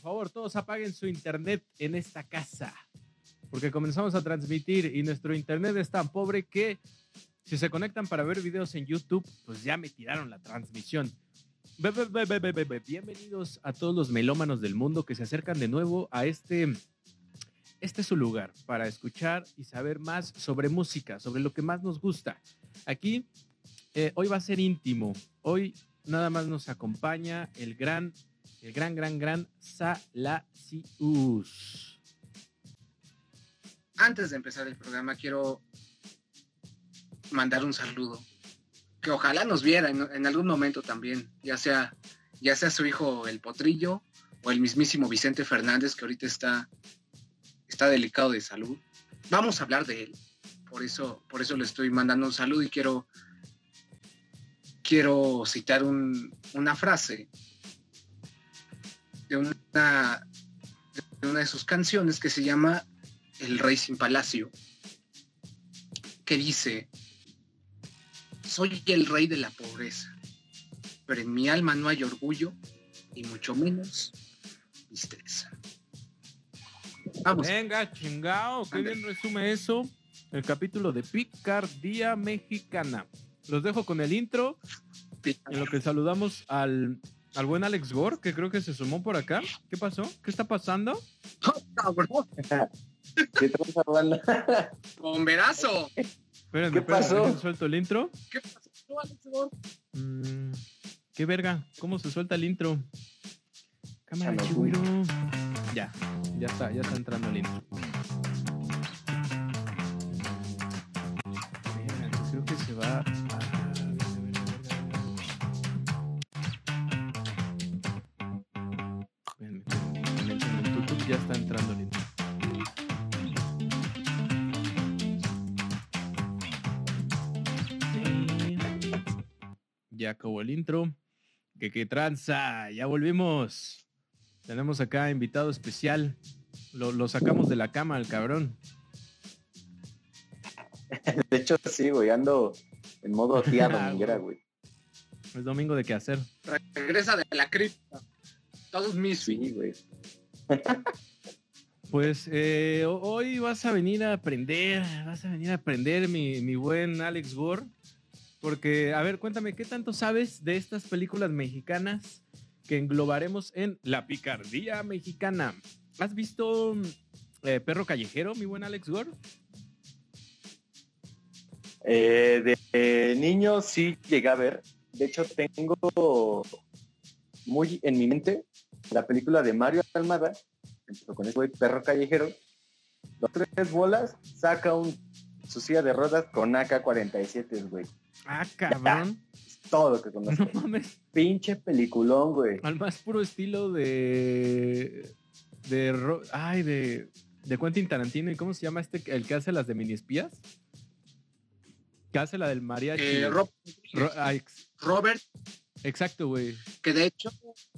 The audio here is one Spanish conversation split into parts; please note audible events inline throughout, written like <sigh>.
favor, todos apaguen su internet en esta casa. Porque comenzamos a transmitir y nuestro internet es tan pobre que si se conectan para ver videos en YouTube, pues ya me tiraron la transmisión. Bienvenidos a todos los melómanos del mundo que se acercan de nuevo a este, este es su lugar para escuchar y saber más sobre música, sobre lo que más nos gusta. Aquí, eh, hoy va a ser íntimo. Hoy nada más nos acompaña el gran, el gran, gran, gran Salasius. Antes de empezar el programa, quiero mandar un saludo. Que ojalá nos viera en, algún momento también, ya sea, ya sea su hijo el Potrillo o el mismísimo Vicente Fernández, que ahorita está, está delicado de salud. Vamos a hablar de él. Por eso, por eso le estoy mandando un saludo y quiero, quiero citar una frase de una, de una de sus canciones que se llama El Rey sin Palacio, que dice, soy el rey de la pobreza, pero en mi alma no hay orgullo y mucho menos tristeza. Vamos. Venga, chingao, qué bien resume eso. El capítulo de Picardía Mexicana. Los dejo con el intro, en lo que saludamos al, al buen Alex Gore, que creo que se sumó por acá. ¿Qué pasó? ¿Qué está pasando? <laughs> ¿Qué está ¡Bomberazo! Espérenme, ¿Qué pasó? suelto el intro? ¿Qué pasó, Alex mm, ¿Qué verga? ¿Cómo se suelta el intro? Cámara, chihuiro. Ya, ya está, ya está entrando el intro. Creo que se va ya Ya acabó el intro. Que qué tranza, ya volvimos. Tenemos acá invitado especial. Lo, sacamos de la cama al cabrón. <laughs> De hecho, sí, güey, ando en modo <laughs> tía dominguera, güey. Es domingo de qué hacer. Regresa de la cripta. Todos mis. Sí, güey. <laughs> Pues eh, hoy vas a venir a aprender, vas a venir a aprender, mi, mi buen Alex Gore. Porque, a ver, cuéntame, ¿qué tanto sabes de estas películas mexicanas que englobaremos en La Picardía Mexicana? ¿Has visto eh, Perro Callejero, mi buen Alex Gore? Eh, de niño sí llegué a ver. De hecho, tengo muy en mi mente la película de Mario Almada, con ese güey Perro Callejero. Dos tres bolas, saca un su silla de rodas con AK-47, güey. Ah, <laughs> cabrón. todo lo que conozco. No mames. Pinche peliculón, güey. Al más puro estilo de. De. Ay, de. De Quentin Tarantino. ¿Y cómo se llama este? El que hace las de mini espías. Que hace la del mariachi. Eh, Robert. Exacto, güey. Que de hecho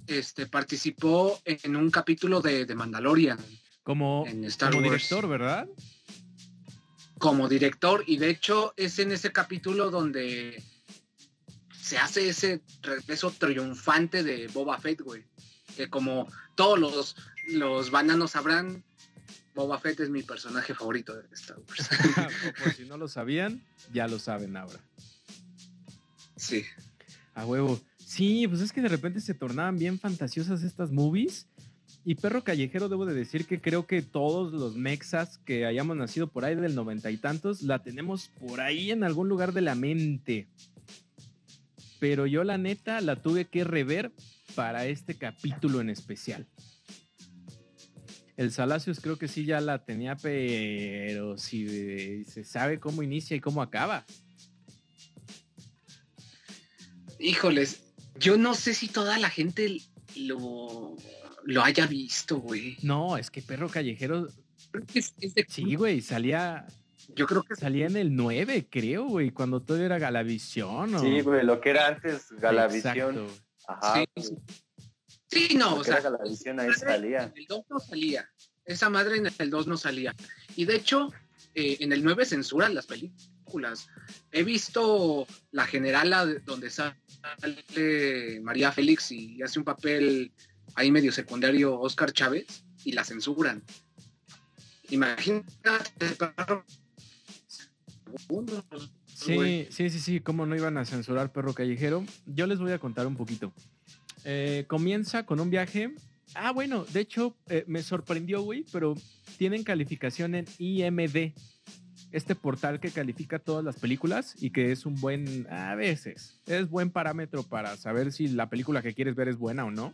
este, participó en un capítulo de, de Mandalorian. Como, como director, ¿verdad? Como director y de hecho es en ese capítulo donde se hace ese regreso triunfante de Boba Fett, güey. Que como todos los, los bananos sabrán, Boba Fett es mi personaje favorito de Star Wars. <laughs> por si no lo sabían, ya lo saben ahora. Sí. A huevo. Sí, pues es que de repente se tornaban bien fantasiosas estas movies y Perro Callejero, debo de decir que creo que todos los mexas que hayamos nacido por ahí del noventa y tantos, la tenemos por ahí en algún lugar de la mente. Pero yo la neta la tuve que rever para este capítulo en especial. El Salacios creo que sí ya la tenía, pero si se sabe cómo inicia y cómo acaba. Híjoles, yo no sé si toda la gente lo lo haya visto, güey. No, es que Perro Callejero. Sí, güey, salía. Yo creo que salía en el 9, creo, güey, cuando todo era Galavisión. Sí, güey, lo que era antes Galavisión. Ajá. Sí, sí. no, o sea. Galavisión ahí salía. En el 2 no salía. Esa madre en el 2 no salía. Y de hecho, eh, en el 9 censuran las películas. He visto La Generala, donde sale María Félix y hace un papel ahí medio secundario Oscar Chávez y la censuran. Imagínate, perro. Sí, sí, sí, sí, cómo no iban a censurar Perro Callejero. Yo les voy a contar un poquito. Eh, comienza con un viaje. Ah, bueno, de hecho, eh, me sorprendió, güey, pero tienen calificación en IMD, este portal que califica todas las películas y que es un buen, a veces, es buen parámetro para saber si la película que quieres ver es buena o no.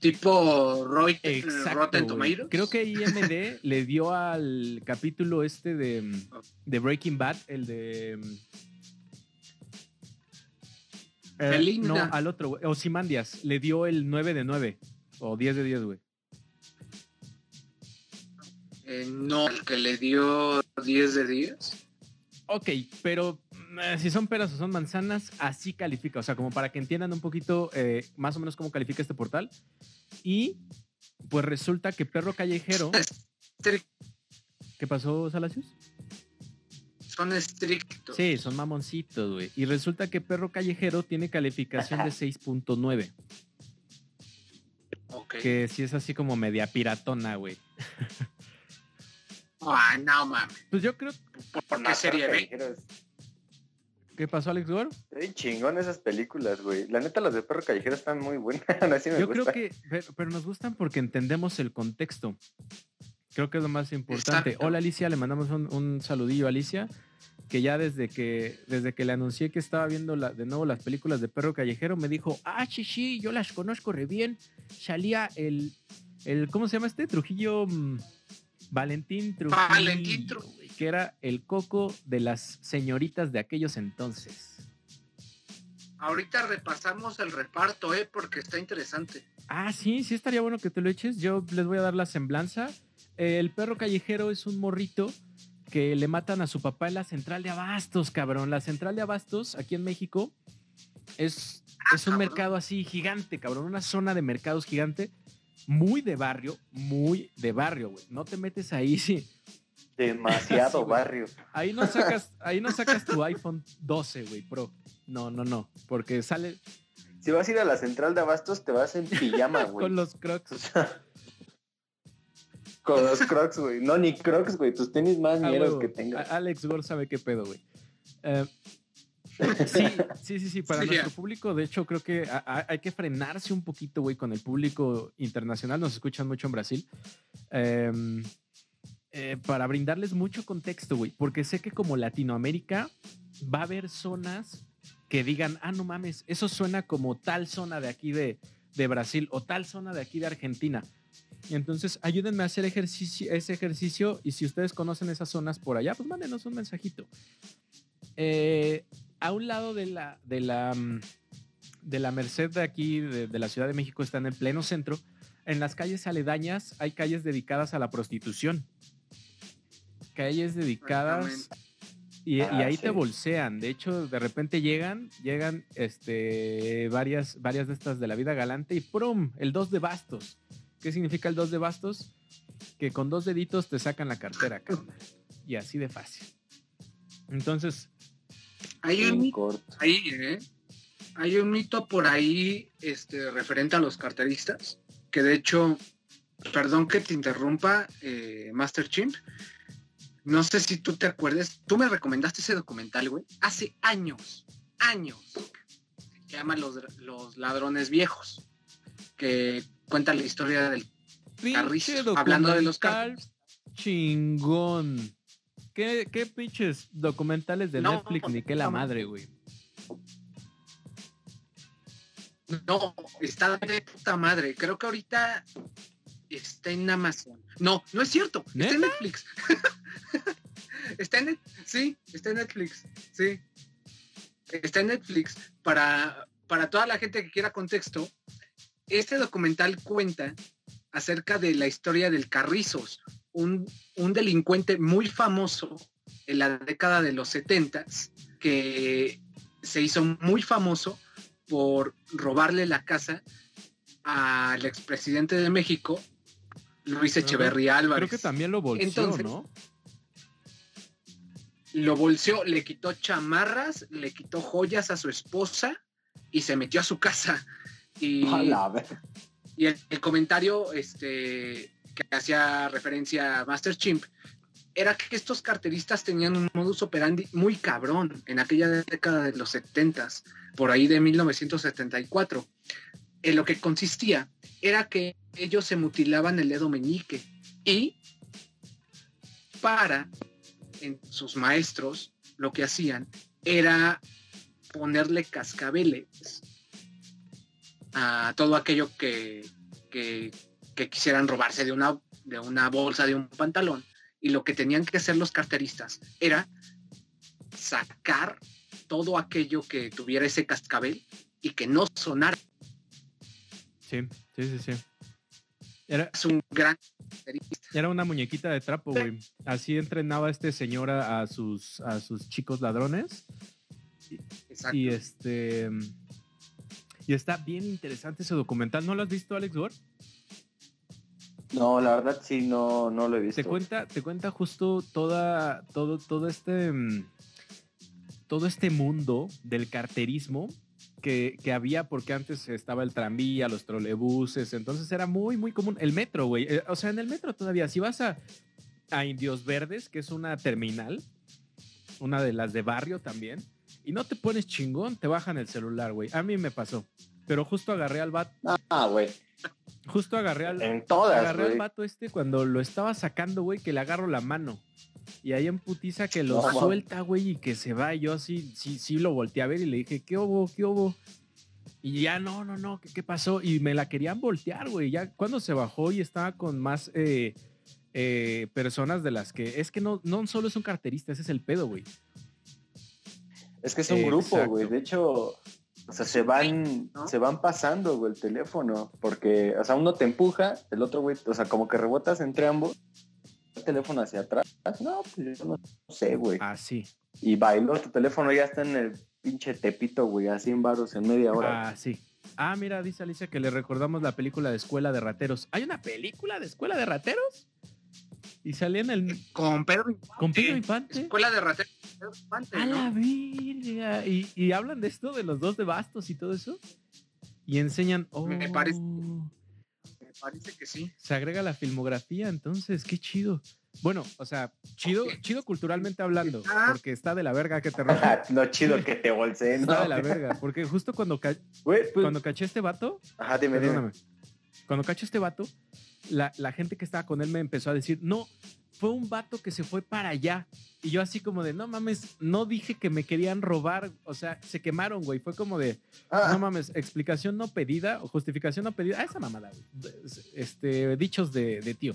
Tipo Roy Exacto, Rotten. Tomatoes. Creo que IMD le dio al capítulo este de, de Breaking Bad, el de... eh, no, al otro, güey. Ozymandias, le dio el 9 de 9 o 10 de 10, güey. Eh, no, el que le dio 10 de 10. Ok, pero si son peras o son manzanas, así califica. O sea, como para que entiendan un poquito eh, más o menos cómo califica este portal. Y pues resulta que Perro Callejero. ¿Qué pasó, Salacios? Son estrictos. Sí, son mamoncitos, güey. Y resulta que Perro Callejero tiene calificación de 6.9, Ok. que sí es así como media piratona, güey. <laughs> Ah, no mames. Pues yo creo. ¿Por, por qué serie B? ¿Qué pasó, Alex Gore? Estoy chingón esas películas, güey. La neta, las de Perro Callejero están muy buenas. <laughs> Así me Yo creo que. Pero, pero nos gustan porque entendemos el contexto. Creo que es lo más importante. Exacto. Hola, Alicia. Le mandamos un, un saludillo a Alicia. Que ya desde que, desde que le anuncié que estaba viendo la- de nuevo las películas de Perro Callejero, me dijo: Ah, sí, sí, yo las conozco re bien. Salía el. el ¿Cómo se llama este? Trujillo. mm, Valentín Trujillo. Valentín Tru- güey, Que era el coco de las señoritas de aquellos entonces. Ahorita repasamos el reparto, ¿eh? Porque está interesante. Ah, sí, sí estaría bueno que te lo eches. Yo les voy a dar la semblanza. El perro callejero es un morrito que le matan a su papá en la central de abastos, cabrón. La central de abastos aquí en México es, Ah, es un cabrón. mercado así gigante, cabrón. Una zona de mercados gigante, muy de barrio, muy de barrio, güey. No te metes ahí, <laughs> sí. Demasiado Sí, barrio. Ahí no sacas, <laughs> ahí no sacas tu iPhone 12, güey, Pro. No, no, no. Porque sale Si vas a ir a la central de abastos, te vas en pijama, <laughs> güey. con los crocs. O sea, con los crocs, güey. No, ni crocs, güey. Tus tenis más Ah, mieros huevo. que tengas. Alex Gore sabe qué pedo, güey. Eh, <laughs> sí, sí, sí, sí. Para Sí, nuestro público, de hecho, creo que a- a- hay que frenarse un poquito, güey, con el público internacional. Nos escuchan mucho en Brasil. Em, eh, para brindarles mucho contexto, güey. Porque sé que como Latinoamérica va a haber zonas que digan, ah, no mames, eso suena como tal zona de aquí de, de Brasil o tal zona de aquí de Argentina. Entonces ayúdenme a hacer ese ejercicio y si ustedes conocen esas zonas por allá, pues mándenos un mensajito. Eh, a un lado de la, de la, mm, de la Merced de aquí, de, de la Ciudad de México, está en el pleno centro. En las calles aledañas hay calles dedicadas a la prostitución. Calles dedicadas y, y Ah, ahí sí. te bolsean. De hecho, de repente llegan, llegan este, varias, varias de estas de la vida galante y ¡prum! El 2 de bastos. ¿Qué significa el 2 de bastos? Que con dos deditos te sacan la cartera, <laughs> carnal. Y así de fácil. Entonces, Hay un, ahí, ¿eh? Hay un mito por ahí este, referente a los carteristas, que de hecho, perdón que te interrumpa, eh, Master Chimp. No sé si tú te acuerdas, tú me recomendaste ese documental, güey, hace años, años. Se llama Los, los Ladrones Viejos, que cuenta la historia del Carrizo, hablando de los documental chingón. ¿Qué, qué pinches documentales de No, Netflix ni qué la no. madre, güey? No, está de puta madre. Creo que ahorita está en Amazon. No, no es cierto. Está en. Netflix. <laughs> está en sí, está en Netflix. Sí. Está en Netflix. Para, para toda la gente que quiera contexto, este documental cuenta acerca de la historia del Carrizos, un, un delincuente muy famoso en la década de los 70 que se hizo muy famoso por robarle la casa al expresidente de México, Luis Echeverría Álvarez. Creo que también lo bolseó, Entonces- ¿no? Lo bolseó, le quitó chamarras, le quitó joyas a su esposa y se metió a su casa. Y, A la ver- y el, el comentario este, que hacía referencia a Master Chimp era que estos carteristas tenían un modus operandi muy cabrón en aquella década de los 70 por ahí de 1974. En lo que consistía era que ellos se mutilaban el dedo meñique y para en sus maestros lo que hacían era ponerle cascabeles a todo aquello que, que, que quisieran robarse de una, de una bolsa, de un pantalón. Y lo que tenían que hacer los carteristas era sacar todo aquello que tuviera ese cascabel y que no sonara. Sí, sí, sí, sí. Era, Es un gran carterista. era una muñequita de trapo, güey. Así entrenaba este señor a, a sus, a sus chicos ladrones. Exacto. Y este. Y está bien interesante ese documental. ¿No lo has visto, Alex Gore? No, la verdad sí, no, no lo he visto. Te cuenta, te cuenta justo toda, todo, todo este. mm, Todo este mundo del carterismo que, que había, porque antes estaba el tranvía, los trolebuses, entonces era muy, muy común. El metro, güey. eh, O sea, en el metro todavía, si vas a, a Indios Verdes, que es una terminal, una de las de barrio también, y no te pones chingón, te bajan el celular, güey. A mí me pasó. Pero justo agarré al vato, Ah, güey. justo agarré al, En todas, agarré al vato este cuando lo estaba sacando, güey, que le agarro la mano. Y ahí en putiza que lo No, suelta, güey, y que se va. Y yo así, sí, sí lo volteé a ver y le dije, ¿qué hubo? ¿Qué hubo? Y ya, no, no, no, ¿qué, qué pasó? Y me la querían voltear, güey. Ya cuando se bajó y estaba con más eh, eh, personas de las que. Es que no, no solo es un carterista, ese es el pedo, güey. Es que es un Eh, grupo, güey. De hecho, o sea, se van, ¿no? se van pasando, güey, el teléfono. Porque, o sea, uno te empuja, el otro, güey, o sea, como que rebotas entre ambos. El teléfono hacia atrás. No, pues yo no sé, güey. Así. Y bailó, tu teléfono ya está en el pinche tepito, güey, a 100 baros en media hora. Ah, sí. Ah, mira, dice Alicia que le recordamos la película de Escuela de Rateros. ¿Hay una película de Escuela de Rateros? Y salía en el. Con Pedro Infante. Con Pedro Infante. Escuela de rateros. Pedro Infante, A ¿no? la virga. Y, y hablan de esto, de los dos de bastos y todo eso. Y enseñan. Oh, Me parece- parece que sí. Se agrega la filmografía, entonces, qué chido. Bueno, o sea, chido, chido culturalmente hablando, Ah. porque está de la verga que te <laughs> roba. no chido que te bolseen, Está ¿no? de la verga, porque justo cuando, ca- pues, cuando caché este vato, ajá, dime, dime. perdóname, cuando caché este vato, la, la gente que estaba con él me empezó a decir, no, fue un vato que se fue para allá. Y yo así como de, no mames, no dije que me querían robar, o sea, se quemaron, güey. Fue como de, Ah, no mames, explicación no pedida o justificación no pedida. Ah, esa mamada, güey. Este, dichos de, de tío.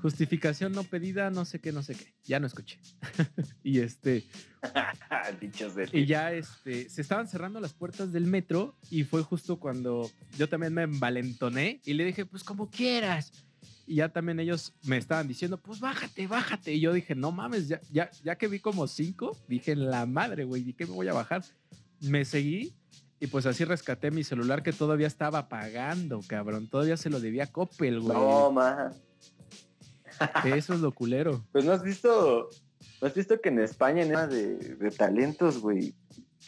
Justificación no pedida, no sé qué, no sé qué. Ya no escuché. <laughs> y este, <laughs> dichos de y ya este, se estaban cerrando las puertas del metro y fue justo cuando yo también me envalentoné y le dije, pues como quieras. Y ya también ellos me estaban diciendo, pues bájate, bájate. Y yo dije, no mames, ya, ya, ya que vi como cinco, dije, la madre, güey, ¿y qué me voy a bajar? Me seguí y pues así rescaté mi celular que todavía estaba pagando, cabrón. Todavía se lo debía a Coppel, güey. No, ma. <laughs> Eso es lo culero. Pues no has visto, no has visto que en España, en de, de talentos, güey,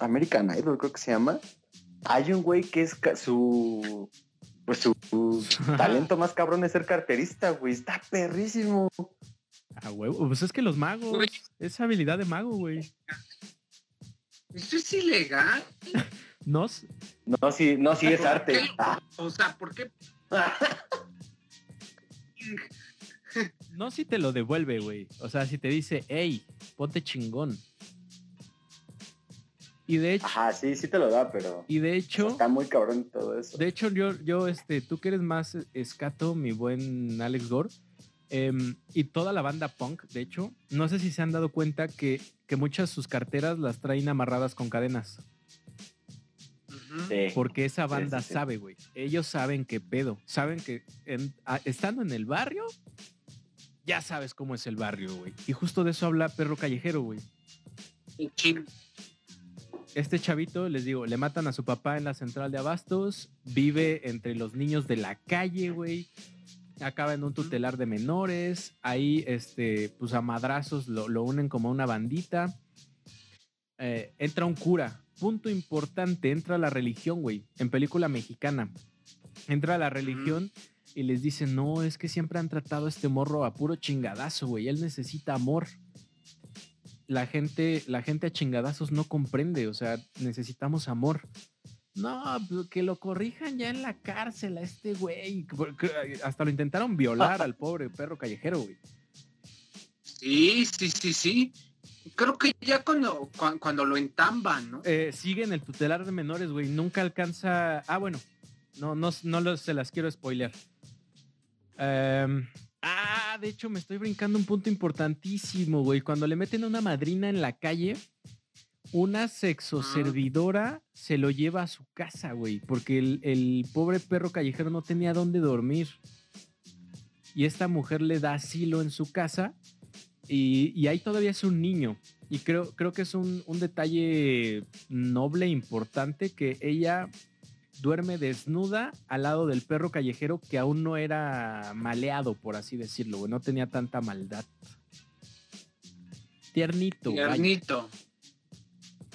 American Idol creo que se llama, hay un güey que es su, pues su, su <laughs> talento más cabrón es ser carterista, güey, está perrísimo. A huevo. Pues es que los magos, Güey. es habilidad de mago, güey. Esto es ilegal. No, No, sí, no, sí es ¿Por arte. qué? Ah, O sea, ¿por qué? <laughs> no si te lo devuelve, güey. O sea, si te dice, hey, ponte chingón. Y de hecho, Ajá, sí, sí te lo da, pero y de hecho, está muy cabrón todo eso. de hecho, yo, yo, este, tú que eres más escato, mi buen Alex Gore, em, y toda la banda punk, de hecho, no sé si se han dado cuenta que, que muchas sus carteras las traen amarradas con cadenas. Sí. Porque esa banda sí, sí. sabe, güey. Ellos saben qué pedo. Saben que en- a- estando en el barrio, ya sabes cómo es el barrio, güey. Y justo de eso habla Perro Callejero, güey. Este chavito, les digo, le matan a su papá en la central de Abastos, vive entre los niños de la calle, güey. Acaba en un tutelar de menores. Ahí, este, pues a madrazos lo, lo unen como una bandita. Eh, entra un cura punto importante, entra la religión, güey, en película mexicana. Entra la religión y les dicen, no, es que siempre han tratado a este morro a puro chingadazo, güey, él necesita amor. La gente, la gente a chingadazos no comprende, o sea, necesitamos amor. No, pues, que lo corrijan ya en la cárcel a este güey. Hasta lo intentaron violar al pobre perro callejero, güey. Sí, sí, sí, sí. Creo que ya cuando, cuando, lo entamban, ¿no? Eh, sigue en el tutelar de menores, güey. Nunca alcanza. Ah, bueno. No, no, no se las quiero spoilear. Em, ah, de hecho, me estoy brincando un punto importantísimo, güey. Cuando le meten a una madrina en la calle, una sexoservidora se lo lleva a su casa, güey. Porque el, pobre perro callejero no tenía dónde dormir. Y esta mujer le da asilo en su casa y, ahí todavía es un niño. Y creo, creo que es un, detalle noble, importante, que ella duerme desnuda al lado del perro callejero que aún no era maleado, por así decirlo, No tenía tanta maldad. Tiernito. Tiernito.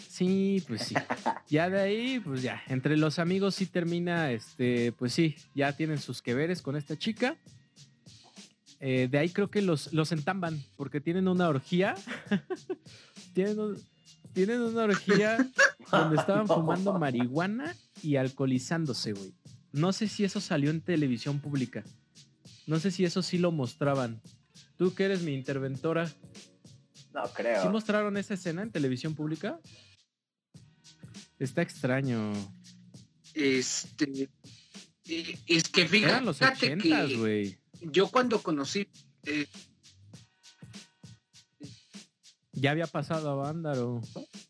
Sí, pues sí. <laughs> Ya de ahí, pues ya, entre los amigos sí termina, este, pues sí, ya tienen sus que veres con esta chica. Eh, de ahí creo que los, los entamban porque tienen una orgía. <laughs> tienen, tienen una orgía <laughs> donde estaban fumando marihuana y alcoholizándose, güey. No sé si eso salió en televisión pública. No sé si eso sí lo mostraban. Tú que eres mi interventora. No creo. ¿Sí mostraron esa escena en televisión pública? Está extraño. Este. Es que fíjate. Eran los ochentas, güey yo cuando conocí... Eh, ya había pasado a Vándaro.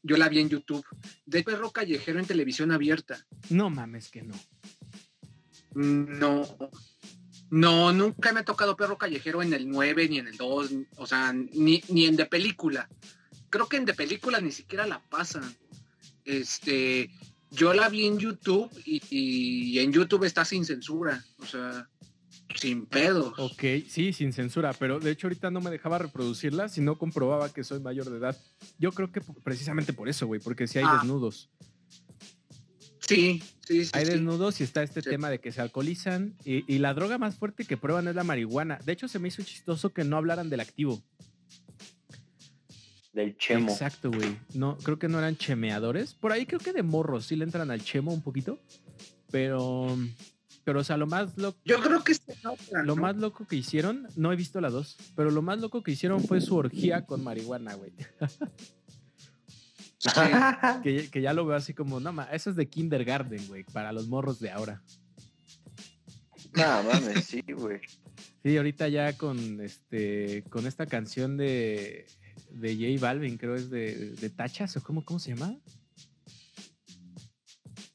Yo la vi en YouTube. De perro callejero en televisión abierta. No mames que no. No. No, nunca me ha tocado perro callejero en el 9 ni en el 2. O sea, ni, ni en de película. Creo que en de película ni siquiera la pasan. Este, yo la vi en YouTube y, y en YouTube está sin censura. O sea, sin pedos. Ok, sí, sin censura, pero de hecho ahorita no me dejaba reproducirla si no comprobaba que soy mayor de edad. Yo creo que precisamente por eso, güey, porque si hay ah. desnudos. Sí, sí, sí. Hay desnudos y está este tema de que se alcoholizan y, la droga más fuerte que prueban es la marihuana. De hecho, se me hizo chistoso que no hablaran del activo. Del chemo. Exacto, güey. No, creo que no eran chemeadores. Por ahí creo que de morros sí le entran al chemo un poquito. Pero pero, o sea, lo más loco. Yo creo que Lo más loco que hicieron, no he visto la dos, pero lo más loco que hicieron fue su orgía con marihuana, güey. <laughs> <laughs> que, ya lo veo así como, no, eso es de kindergarten, güey, para los morros de ahora. No, mames, sí, güey. Sí, ahorita ya con este, con esta canción de, de J Balvin, creo es de, de Tachas, o cómo, cómo se llama?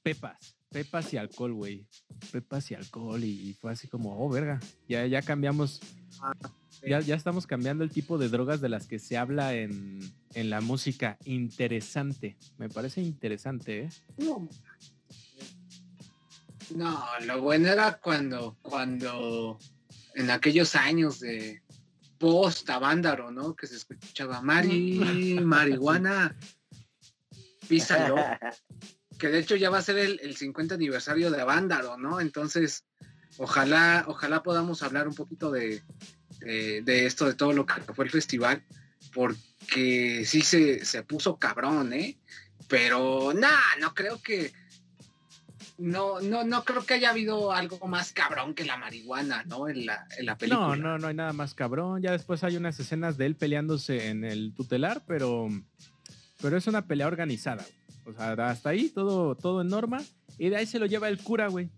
Pepas, Pepas y alcohol, güey pepas y alcohol y, fue así como, oh, verga, ya, ya cambiamos, ah, ya, ya estamos cambiando el tipo de drogas de las que se habla en, en la música. Interesante, me parece interesante, ¿eh? No. lo bueno era cuando, cuando en aquellos años de post Avándaro, ¿no? Que se escuchaba Mari, <laughs> marihuana, písalo. <laughs> que de hecho ya va a ser el, 50 aniversario de Avándaro, ¿no? Entonces, ojalá, ojalá podamos hablar un poquito de, esto, de todo lo que fue el festival, porque sí se, puso cabrón, ¿eh? Pero nada, no creo que no, no, no creo que haya habido algo más cabrón que la marihuana, ¿no? En la, en la película. No, no, no hay nada más cabrón. Ya después hay unas escenas de él peleándose en el tutelar, pero, pero es una pelea organizada. O sea, hasta ahí todo, todo en norma. Y de ahí se lo lleva el cura, güey.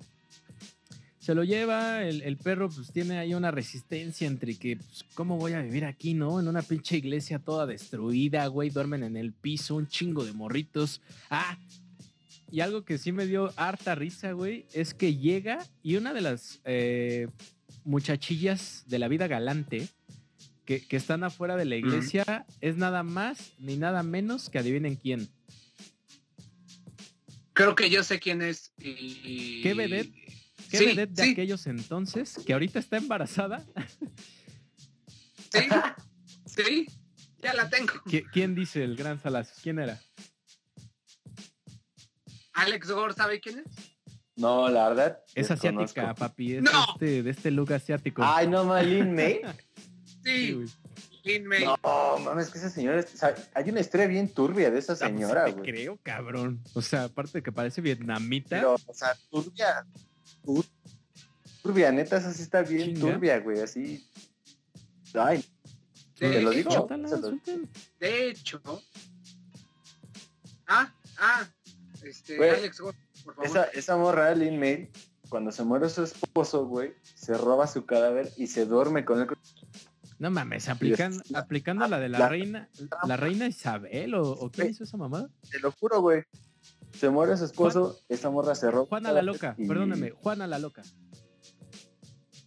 Se lo lleva, el, perro pues tiene ahí una resistencia entre que, pues, ¿cómo voy a vivir aquí, no? En una pinche iglesia toda destruida, güey, duermen en el piso, un chingo de morritos. Ah, y algo que sí me dio harta risa, güey, es que llega y una de las eh, muchachillas de la vida galante que, están afuera de la iglesia es nada más ni nada menos que adivinen quién. Creo que yo sé quién es. Y... ¿Qué vedette? ¿Qué vedette de aquellos entonces que ahorita está embarazada? Sí, sí, ya la tengo. ¿Quién dice el gran Salas? ¿Quién era? Alex Gore, ¿sabe quién es? No, la verdad. Es asiática, papi. Es ¡No! este, de este look asiático. Ay, no, Malin May. Sí, güey. Lin May. No, mames, que esa señora. o sea, hay una historia bien turbia de esa pues, señora, güey. creo, cabrón. O sea, aparte de que parece vietnamita. Pero, o sea, turbia. tur- Turbia, neta, esa sí está bien Chinga. turbia, güey. Así. Ay, De te lo hecho, digo. Suéltala. De hecho. Ah, ah. Este, Güey, Alex por favor. Esa, esa morra, Lin May, cuando se muere su esposo, güey, se roba su cadáver y se duerme con él. No mames, aplican, la- aplicando la de la, la- reina, la reina Isabel o, o quién hizo esa mamada. Te lo juro, güey. Se muere su esposo, esa morra se roba. Juana la loca, y- perdóname, Juana la loca.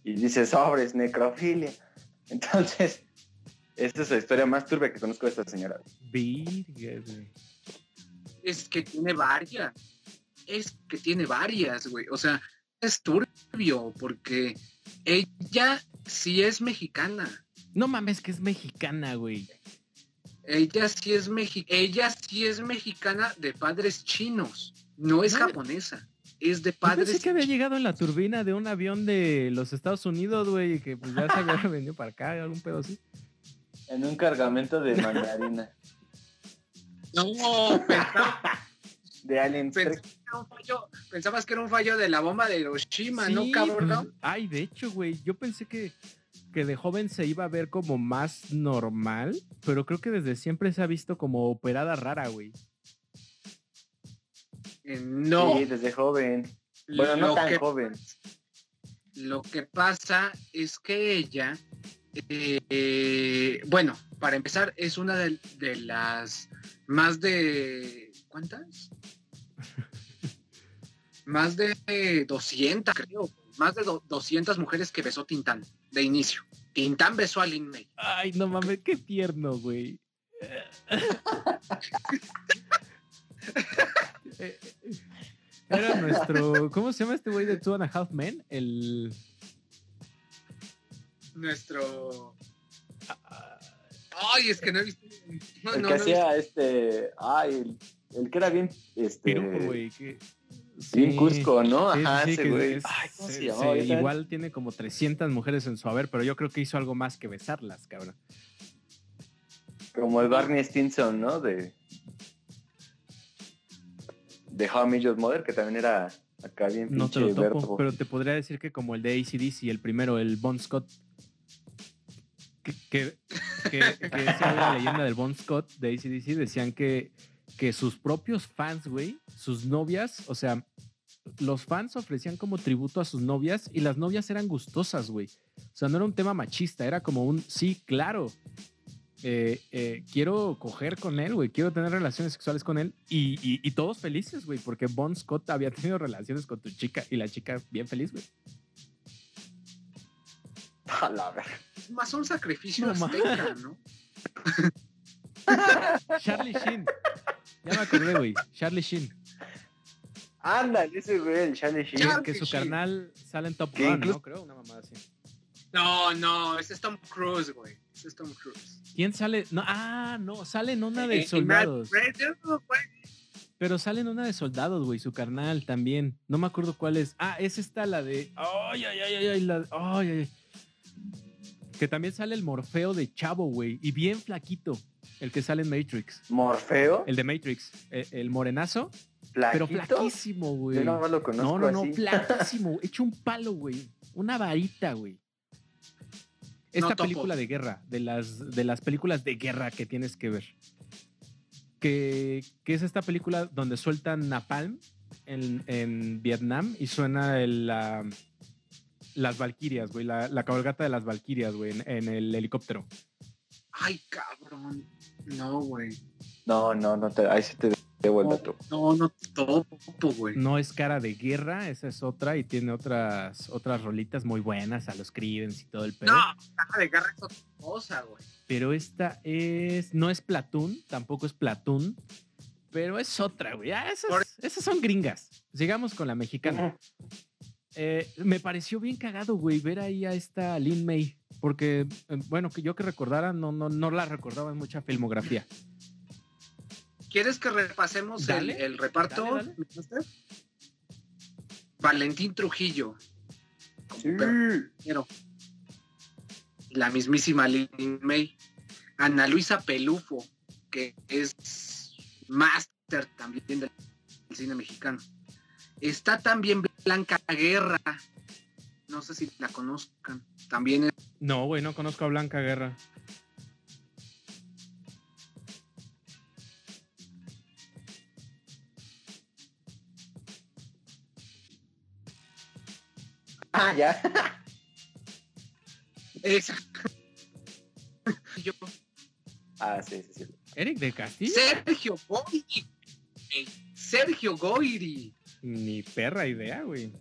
Y dice sobres, necrofilia. <laughs> Entonces, esta es la historia más turbia que conozco de esta señora. Virga, güey. Es que tiene varias. Es que tiene varias, güey. O sea, es turbio porque ella sí es mexicana. No mames, que es mexicana, güey. Ella sí es mexi ella sí es mexicana de padres chinos. No es japonesa. Es de Yo padres pensé que había llegado en la turbina de un avión de los Estados Unidos, güey, y que pues ya se había <laughs> venido para acá, algún pedo así. En un cargamento de mandarina. No, pensaba, <laughs> de Alien pensaba que era un fallo, pensabas que era un fallo de la bomba de Hiroshima, ¿no, cabrón? pues, ay, de hecho, güey, yo pensé que, que de joven se iba a ver como más normal, pero creo que desde siempre se ha visto como operada rara, güey. Eh, no. Sí, desde joven. Bueno, no Lo tan que- joven. Lo que pasa es que ella, eh, bueno, para empezar, es una de, de las más de, ¿cuántas? <laughs> más de 200, creo, más de do- 200 mujeres que besó Tintán de inicio. Tintán besó a Lin May. Ay, no mames, qué tierno, güey. <laughs> Eh, eh, Era nuestro. ¿Cómo se llama este güey de Two and a Half Men? El. Nuestro... Ay, es que no he visto... No, el no, que no hacía este. Ay, el, el que era bien. Este, Pirujo, güey. que- Sí. Cusco, ¿no? Sí, Ajá, sí, ese güey. es- Ay, ¿cómo se, se- llamaba? se- ahorita? igual tiene como 300 mujeres en su haber, pero yo creo que hizo algo más que besarlas, cabrón. Como el Barney Stinson, ¿no? De. De How I Met Your Mother, que también era acá bien No te lo topo, verbo. pero te podría decir que como el de ACDC, el primero, el Bon Scott, que, que, que, que esa era la leyenda del Bon Scott de ACDC, decían que, que sus propios fans, güey, sus novias, o sea, los fans ofrecían como tributo a sus novias y las novias eran gustosas, güey. O sea, no era un tema machista, era como un, sí, claro, eh, eh, quiero coger con él, güey, quiero tener relaciones sexuales con él y, y- y todos felices, güey, porque Bon Scott había <laughs> tenido relaciones con tu chica y la chica bien feliz, güey. A la verga. Es más un sacrificio No, azteca, ¿no? <laughs> Charlie Sheen. Ya me acordé, güey. Charlie Sheen. Ándale, ese güey, el Charlie Sheen. Charlie Que su Sheen. carnal sale en Top Gun, ¿no? Creo, una mamada así. No, no, ese es Tom Cruise, güey. Ese es Tom Cruise. ¿Quién sale? No, ah, no, sale en una Eh, de y Matt soldados. Pero sale en una de soldados, güey, su carnal también. No me acuerdo cuál es. Ah, es esta la de. Ay, ay, ay, ay, ay, la- ay, ay, ay. Que también sale el Morfeo de Chavo, güey. Y bien flaquito. El que sale en Matrix. Morfeo, El de Matrix. El, el morenazo. flaquito. Pero flaquísimo, güey. Yo nada más lo conozco No, no, no, así. flaquísimo. <laughs> Hecho un palo, güey. Una varita, güey. Esta película de guerra, de las, de las películas de guerra que tienes que ver. Que, que es esta película donde sueltan Napalm en, en Vietnam y suena el, la- las Valquirias, güey. La, la cabalgata de las Valquirias, güey, en, en el helicóptero. Ay, cabrón. No, güey. No, no, no te, ahí sí te debo el dato. No, no topo, güey. No es cara de guerra, esa es otra y tiene otras, otras rolitas muy buenas a los Creedence y todo el pedo. No, caja de garra es otra cosa, güey. Pero esta es. No es Platoon, tampoco es Platoon. Pero es otra, güey. Ah, esas, esas son gringas. Sigamos con la mexicana. Eh, me pareció bien cagado, güey, ver ahí a esta Lin May. Porque, eh, bueno, que yo que recordara, no, no, no la recordaba en mucha filmografía. ¿Quieres que repasemos el, Dale, el reparto? dale, dale. Valentín Trujillo. Sí. perro. La mismísima Lin May. Ana Luisa Pelufo, que es máster también del cine mexicano. Está también Blanca Guerra. No sé si la conozcan. También es No, güey, no conozco a Blanca Guerra. Ah, ya. esa. Yo- Ah, sí, sí, sí. Eric del Castillo. Sergio Goyri. Sergio Goyri. Ni perra idea, güey.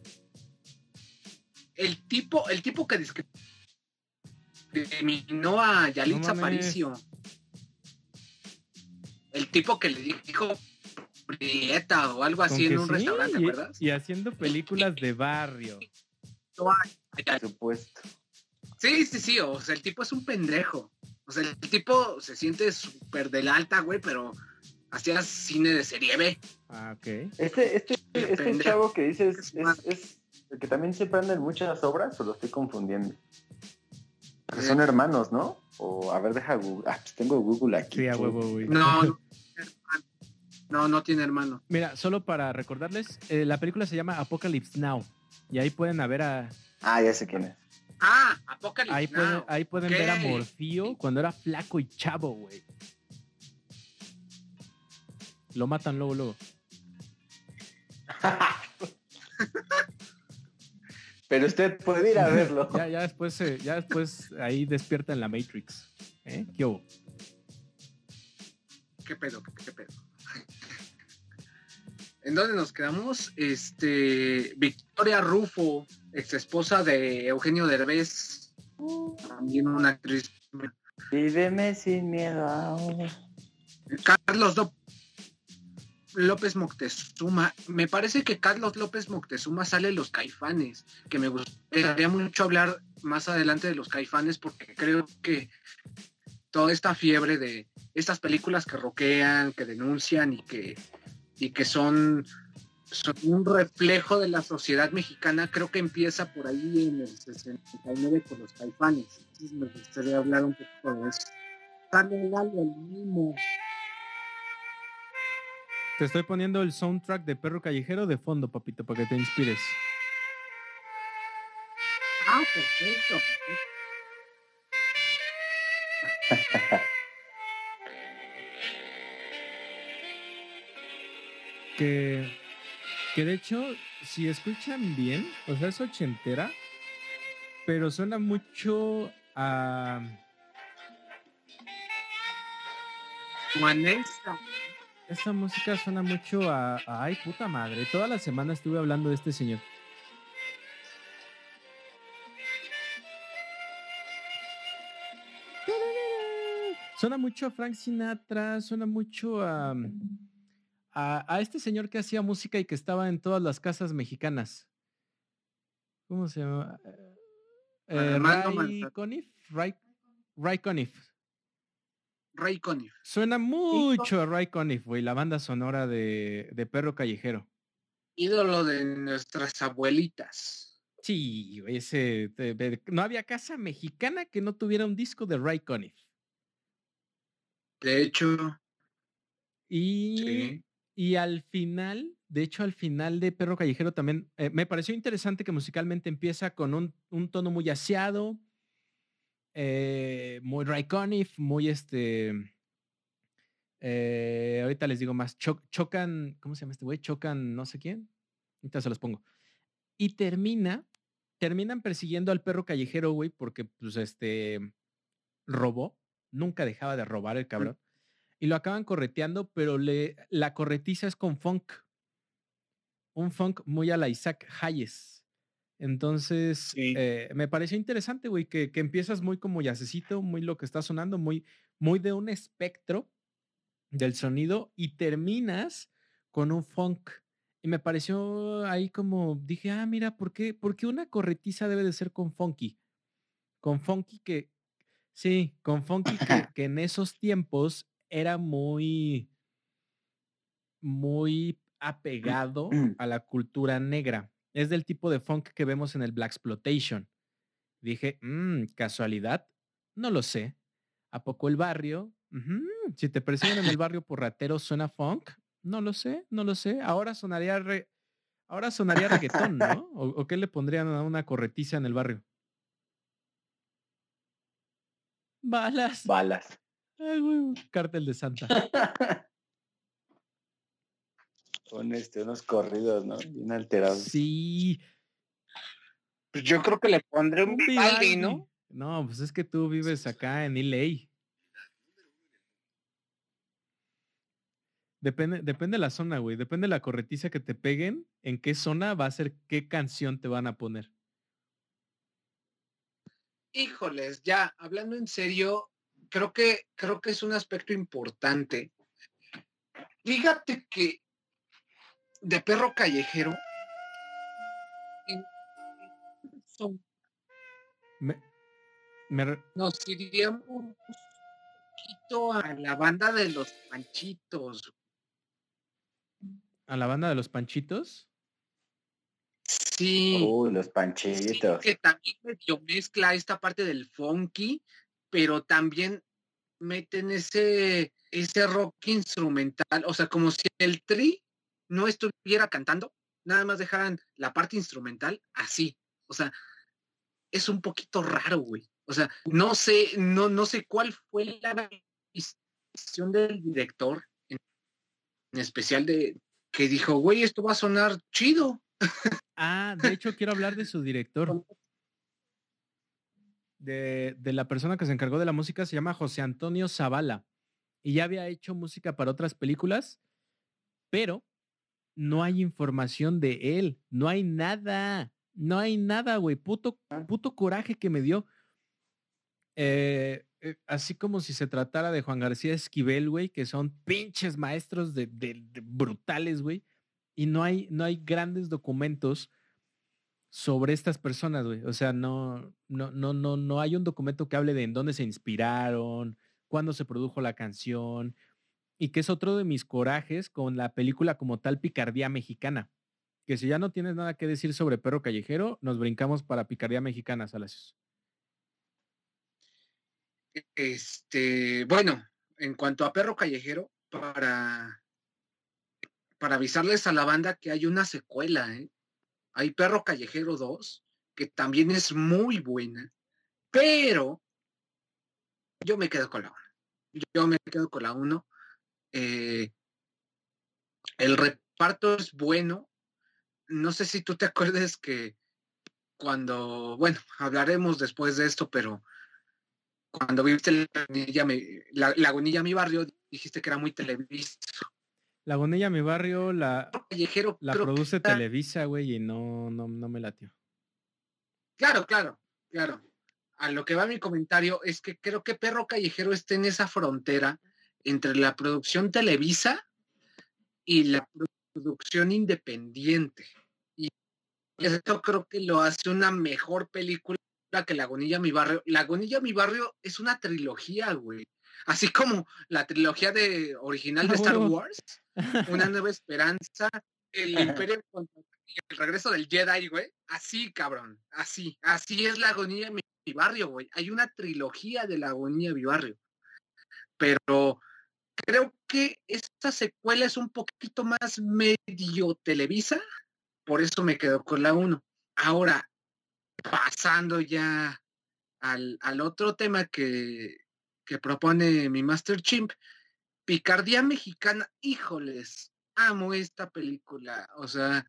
El tipo, el tipo que discriminó a Yalitza mames. Aparicio. El tipo que le dijo prieta o algo así en un sí, restaurante, y, ¿verdad? y haciendo películas de barrio. Por supuesto. Sí, sí, sí, o sea, el tipo es un pendejo. O sea, el tipo se siente súper del alta, güey, pero hacía cine de serie B. Ah, ok. Este, este, este chavo que dices es, es el que también siempre anda en muchas obras o lo estoy confundiendo. Porque son hermanos, ¿no? O a ver, deja Google. Ah, pues tengo Google aquí. Sí, a huevo, güey. No, no, <laughs> no, no tiene hermano. Mira, solo para recordarles, eh, la película se llama Apocalypse Now. Y ahí pueden ver a. Ah, ya sé quién es. Ah, Apocalypse Ahí pueden, ahí pueden ver a Morfío cuando era flaco y chavo, güey. Lo matan luego, luego. Pero usted puede ir a <laughs> verlo. Ya, ya después, eh, ya después ahí despierta en la Matrix. ¿Eh? ¿Qué hubo? ¿Qué pedo? ¿Qué, qué pedo? ¿En dónde nos quedamos? Este, Victoria Rufo, ex esposa de Eugenio Derbez, también una actriz. Víveme sin miedo. Carlos López Moctezuma. Me parece que Carlos López Moctezuma sale Los Caifanes, que me gustaría mucho hablar más adelante de Los Caifanes porque creo que toda esta fiebre de estas películas que roquean, que denuncian y que, y que son, un reflejo de la sociedad mexicana, creo que empieza por ahí en el 69 con Los Caifanes. Entonces me gustaría hablar un poco de eso. Te estoy poniendo el soundtrack de Perro Callejero de fondo, papito, para que te inspires. Ah, perfecto. <laughs> Que, que de hecho, si escuchan bien, o sea, es ochentera, pero suena mucho a. Juanesa. Esta música suena mucho a, a- Ay, puta madre. Toda la semana estuve hablando de este señor. Suena mucho a Frank Sinatra, suena mucho a, a, a este señor que hacía música y que estaba en todas las casas mexicanas. ¿Cómo se llama? Eh, Armando Ray. Conniff. Ray, Ray Conniff. Ray Conniff. Suena mucho a Ray Conniff, güey, la banda sonora de, de Perro Callejero. Ídolo de nuestras abuelitas. Sí, ese, de- de- no había casa mexicana que no tuviera un disco de Ray Conniff. De hecho, Y, Sí. y al final, de hecho, al final de Perro Callejero también eh, me pareció interesante que musicalmente empieza con un, un tono muy aseado, eh, muy Ray Conniff, muy este. eh, ahorita les digo más. Cho- chocan, ¿cómo se llama este güey? Chocan, no sé quién. Ahorita se los pongo. Y termina, terminan persiguiendo al perro callejero, güey, porque pues este robó, nunca dejaba de robar el cabrón. Y lo acaban correteando, pero le, la corretiza es con funk. Un funk muy a la Isaac Hayes. Entonces, Sí. eh, me pareció interesante, güey, que, que empiezas muy como yacecito, muy lo que está sonando, muy, muy de un espectro del sonido y terminas con un funk. Y me pareció ahí como, dije, ah, mira, ¿por qué, por qué una corretiza debe de ser con funky? Con funky que, sí, con funky que, <clears throat> que en esos tiempos era muy, muy <clears throat> apegado a la cultura negra. Es del tipo de funk que vemos en el Black Exploitation. Dije, mmm, casualidad, no lo sé. ¿A poco el barrio? Si te persiguen en el <laughs> barrio por ratero, ¿suena funk? No lo sé, no lo sé. Ahora sonaría ahora sonaría reggaetón, ¿no? <laughs> ¿O, qué le pondrían a una corretiza en el barrio? Balas. Balas. Ay, güey, cártel de Santa. <laughs> Con este, unos corridos, ¿no? Bien alterados. Sí. Pues yo creo que le pondré un Vivaldi, ¿no? No, pues es que tú vives acá en LA. Depende, depende de la zona, güey. Depende de la corretiza que te peguen, en qué zona va a ser qué canción te van a poner. Híjoles, ya, hablando en serio, creo que, creo que es un aspecto importante. Fíjate que de perro callejero. Nos iríamos un poquito a la banda de los panchitos. ¿A la banda de los panchitos? Sí. Uy, los panchitos. que también mezcla esta parte del funky, pero también meten ese, ese rock instrumental. O sea, como si el tri no estuviera cantando, nada más dejaran la parte instrumental así. O sea, es un poquito raro, güey. O sea, no sé, no, no sé cuál fue la visión del director, en, especial de que dijo, güey, esto va a sonar chido. Ah, de hecho quiero hablar de su director. De, de, la persona que se encargó de la música se llama José Antonio Zavala y ya había hecho música para otras películas, pero no hay información de él, no hay nada, no hay nada, güey, puto, ah. puto coraje que me dio. Eh, eh, así como si se tratara de Juan García Esquivel, güey, que son pinches maestros de, brutales, güey, y no hay, no hay grandes documentos sobre estas personas, güey. O sea, no, no, no, no, no hay un documento que hable de en dónde se inspiraron, cuándo se produjo la canción, y que es otro de mis corajes con la película como tal Picardía Mexicana. Que si ya no tienes nada que decir sobre Perro Callejero, nos brincamos para Picardía Mexicana, Salacios. Este, bueno, en cuanto a Perro Callejero, para, para avisarles a la banda que hay una secuela, ¿eh? Hay Perro Callejero 2, que también es muy buena, pero yo me quedo con la 1. Yo me quedo con la 1 eh, el reparto es bueno. No sé si tú te acuerdes que cuando, bueno, hablaremos después de esto, pero cuando viste la Lagunilla, mi barrio, dijiste que era muy televiso. Lagunilla mi barrio, la, la produce Televisa, güey, y no, no, no me latió. Claro, claro, claro. A lo que va mi comentario es que creo que Perro Callejero está en esa frontera entre la producción Televisa y la producción independiente. Y esto creo que lo hace una mejor película que Lagunilla Mi Barrio. Lagunilla Mi Barrio es una trilogía, güey. Así como la trilogía de original de Star Wars, Una Nueva Esperanza, El Imperio el regreso del Jedi, güey. Así, cabrón. Así. Así es la agonía mi, mi barrio, güey. Hay una trilogía de la agonía mi barrio. Pero creo que esta secuela es un poquito más medio Televisa, por eso me quedo con la 1. Ahora, pasando ya al, otro tema que, que, propone mi Master Chimp, Picardía Mexicana, híjoles, amo esta película, o sea,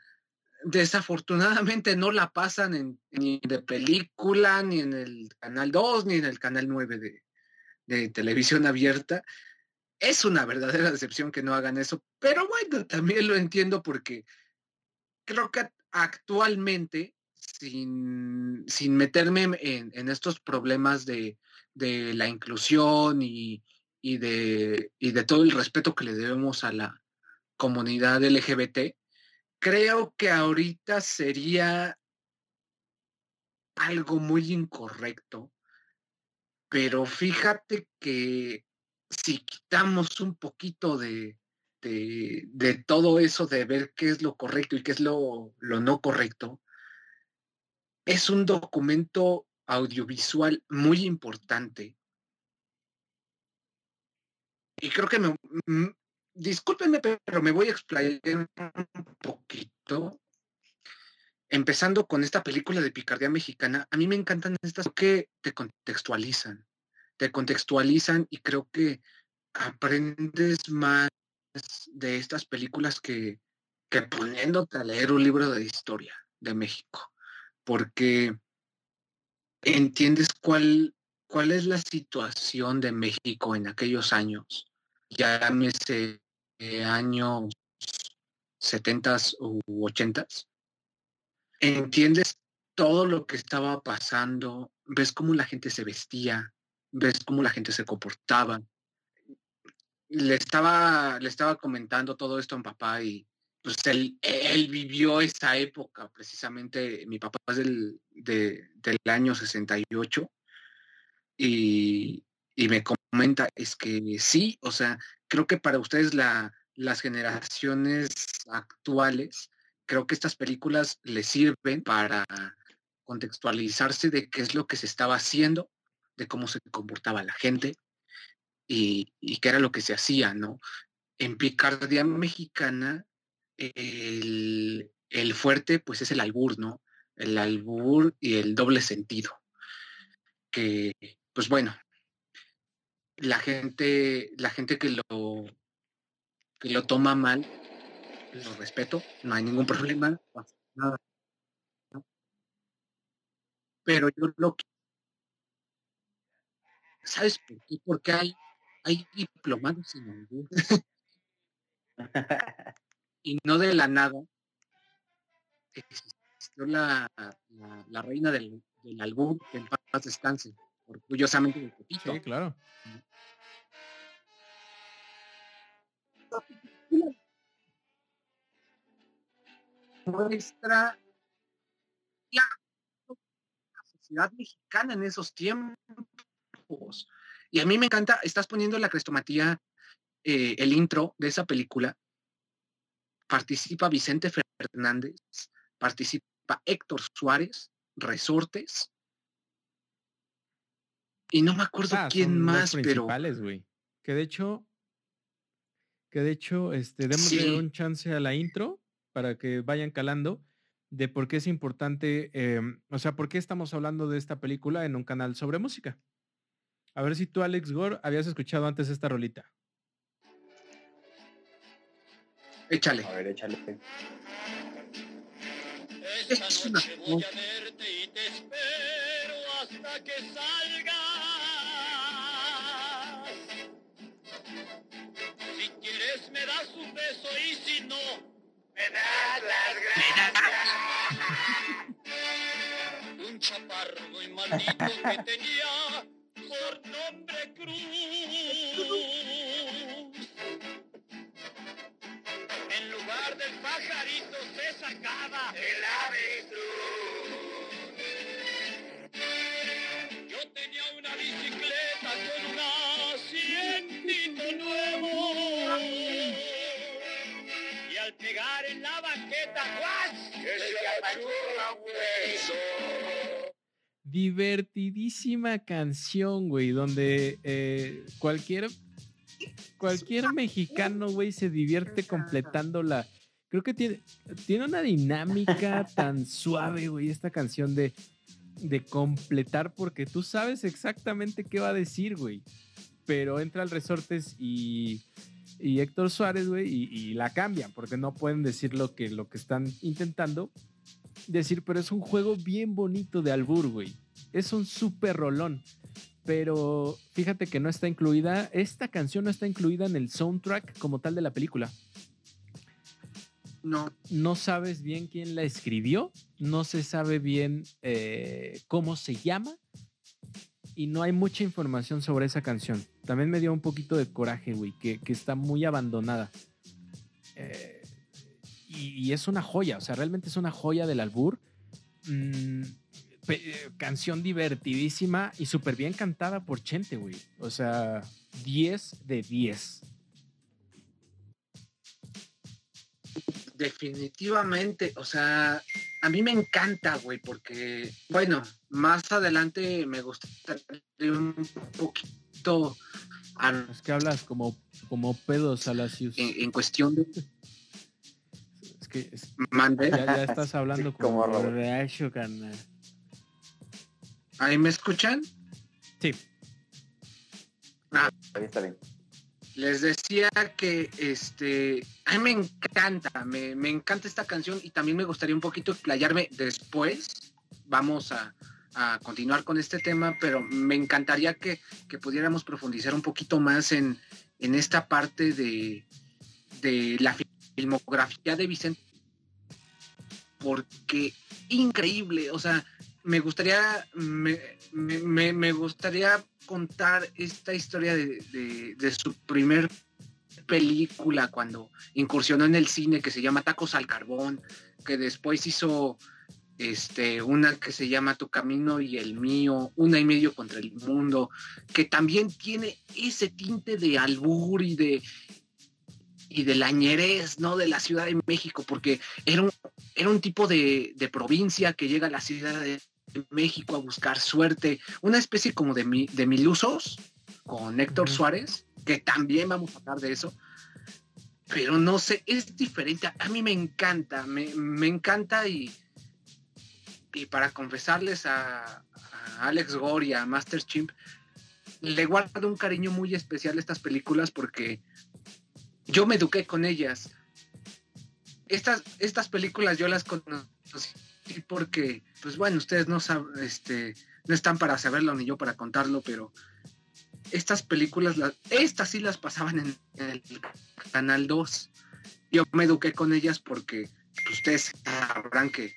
desafortunadamente no la pasan ni de película, ni en el Canal 2, ni en el Canal 9 de, de televisión abierta es una verdadera decepción que no hagan eso, pero bueno, también lo entiendo porque creo que actualmente, sin, sin meterme en, estos problemas de, la inclusión y, de, y de todo el respeto que le debemos a la comunidad LGBT, creo que ahorita sería algo muy incorrecto, pero fíjate que si quitamos un poquito de, de, todo eso, de ver qué es lo correcto y qué es lo, lo no correcto, es un documento audiovisual muy importante. Y creo que me, discúlpenme, pero me voy a explayar un poquito. Empezando con esta película de picardía mexicana, a mí me encantan estas que te contextualizan, te contextualizan y creo que aprendes más de estas películas que, que poniéndote a leer un libro de historia de México, porque entiendes cuál, cuál es la situación de México en aquellos años, llámese eh, años 70 u 80 entiendes todo lo que estaba pasando, ves cómo la gente se vestía, ves cómo la gente se comportaba. Le estaba, le estaba comentando todo esto a mi papá y pues él, él vivió esa época, precisamente mi papá es del, del año 68 y, y me comenta, es que sí, o sea, creo que para ustedes la, las generaciones actuales, creo que estas películas les sirven para contextualizarse de qué es lo que se estaba haciendo, de cómo se comportaba la gente y, y qué era lo que se hacía, ¿no? En Picardía Mexicana el, fuerte pues es el albur, ¿no? El albur y el doble sentido. Que, pues bueno, la gente, la gente que lo, que lo toma mal, lo respeto, no hay ningún <laughs> problema. Pero yo lo ¿Sabes por qué? Porque hay, hay diplomados en albur. y no de la nada existió la, la, reina del, del albur, que en paz descanse, orgullosamente de Pepito. Sí, claro. Muestra la sociedad mexicana en esos tiempos. Y a mí me encanta, estás poniendo la crestomatía, eh, el intro de esa película, participa Vicente Fernández, participa Héctor Suárez, Resortes, y no me acuerdo ah, quién más, pero. Que de hecho, que de hecho, este, démosle un chance a la intro para que vayan calando de por qué es importante, em, o sea, por qué estamos hablando de esta película en un canal sobre música. A ver si tú, Alex Gore, habías escuchado antes esta rolita. Échale. A ver, échale. Esta noche voy a verte y te espero hasta que salgas. Si quieres me das un beso y si no, me das las gracias. <laughs> un chaparro muy maldito que tenía por nombre Cruz. del pajarito se sacaba el avestruz. Yo tenía una bicicleta con un asientito nuevo. Y al pegar en la banqueta, ¡guas! Que se la hueso. Divertidísima canción, güey, donde eh, cualquier cualquier mexicano, güey, se divierte completando la, creo que tiene, tiene una dinámica <laughs> tan suave, güey, esta canción de, de completar, porque tú sabes exactamente qué va a decir, güey. Pero entra el Resortes y, y Héctor Suárez, güey, y, la cambian, porque no pueden decir lo que, lo que están intentando decir, pero es un juego bien bonito de albur, güey. Es un súper rolón. Pero fíjate que no está incluida, esta canción no está incluida en el soundtrack como tal de la película. No. No sabes bien quién la escribió, no se sabe bien eh, cómo se llama y no hay mucha información sobre esa canción. También me dio un poquito de coraje, güey, que, está muy abandonada. Eh, y, es una joya, o sea, realmente es una joya del albur. Mm, canción divertidísima y súper bien cantada por Chente, güey. O sea, 10 de 10. Definitivamente, o sea, a mí me encanta, güey, porque, bueno, más adelante me gustaría un poquito a- Es que hablas como, como pedos a la ciudad. en, en cuestión de que es- mande. ya, ya estás hablando Sí, como como borracho, carnal. ¿Ahí me escuchan? Sí. Ahí está bien. Les decía que este a mí me encanta, me, me encanta esta canción y también me gustaría un poquito explayarme después. Vamos a, a continuar con este tema, pero me encantaría que, que pudiéramos profundizar un poquito más en, en esta parte de, de la filmografía de Vicente. Porque increíble, o sea, me gustaría, me, me- gustaría contar esta historia de, de- de su primer película cuando incursionó en el cine que se llama Tacos al Carbón, que después hizo este, una que se llama Tu Camino y el Mío, Una y Medio contra el Mundo, que también tiene ese tinte de albur y de y de la ñerez, ¿no? De la Ciudad de México, porque era un, era un tipo de, de provincia que llega a la Ciudad de México a buscar suerte, una especie como de, mi- de Milusos con Héctor. Suárez, que también vamos a hablar de eso, pero no sé, es diferente, a mí me encanta, me, me encanta y, y para confesarles a, a Alex Gore y a Master Chimp, le guardo un cariño muy especial a estas películas porque yo me eduqué con ellas. Estas, estas películas yo las conocí porque, pues bueno, ustedes no saben, este, no están para saberlo ni yo para contarlo, pero estas películas, las, estas sí las pasaban en, en el Canal 2. Yo me eduqué con ellas porque pues, ustedes sabrán que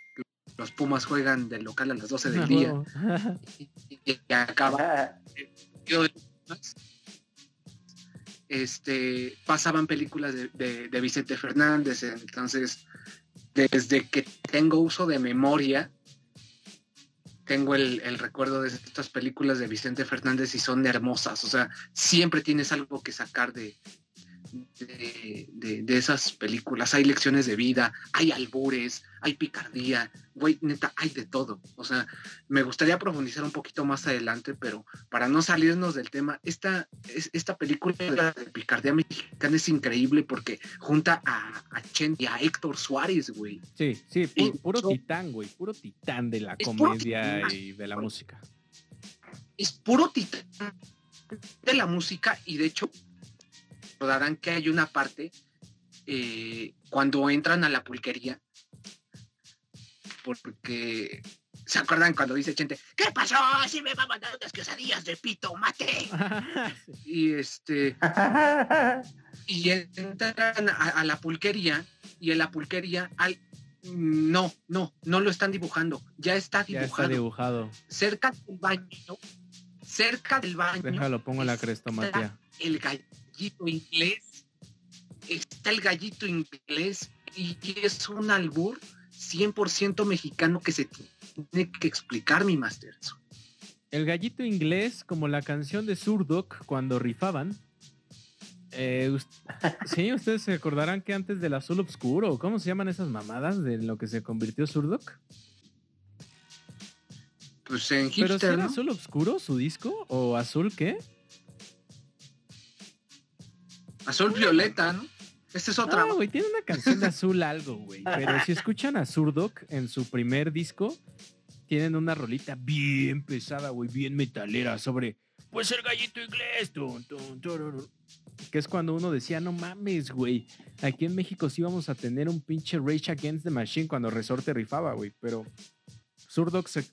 los Pumas juegan del local a las 12 del día <laughs> y, y acaba yo- este, pasaban películas de, Vicente Fernández, entonces desde que tengo uso de memoria, tengo el, el recuerdo de estas películas de Vicente Fernández y son hermosas, o sea, siempre tienes algo que sacar de, de, de- de esas películas, hay lecciones de vida, hay albures, hay picardía, güey, neta, hay de todo, o sea, me gustaría profundizar un poquito más adelante, pero para no salirnos del tema, esta, es- esta película de Picardía Mexicana es increíble porque junta a, a Chen y a Héctor Suárez, güey. Sí, sí, pu- puro titán, güey. Puro titán de la comedia titán. y de la música. Es puro titán de la música y de hecho recordarán que hay una parte eh, cuando entran a la pulquería porque ¿se acuerdan cuando dice Chente ¿qué pasó? Si me va a mandar unas quesadillas de pito mate <laughs> y este y entran a, a la pulquería y en la pulquería al no, no, no lo están dibujando, ya está ya dibujado. está dibujado. cerca del baño, cerca del baño, Déjalo, pongo la crestomatía. el gallito inglés, está el gallito inglés y es un albur 100% mexicano que se tiene que explicar, mi master. El gallito inglés, como la canción de Surdoc cuando rifaban. Eh, <laughs> sí, ustedes se acordarán que antes del azul oscuro, ¿cómo se llaman esas mamadas de lo que se convirtió Surdoc? Pues en Pero si hipster, era ¿no? azul oscuro su disco o azul qué? Azul violeta, ¿no? Esta es otra. No, güey, tiene una canción de azul algo, güey. Pero si escuchan a Surdoc en su primer disco, tienen una rolita bien pesada, güey, bien metalera sobre, pues el gallito inglés, tun, tun, que es cuando uno decía, no mames, güey, aquí en México sí vamos a tener un pinche Rage Against the Machine cuando Resorte rifaba, güey, pero Surdoc se,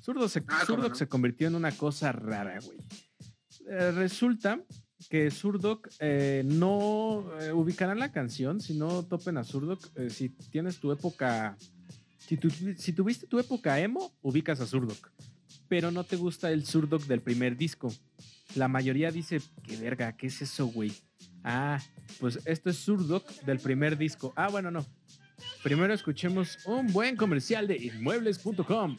Surdoc se, Ah, cómo Surdoc no. se convirtió en una cosa rara, güey. Eh, resulta que Surdoc eh, no eh, ubicarán la canción, si no topen a Surdoc, eh, si tienes tu época, si, tu- si tuviste tu época emo, ubicas a Surdoc, pero no te gusta el Surdoc del primer disco. La mayoría dice, qué verga, ¿qué es eso, güey? Ah, pues esto es Surdoc del primer disco. Ah, bueno, no. Primero escuchemos un buen comercial de inmuebles.com.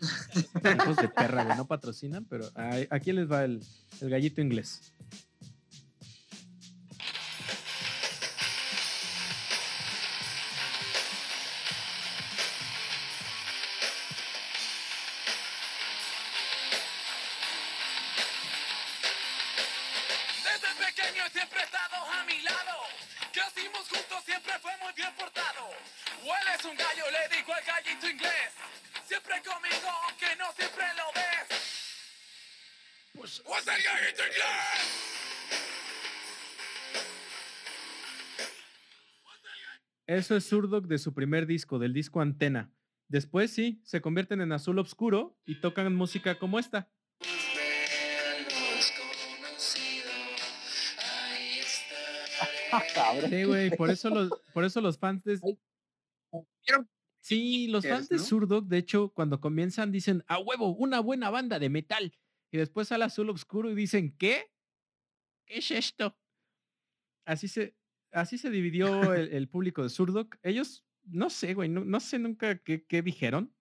De perra, güey, no patrocinan, pero aquí les va el, el gallito inglés. Eso es Surdoc de su primer disco, del disco Antena. Después sí, se convierten en azul oscuro y tocan música como esta. <laughs> Sí, güey, por eso los, por eso los fans de... Sí, los fans de ¿no? Surdoc, de hecho, cuando comienzan dicen, a huevo, una buena banda de metal. Y después sale azul oscuro y dicen, ¿qué? ¿Qué es esto? Así se, así se dividió el, el público de Surdoc. Ellos, no sé, güey, no, no sé nunca qué, qué dijeron,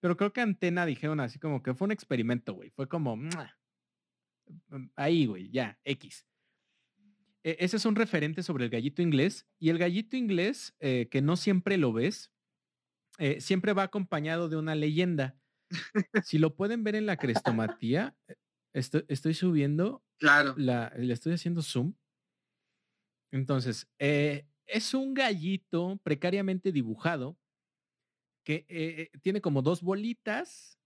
pero creo que Antena dijeron así como que fue un experimento, güey. Fue como, "Mua". Mm, ahí, güey, ya, X. E- Ese es un referente sobre el gallito inglés. Y el gallito inglés, eh, que no siempre lo ves, eh, siempre va acompañado de una leyenda. Si lo pueden ver en la <laughs> crestomatía, eh, estoy, estoy subiendo, Claro. la, le estoy haciendo zoom. Entonces, eh, es un gallito precariamente dibujado que eh, eh, tiene como dos bolitas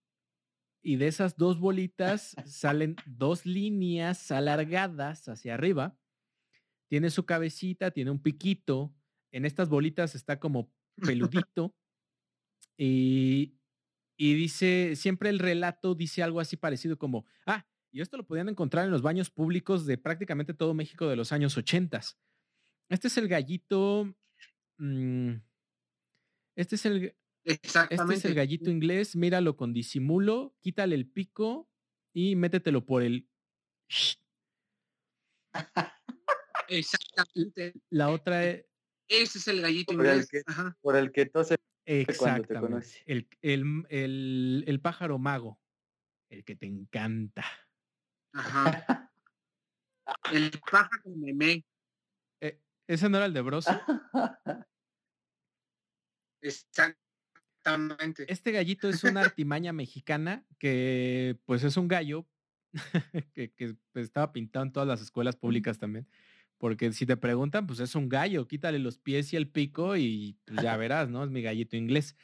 y de esas dos bolitas <laughs> salen dos líneas alargadas hacia arriba. Tiene su cabecita, tiene un piquito. En estas bolitas está como peludito. y, y dice, siempre el relato dice algo así parecido como, ah, y esto lo podían encontrar en los baños públicos de prácticamente todo México de los años 80. Este es el gallito. mm, este es el, Exactamente. este es el gallito inglés, míralo con disimulo, quítale el pico y métetelo por el... <laughs> Exactamente. La otra es... Ese es el gallito Por el inglés. que- Ajá. Por el que tose cuando te Exactamente. El, el, el, el pájaro mago, el que te encanta. Ajá. El pájaro meme. ¿Ese no era el de Broso? Exactamente. Este gallito es una artimaña mexicana que pues es un gallo <laughs> que, que, estaba pintado en todas las escuelas públicas también. Porque si te preguntan, pues es un gallo, quítale los pies y el pico y pues, ya <laughs> verás, ¿no? Es mi gallito inglés.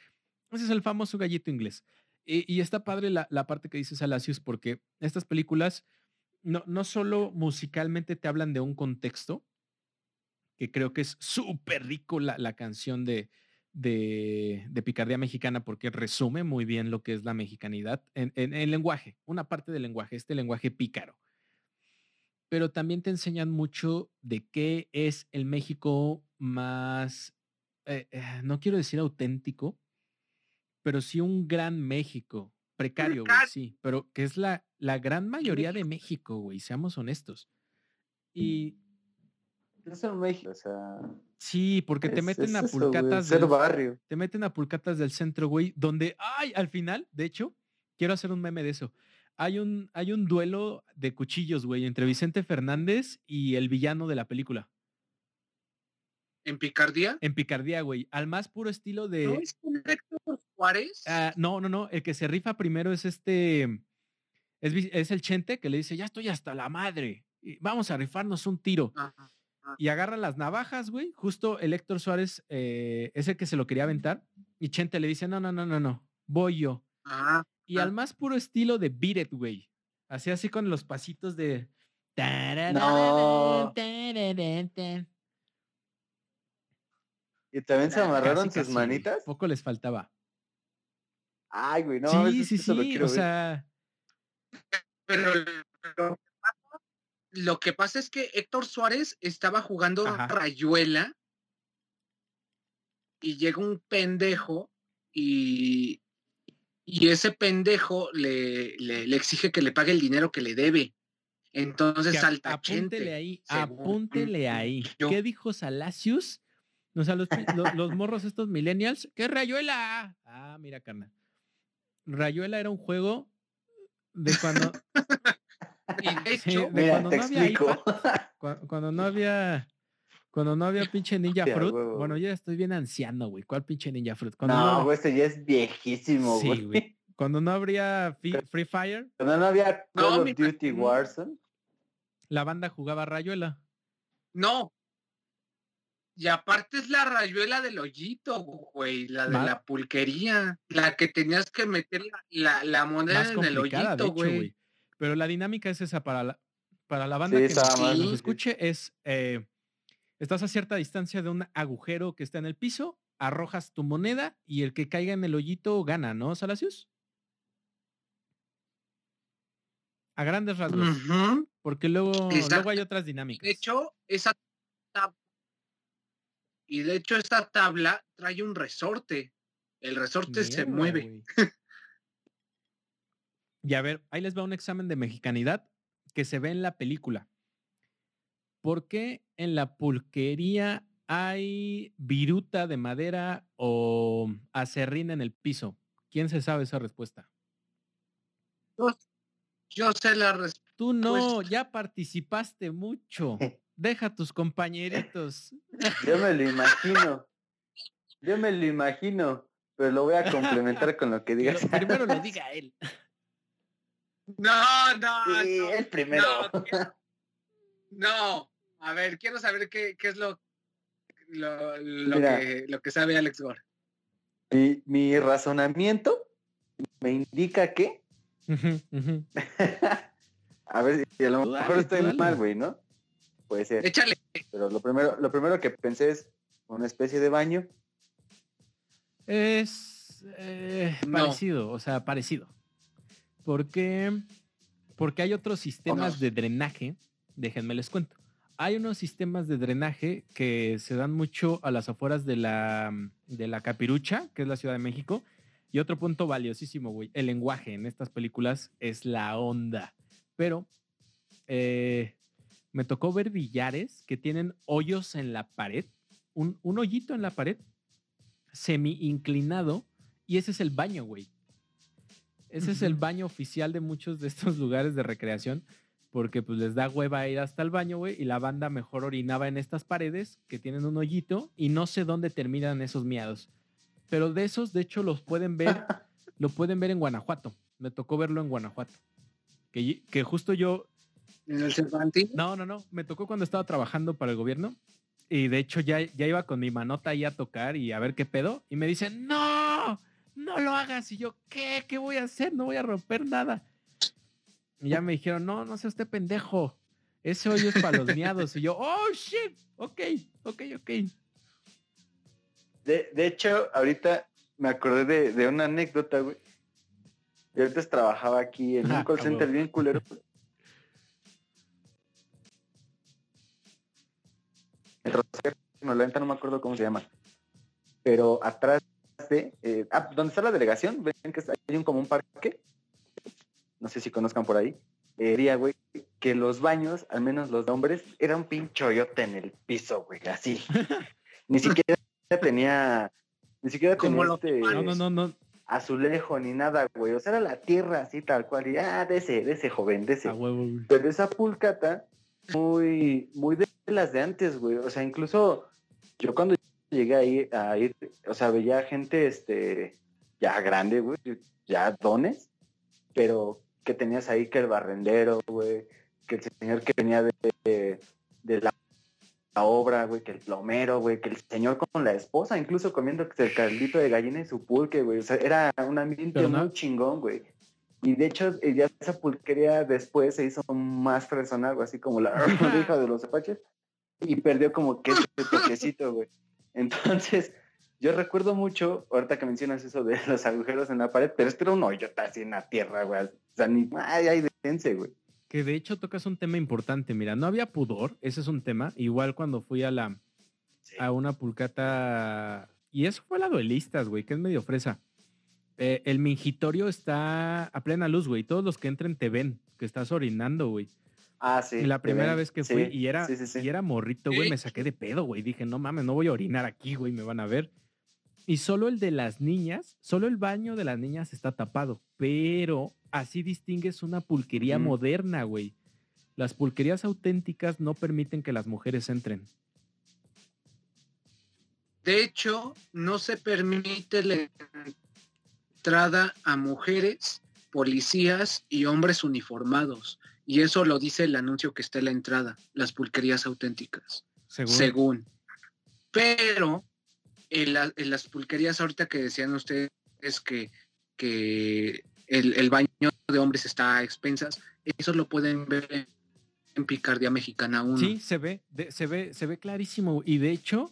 Ese es el famoso gallito inglés. Y, y está padre la, la parte que dice Salacios porque estas películas no, no solo musicalmente te hablan de un contexto, que creo que es súper rico la, la canción de, de, de Picardía Mexicana porque resume muy bien lo que es la mexicanidad en, en, en lenguaje, una parte del lenguaje, este lenguaje pícaro. Pero también te enseñan mucho de qué es el México más, eh, eh, no quiero decir auténtico, pero sí un gran México, precario, güey, sí, pero que es la, la gran mayoría de México, güey, seamos honestos. Y Es en México, o sea. sí, porque te es- meten es a pulcatas del- barrio. te meten a pulcatas del centro, güey, donde, ay, al final, de hecho, quiero hacer un meme de eso. Hay un, hay un duelo de cuchillos, güey, entre Vicente Fernández y el villano de la película. En Picardía. En Picardía, güey, al más puro estilo de... ¿No es con Héctor Juárez? Ah, no, no, no. El que se rifa primero es este. Es, es el Chente que le dice: Ya estoy hasta la madre. y Vamos a rifarnos un tiro. Ajá. Y agarran las navajas, güey. Justo el Héctor Suárez eh, es el que se lo quería aventar. Y Chente le dice: No, no, no, no, no. Voy yo. Ajá. Y Ah. al más puro estilo de Beat It, güey. Así, así con los pasitos de. No. Y también se Ah, amarraron casi, sus casi, güey. manitas. Poco les faltaba. Ay, güey, no. sí, sí, sí. O ver. sea, Pero lo lo que pasa es que Héctor Suárez estaba jugando Ajá. rayuela y llega un pendejo y, y ese pendejo le, le, le exige que le pague el dinero que le debe. Entonces que salta apúntele Chente, ahí, según apúntele <laughs> ahí. yo. ¿Qué dijo Salacius? O sea, los, pi- lo- los morros estos millennials, ¿qué Rayuela? Ah, mira, carnal. Rayuela era un juego de cuando, <laughs> Y de <laughs> Sí, hecho, de Mira, cuando te no había explico. <laughs> cuando, no había cuando no había pinche <laughs> Ninja Sí, Fruit. huevo, Bueno, ya estoy bien anciano, güey. ¿Cuál pinche Ninja Fruit? Cuando No, no, güey, este ya es viejísimo, Sí, güey. güey. cuando no habría Fi- Free Fire, Cuando no había No, Call of mira, Duty no. Warzone. la banda jugaba Rayuela. no. Y aparte es la rayuela del hoyito, güey, la de la pulquería, la que tenías que meter la, la, la moneda Más en el hoyito, güey. Pero la dinámica es esa para la, para la banda Sí, que nos, escuche, es eh, estás a cierta distancia de un agujero que está en el piso, arrojas tu moneda y el que caiga en el hoyito gana, ¿no, Salacios? A grandes rasgos, porque luego, luego hay otras dinámicas. De hecho, esa tab- y de hecho esta tabla trae un resorte. El resorte se mueve. Y a ver, ahí les va un examen de mexicanidad que se ve en la película. ¿Por qué en la pulquería hay viruta de madera o acerrín en el piso? ¿Quién se sabe esa respuesta? Yo sé la respuesta. Tú no, ya participaste mucho. <laughs> Deja a tus compañeritos. Yo me lo imagino. <laughs> Yo me lo imagino. Pero lo voy a <laughs> complementar con lo que digas. primero lo diga él. No, no, Sí, no. el primero. No, <laughs> no. A ver, quiero saber qué, qué es lo, lo, lo Mira. que, lo que sabe Alex Gore. Mi, mi razonamiento me indica que. <laughs> A ver si a lo mejor estoy dale. mal, güey, ¿no? Puede ser. Échale. Pero lo primero, lo primero que pensé es una especie de baño. Es eh, No. parecido, o sea, parecido. Porque, porque hay otros sistemas de drenaje, déjenme les cuento. Hay unos sistemas de drenaje que se dan mucho a las afueras de la, de la Capirucha, que es la Ciudad de México. Y otro punto valiosísimo, güey, el lenguaje en estas películas es la onda. Pero eh, me tocó ver billares que tienen hoyos en la pared, un, un hoyito en la pared, semi inclinado, y ese es el baño, güey. Ese es el baño oficial de muchos de estos <laughs> lugares de recreación, porque pues les da hueva ir hasta el baño, güey, y la banda mejor orinaba en estas paredes que tienen un hoyito y no sé dónde terminan esos miados. Pero de esos, de hecho, los pueden ver, <laughs> lo pueden ver en Guanajuato. Me tocó verlo en Guanajuato. Que, que justo yo, En el Cervantes. no, no, no, me tocó cuando estaba trabajando para el gobierno y de hecho ya, ya iba con mi manota ahí a tocar y a ver qué pedo y me dicen, no, no lo hagas. Y yo, ¿qué? ¿Qué voy a hacer? No voy a romper nada. Y ya me dijeron, no, no sea usted pendejo. Ese hoyo es para los miados. Y yo, oh, shit, ok, ok, ok. De, de hecho, ahorita me acordé de, de una anécdota, güey. Yo antes trabajaba aquí en Ah, un call center bien culero. No, la neta no me acuerdo cómo se llama. Pero atrás. Eh, ah, donde está la delegación, ven que está- hay un como un parque. No sé si conozcan por ahí. Eh, diría, güey, que los baños, al menos los de hombres, era un pinche hoyote en el piso, güey, así. <laughs> Ni siquiera tenía... Ni siquiera Como tenía este No, no, no, no. azulejo ni nada, güey. O sea, era la tierra así tal cual. Y ah, de ese, de ese joven, de ese. A huevo, güey. Pero esa pulcata, muy, muy de las de antes, güey. O sea, incluso yo cuando llegué ahí a ir, o sea, veía gente, este, ya grande, güey, ya dones, pero que tenías ahí que el barrendero, güey, que el señor que venía de, de, de la, la obra, güey, que el plomero, güey, que el señor con la esposa, incluso comiendo el caldito de gallina y su pulque, güey. O sea, era un ambiente muy chingón, güey. Y de hecho, ya esa pulquería después se hizo más fresona, algo así como la <laughs> hija de los apaches, y perdió como que ese toquecito, güey. Entonces, yo recuerdo mucho, ahorita que mencionas eso de <laughs> los agujeros en la pared, pero este era un hoyo así en la tierra, güey. O sea, ni, ay, ay, dense, güey. Que de hecho tocas un tema importante. Mira, no había pudor, ese es un tema. Igual cuando fui a la a una pulcata. Y eso fue la duelistas, güey, que es medio fresa. Eh, el mingitorio está a plena luz, güey. Todos los que entren te ven, que estás orinando, güey. Ah, sí. y la primera vez que Sí, fui y era, sí, sí, sí. y era morrito, güey, me saqué de pedo, güey. Dije, no mames, no voy a orinar aquí, güey, me van a ver. Y solo el de las niñas, solo el baño de las niñas está tapado, pero así distingues una pulquería moderna, güey. Las pulquerías auténticas no permiten que las mujeres entren. De hecho, no se permite la entrada a mujeres, policías y hombres uniformados. Y eso lo dice el anuncio que está en la entrada, las pulquerías auténticas. Según. Según. Pero en, la- en las pulquerías ahorita que decían ustedes que, que el, el baño de hombres está a expensas, eso lo pueden ver en Picardía Mexicana 1. Sí, se ve, de- se ve, se ve clarísimo. Y de hecho,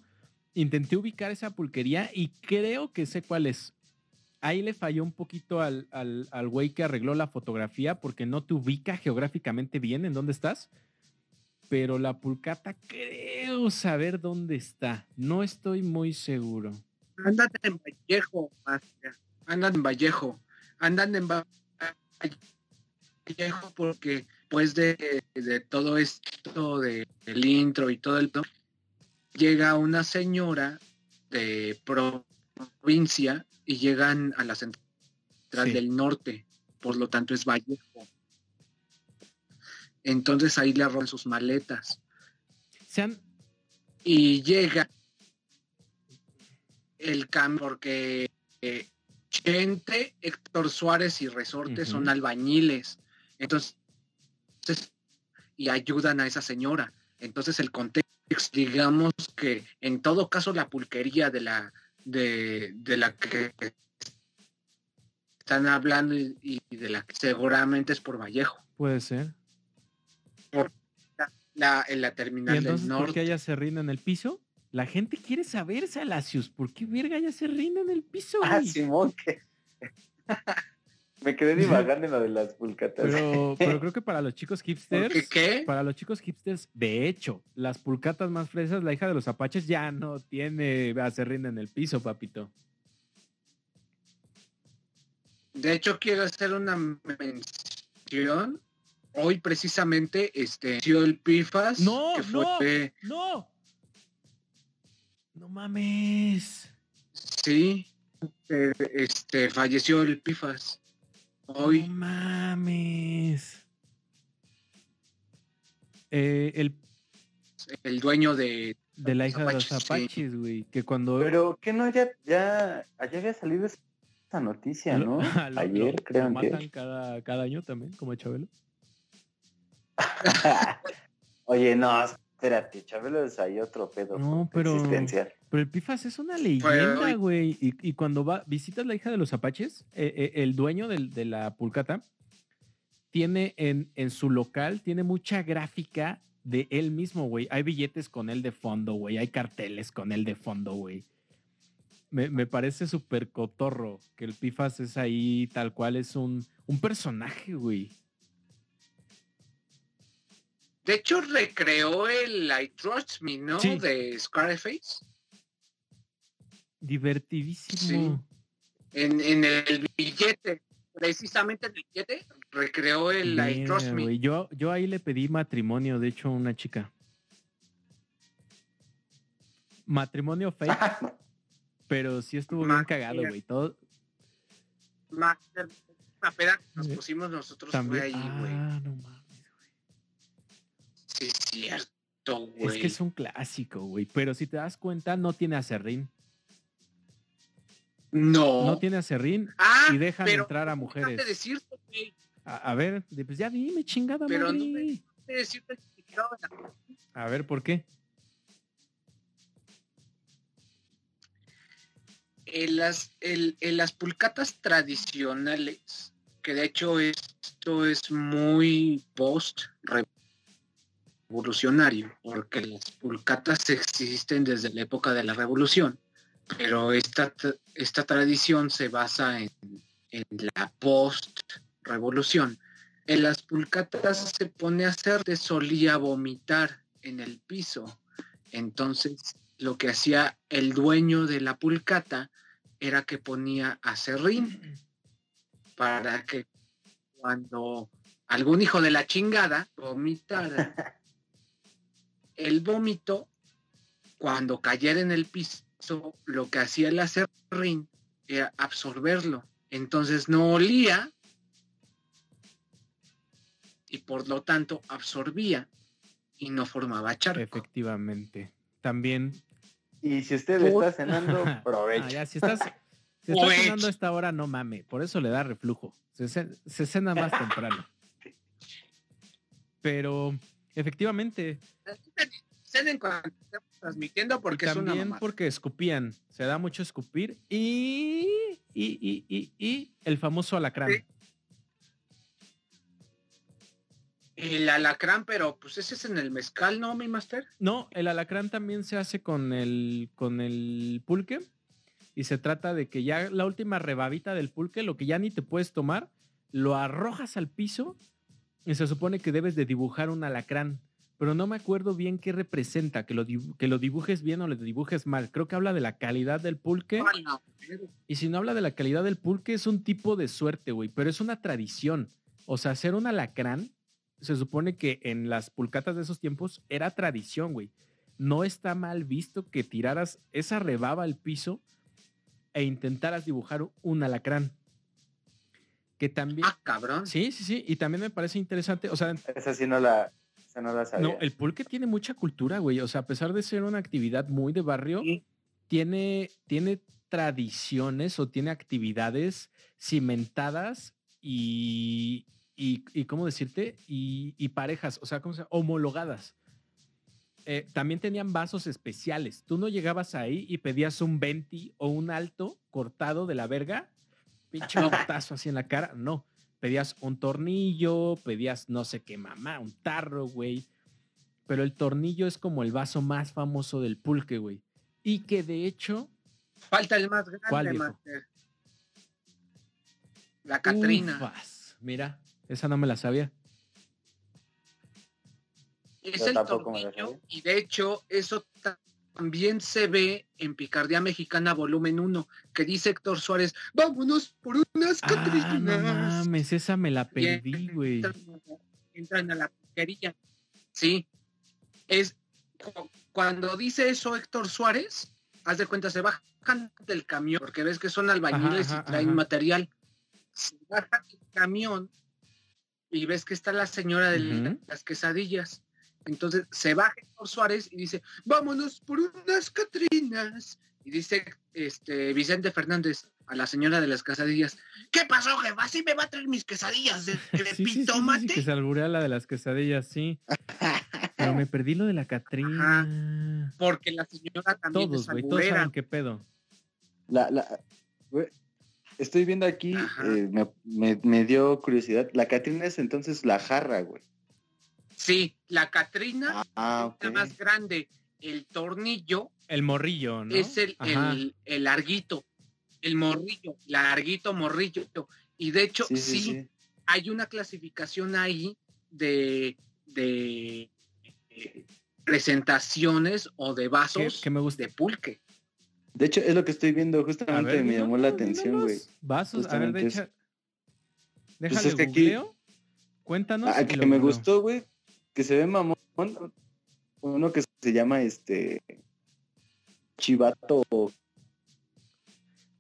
intenté ubicar esa pulquería y creo que sé cuál es. Ahí le falló un poquito al, al, al güey que arregló la fotografía porque no te ubica geográficamente bien en dónde estás. Pero la pulcata creo saber dónde está. No estoy muy seguro. Andan en Vallejo, andan en Vallejo, andan en Va- Vallejo porque pues de, de todo esto de- del intro y todo el llega una señora de provincia y llegan a la central Sí. del norte, por lo tanto es Vallejo. Entonces ahí le roban sus maletas Sean, y llega el cambio porque eh, Chente, Héctor Suárez y Resorte son albañiles. Entonces, y ayudan a esa señora. Entonces el contexto, digamos que en todo caso la pulquería de la de, de la que están hablando y, y de la que seguramente es por Vallejo, puede ser. la, en la ¿Y terminal entonces del por qué norte. hay acerrín en el piso? La gente quiere saber, Salacius, ¿por qué verga hay acerrín en el piso? Ah, güey? Simón, que. Me quedé divagando en lo de las pulcatas. Pero, pero creo que para los chicos hipsters, ¿Porque qué? para los chicos hipsters, de hecho, las pulcatas más fresas, la hija de los apaches ya no tiene acerrín en el piso, papito. De hecho, quiero hacer una mención. Hoy precisamente este dio el Pifas. No, que fue, ¡No! No mames. Sí, eh, este falleció el Pifas. No Hoy. mames. Eh, el el dueño de de la hija de los Apaches, sí. güey. Que cuando. Pero que no, ya, ya, allá había salido esa noticia, ¿no? <laughs> lo- lo- Ayer, lo creo matan que. cada, cada año también, como a Chabelo. <laughs> Oye, no, espérate, Chabelo es ahí otro pedo. No, pero- Existencial. Pero el Pifas es una leyenda, hoy- güey. Y, y cuando va, visitas la hija de los apaches, eh, eh, el dueño del- de la pulcata tiene en, en su local, tiene mucha gráfica de él mismo, güey. Hay billetes con él de fondo, güey. Hay carteles con él de fondo, güey. Me, me parece súper cotorro que el Pifas es ahí tal cual, es un, un personaje, güey. De hecho, recreó el I Trust Me, ¿no? Sí. De Scarface. Divertidísimo. En, en el billete. Precisamente en el billete recreó el I Trust Me. güey. Yo, yo ahí le pedí matrimonio, de hecho, a una chica. Matrimonio fake, <laughs> pero sí estuvo bien cagado, güey. Todo Más una peda que nos pusimos nosotros también. fue ahí, güey. ah, no mames. Sí, es cierto, güey. Es que es un clásico, güey. Pero si te das cuenta, no tiene acerrín. No. No tiene acerrín ah, y dejan pero entrar a mujeres. decirte. A, a ver, pues ya dime, chingada Pero no me- decirte A ver, ¿por qué? en las, el- en las pulcatas tradicionales, que de hecho esto es muy post revolucionario, porque las pulcatas existen desde la época de la revolución, pero esta, esta tradición se basa en, en la post revolución. En las pulcatas se pone a hacer, te solía vomitar en el piso. Entonces, lo que hacía el dueño de la pulcata era que ponía acerrín para que cuando algún hijo de la chingada vomitara <laughs> el vómito, cuando cayera en el piso, lo que hacía el acerrín era absorberlo. Entonces no olía y por lo tanto absorbía y no formaba charco. Efectivamente. También. Y si usted Por- está cenando, <laughs> Ah, aproveche. ya, si estás, si estás Provecho. cenando a esta hora, no mame. Por eso le da reflujo. Se cena más <laughs> temprano. Pero efectivamente, en cuanto estemos transmitiendo porque es una También mamada. porque escupían. Se da mucho escupir. Y, y, y, y, y el famoso alacrán. Sí. El alacrán, pero pues ese es en el mezcal, ¿no, mi master? No, el alacrán también se hace con el, con el pulque. Y se trata de que ya la última rebabita del pulque, lo que ya ni te puedes tomar, lo arrojas al piso y se supone que debes de dibujar un alacrán. Pero no me acuerdo bien qué representa, que lo, que lo dibujes bien o lo dibujes mal. Creo que habla de la calidad del pulque. Y si no habla de la calidad del pulque, es un tipo de suerte, güey. Pero es una tradición. O sea, hacer un alacrán, se supone que en las pulcatas de esos tiempos era tradición, güey. No está mal visto que tiraras esa rebaba al piso e intentaras dibujar un alacrán. Que también... Ah, cabrón. Sí, sí, sí. Y también me parece interesante. O sea, Esa sí no la, esa no la sabía. no, el pulque tiene mucha cultura, güey. O sea, a pesar de ser una actividad muy de barrio, Sí. tiene, tiene tradiciones o tiene actividades cimentadas y, y, y ¿cómo decirte? Y, y parejas, o sea, ¿cómo se llama? homologadas. Eh, también tenían vasos especiales. Tú no llegabas ahí y pedías un 20 o un alto cortado de la verga, pinche <laughs> cortazo así en la cara. No, pedías un tornillo, pedías no sé qué mamá, un tarro, güey. Pero el tornillo es como el vaso más famoso del pulque, güey. Y que de hecho, Falta el más ¿Cuál, grande, viejo? master. La Catrina. ufas, mira, esa no me la sabía. Es Yo el tornillo y de hecho eso también se ve en Picardía Mexicana volumen 1 que dice Héctor Suárez, vámonos por unas Ah, no catrinas. mames, esa me la perdí, güey. entran, entran a la pulquería. Sí. Es cu- cuando dice eso Héctor Suárez, haz de cuenta, se bajan del camión, porque ves que son albañiles Ajá, y traen ajá. material. Se baja del camión y ves que está la señora de las quesadillas. Entonces se baja Héctor Suárez y dice, vámonos por unas catrinas. Y dice este Vicente Fernández a la señora de las quesadillas, ¿qué pasó, jefa? ¿Así me va a traer mis quesadillas de, <laughs> de Sí, sí, sí, sí, sí, pitomate? que se alburea la de las quesadillas, sí. <laughs> Pero me perdí lo de la Catrina. Porque la señora también Todos, es güey, todos saben qué pedo. La, la, güey, estoy viendo aquí, eh, me, me- me dio curiosidad. La Catrina es entonces la jarra, güey. Sí, la Catrina Ah, es la más grande. El tornillo El morrillo, ¿no? es el, el, el larguito, el morrillo, larguito morrillo. Y de hecho, Sí, sí, sí, sí. hay una clasificación ahí de, de eh, presentaciones o de vasos que me gusta. de pulque. De hecho, es lo que estoy viendo, justamente ver, me llamó la atención, güey. Vasos, a ver, Justamente deja, es- déjale es que aquí-. Cuéntanos. Ah, que lo me gustó, güey, que se ve mamón. Uno que se llama este Chivato.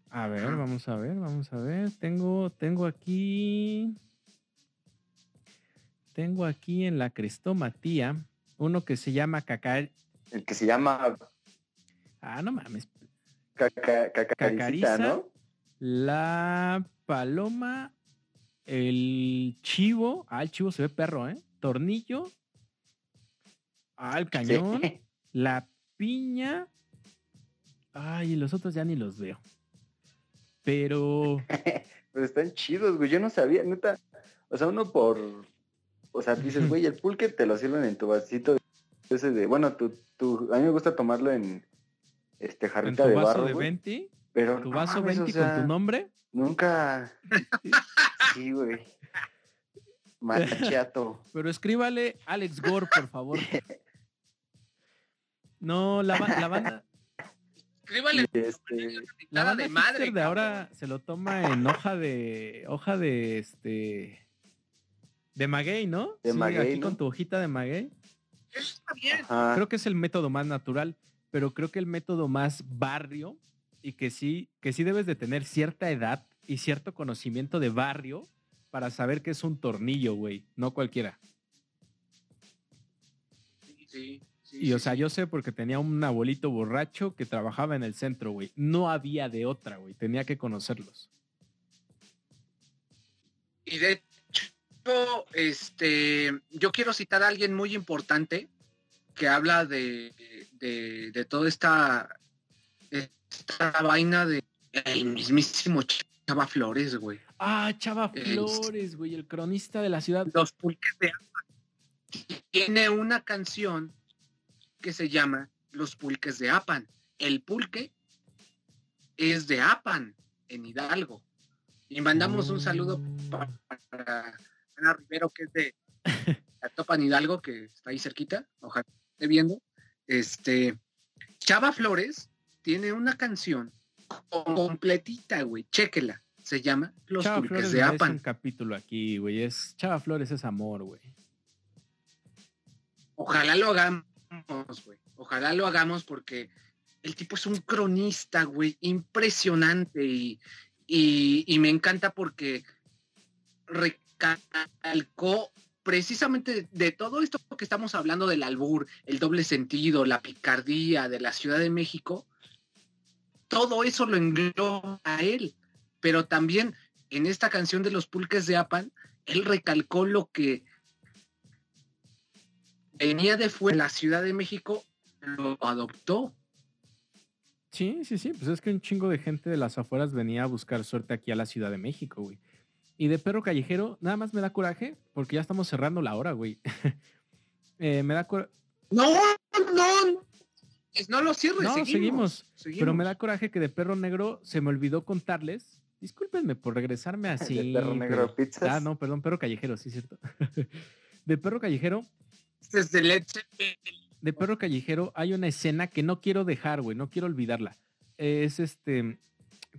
A ver, vamos a ver, vamos a ver. Tengo, tengo aquí. Tengo aquí en la crestomatía uno que se llama cacar. El que se llama Ah, no mames. caca, Cacariza. ¿no? La paloma, el chivo. Ah, el chivo se ve perro, ¿eh? Tornillo. Ah, el cañón. Sí. <laughs> La piña. Ay, los otros ya ni los veo. Pero. <laughs> Pero están chidos, güey. Yo no sabía, neta. O sea, uno por. O sea, dices, güey, el pulque te lo sirven en tu vasito. Ese de. Bueno, tu, tu, a mí me gusta tomarlo en. Este, En jarrita tu de vaso barro. de güey, 20, pero tu no vaso mames, o 20 sea, con tu nombre. Nunca. <laughs> Sí, güey. Machiato. Pero escríbale Alex Gore, por favor. No, la, la banda, Escríbale este. la banda de madre. de ahora se lo toma en hoja de hoja de este de maguey, ¿no? De Sí, maguey, aquí ¿no? con tu hojita de maguey. Eso está bien. Ajá. Creo que es el método más natural, pero creo que el método más barrio y que sí que sí debes de tener cierta edad y cierto conocimiento de barrio para saber que es un tornillo, güey, no cualquiera. Sí, sí, sí, Y o sea, yo sé porque tenía un abuelito borracho que trabajaba en el centro, güey. No había de otra, güey. Tenía que conocerlos. Y de hecho, este, yo quiero citar a alguien muy importante que habla de, de, de toda esta, esta vaina de el mismísimo Chava Flores, güey. Ah, Chava Eh, Flores, güey, el cronista de la ciudad. Los pulques de Apan. Tiene una canción que se llama Los pulques de Apan. El pulque es de Apan, en Hidalgo. Y mandamos un saludo para Ana Rivero, que es de <laughs> Topan Hidalgo, que está ahí cerquita, ojalá esté viendo. Este, Chava Flores tiene una canción completita, güey, chéquela. Se llama Los Chava pulques Flores de Apan. un capítulo aquí, güey. Es Chava Flores es amor, güey. Ojalá lo hagamos, Ojalá lo hagamos porque el tipo es un cronista, güey, impresionante y, y, me encanta porque recalcó precisamente de todo esto que estamos hablando del albur, el doble sentido, la picardía de la Ciudad de México, todo eso lo engloba a él. Pero también en esta canción de los pulques de Apan, él recalcó lo que venía de fuera de la Ciudad de México, lo adoptó. Sí, sí, sí. Pues es que un chingo de gente de las afueras venía a buscar suerte aquí a la Ciudad de México, güey. Y de perro callejero, nada más me da coraje porque ya estamos cerrando la hora, güey. <laughs> Eh, me da coraje. No, no, no lo cierres. No, seguimos, seguimos. seguimos. Pero me da coraje que de perro negro se me olvidó contarles. Discúlpenme por regresarme <laughs> así. de perro negro pero- pizzas. Ah, no, perdón, perro callejero, sí, cierto. <laughs> de perro callejero, Led de perro callejero hay una escena que no quiero dejar, güey, no quiero olvidarla. Es este,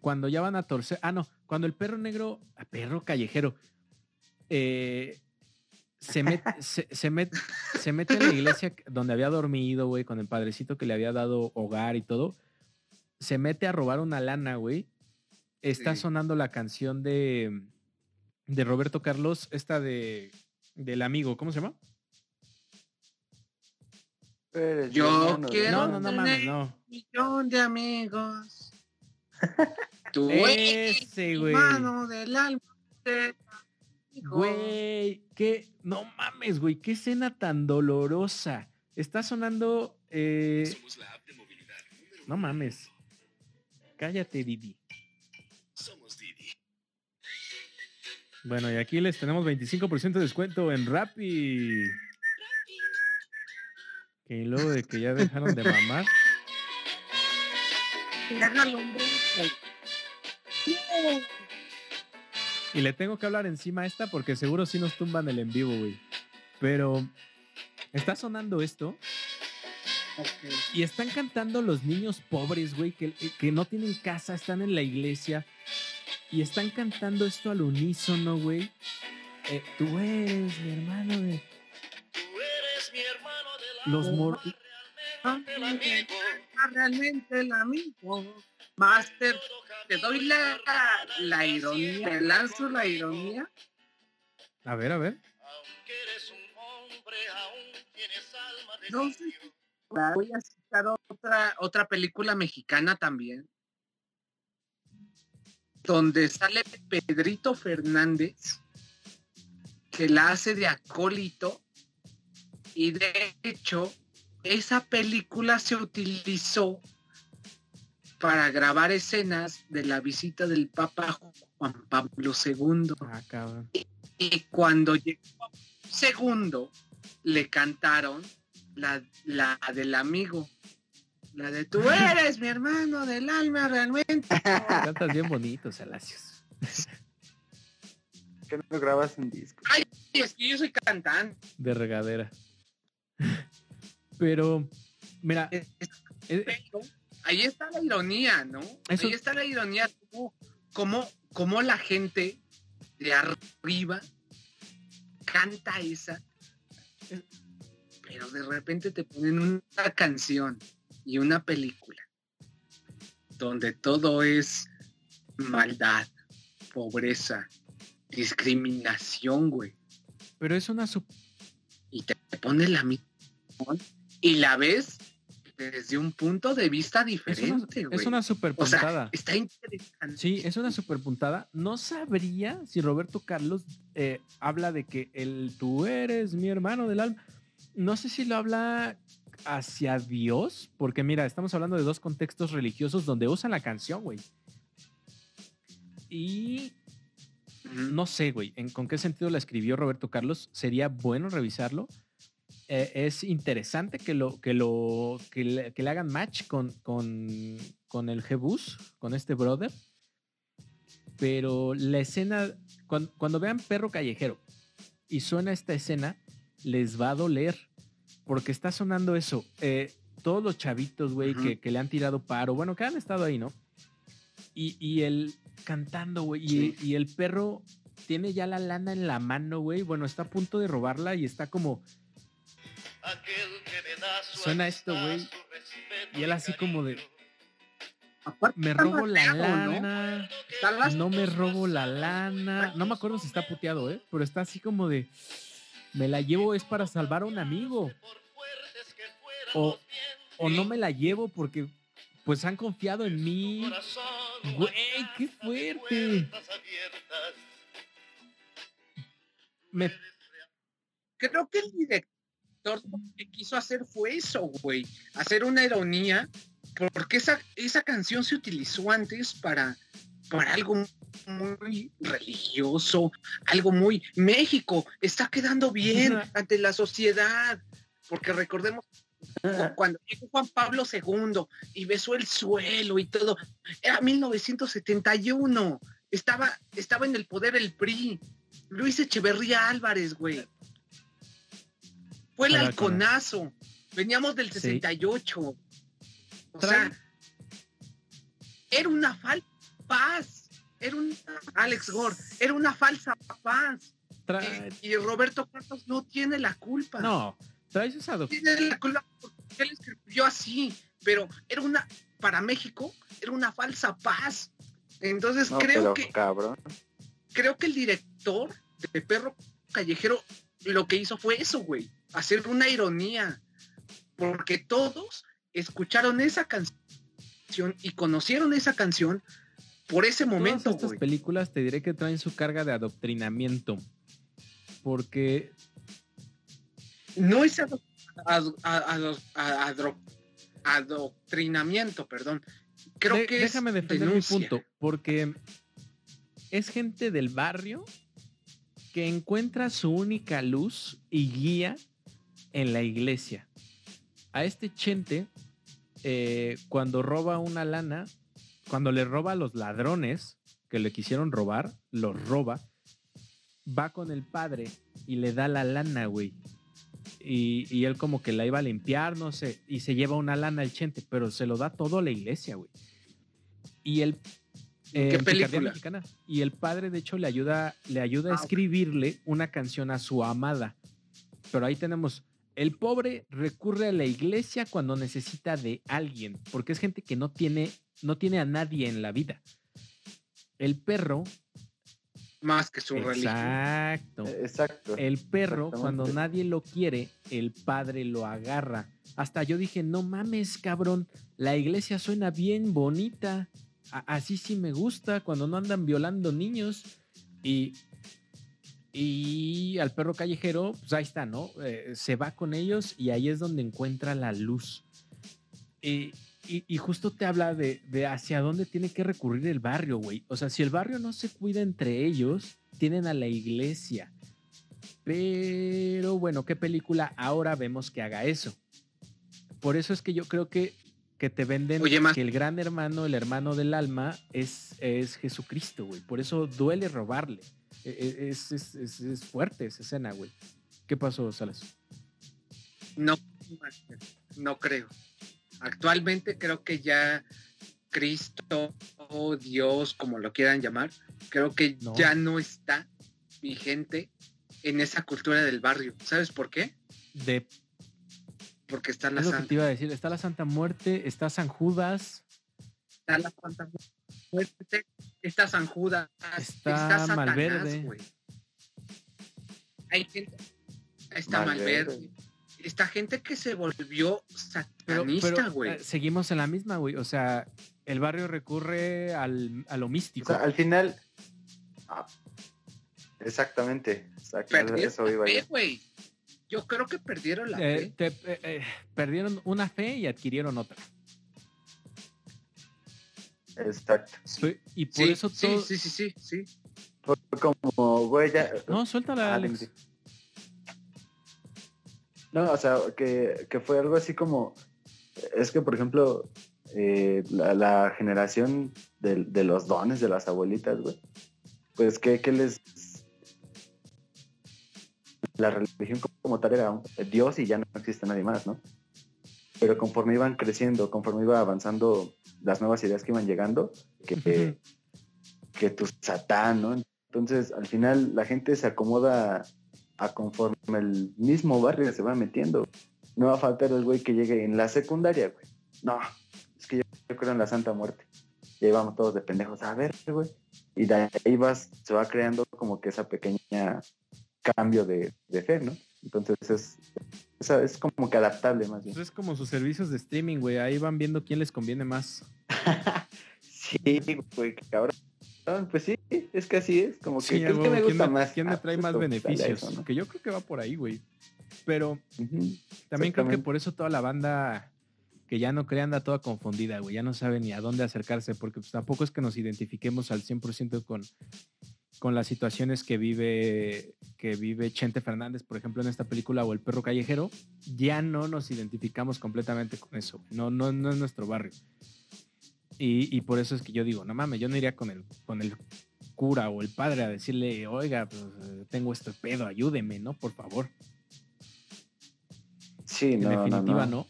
cuando ya van a torcer, ah, no, cuando el perro negro, ah, perro callejero, eh, se, met- <laughs> se, se met- se mete en la iglesia donde había dormido, güey, con el padrecito que le había dado hogar y todo, se mete a robar una lana, güey. Está Sí. sonando la canción de, de Roberto Carlos, esta de, del amigo, ¿cómo se llama? Yo quiero- No, no, no mames, no. millón de amigos. <laughs> Tú Ese, eres güey. hermano del alma. de. Güey, qué, no mames, güey, qué escena tan dolorosa. Está sonando, eh, Somos la app de movilidad no mames. Cállate, Didi. Somos Didi. Bueno, y aquí les tenemos 25% de descuento en Rappi. Que luego de que ya dejaron de mamar. Y le tengo que hablar encima a esta porque seguro sí nos tumban el en vivo, güey. Pero está sonando esto y están cantando los niños pobres, güey, que, que no tienen casa, están en la iglesia y están cantando esto al unísono, güey. Eh, tú eres mi hermano de los mor... Ah, realmente el amigo. Master, te doy la, la ironía, te lanzo la ironía. A ver, a ver. Sé. Voy a citar otra, otra película mexicana también, donde sale Pedrito Fernández, que la hace de acólito, y de hecho, esa película se utilizó para grabar escenas de la visita del Papa Juan Pablo II. Ah. Y cuando llegó segundo, le cantaron la, la del amigo. La de tú <laughs> eres mi hermano del alma realmente. <laughs> Cantas bien bonito, Salacios. ¿Por qué no grabas un disco? Ay, es que yo soy cantante. De regadera. Pero, mira, eh, Pero ahí está la ironía, ¿no? Eso- Ahí está la ironía. Cómo, cómo, la gente de arriba canta esa. Pero de repente te ponen una canción y una película donde todo es maldad, pobreza, discriminación, güey. pero es una sup- Y te pone la misma y la ves desde un punto de vista diferente, güey. es una super o sea, puntada. está interesante. Sí, es una super puntada. No sabría si Roberto Carlos eh, habla de que el tú eres mi hermano del alma. No sé si lo habla hacia Dios, porque mira, estamos hablando de dos contextos religiosos donde usan la canción, güey. Y no sé, güey, en con qué sentido la escribió Roberto Carlos. Sería bueno revisarlo. Eh, es interesante que lo que lo que le, que le hagan match con, con, con el Jebus, con este brother. Pero la escena, cuando, cuando vean Perro Callejero y suena esta escena, les va a doler. Porque está sonando eso. Eh, todos los chavitos, güey, Ujú. que, que le han tirado paro, bueno, que han estado ahí, ¿no? Y, y él cantando, güey. Y, Sí. y el perro tiene ya la lana en la mano, güey. Bueno, está a punto de robarla y está como. Suena esto, güey, Y él así como de. Aparte, Me robo la lana. No me robo la lana. No me acuerdo si está puteado, ¿eh? Pero está así como de. Me la llevo es para salvar a un amigo. O, o no me la llevo porque pues han confiado en mí. Güey, qué fuerte. Me, Creo que el director lo que quiso hacer fue eso, güey. Hacer una ironía, porque esa, esa canción se utilizó antes para, para algo muy religioso, algo muy México, está quedando bien ante la sociedad. Porque recordemos cuando llegó Juan Pablo II y besó el suelo y todo, era 1971, estaba, estaba en el poder el PRI, Luis Echeverría Álvarez, güey. Fue el halconazo, veníamos del Sí. 68. O Trae- sea, era una falsa paz, era un Alex Gore, era una falsa paz. trae- Y, y Roberto Carlos no tiene la culpa no, traes esa doc- tiene la culpa porque él escribió así, pero era una, para México, era una falsa paz. Entonces No, creo pero que, cabrón. creo que el director de Perro Callejero lo que hizo fue eso, güey, hacer una ironía, porque todos escucharon esa canción y conocieron esa canción por ese momento, Todas estas películas te diré que traen su carga de adoctrinamiento. Porque No es ado- ado- ado- ado- adoctrinamiento, perdón. Creo de- que déjame es defender denuncia. mi punto. Porque es gente del barrio encuentra su única luz y guía en la iglesia. A este chente, eh, cuando roba una lana, cuando le roba a los ladrones que le quisieron robar, los roba, va con el padre y le da la lana, güey. Y, y él como que la iba a limpiar, no sé, y se lleva una lana al chente, pero se lo da todo a la iglesia, güey. Y el... ¿Qué Picardía película? Mexicana. Y el padre, de hecho, le ayuda, le ayuda a Ah, escribirle una canción a su amada. Pero ahí tenemos, el pobre recurre a la iglesia cuando necesita de alguien, porque es gente que no tiene, no tiene a nadie en la vida. El perro, Más que su religión. exacto. Exacto. El perro, cuando nadie lo quiere, el padre lo agarra. Hasta yo dije, no mames, cabrón, la iglesia suena bien bonita. Así sí me gusta, cuando no andan violando niños. Y, y al perro callejero, pues ahí está, ¿no? Eh, se va con ellos y ahí es donde encuentra la luz. Y, y- y justo te habla de, de hacia dónde tiene que recurrir el barrio, güey. O sea, si el barrio no se cuida entre ellos, tienen a la iglesia. Pero bueno, ¿qué película ahora vemos que haga eso? Por eso es que yo creo que, que te venden Oye, que el gran hermano, el hermano del alma, es, es Jesucristo, güey. Por eso duele robarle. E- e- Es, es- es- es fuerte esa escena, güey. ¿Qué pasó, Salas? No, no creo. Actualmente creo que ya Cristo o Dios, como lo quieran llamar, creo que No. ya no está vigente en esa cultura del barrio. ¿Sabes por qué? De, Porque está la es lo que Santa, te iba a decir. Está la Santa Muerte, está San Judas, está la Santa Muerte, está San Judas, Está Satanás, Malverde. güey. Hay gente, está Malverde. Malverde. Está gente que se volvió satanista, pero, güey. eh, seguimos en la misma, güey. O sea, el barrio recurre al, a lo O místico. sea, al final. ah, exactamente. Perdieron eso iba fe, yo. creo que perdieron la Eh, fe. te- eh, eh, perdieron una fe y adquirieron otra. Exacto. Sí. Y por sí, eso sí, todo. sí, sí, sí, sí. Fue como, güey, ya. No, suéltala, Ah, Alex. No, o sea, que, que fue algo así como. Es que, por ejemplo, eh, la, la generación de, de los dones de las abuelitas, güey. Pues, que les. La religión como tal era Dios y ya no existe nadie más, ¿no? Pero conforme iban creciendo, conforme iba avanzando las nuevas ideas que iban llegando, que, que tu satán, ¿no? Entonces, al final, la gente se acomoda a conforme el mismo barrio se va metiendo. No va a faltar el güey que llegue en la secundaria, güey. No, es que yo, yo creo en la Santa Muerte. Y ahí vamos todos de pendejos. A ver, güey. Y de ahí vas, se va creando como que esa pequeña cambio de, de fe, ¿no? Entonces es, es, es como que adaptable más bien. Pues es como sus servicios de streaming, güey. Ahí van viendo quién les conviene más. <laughs> Sí, güey, cabrón. Pues sí, es que así es. Como que, Sí, ¿qué a es que me ¿quién gusta me- más? ¿Quién me Ah, trae pues más beneficios? eso, ¿no? Que yo creo que va por ahí, güey. Pero también creo que por eso toda la banda que ya no crea anda toda confundida, güey. Ya no sabe ni a dónde acercarse, porque pues tampoco es que nos identifiquemos al 100% con, con las situaciones que vive, que vive Chente Fernández, por ejemplo, en esta película, o El Perro Callejero. Ya no nos identificamos completamente con eso. No, no, no es nuestro barrio. Y, y por eso es que yo digo, no mames, yo no iría con el, con el cura o el padre a decirle, oiga, pues eh, tengo este pedo, ayúdeme, ¿no? Por favor. Sí, En no, no, definitiva, no. no.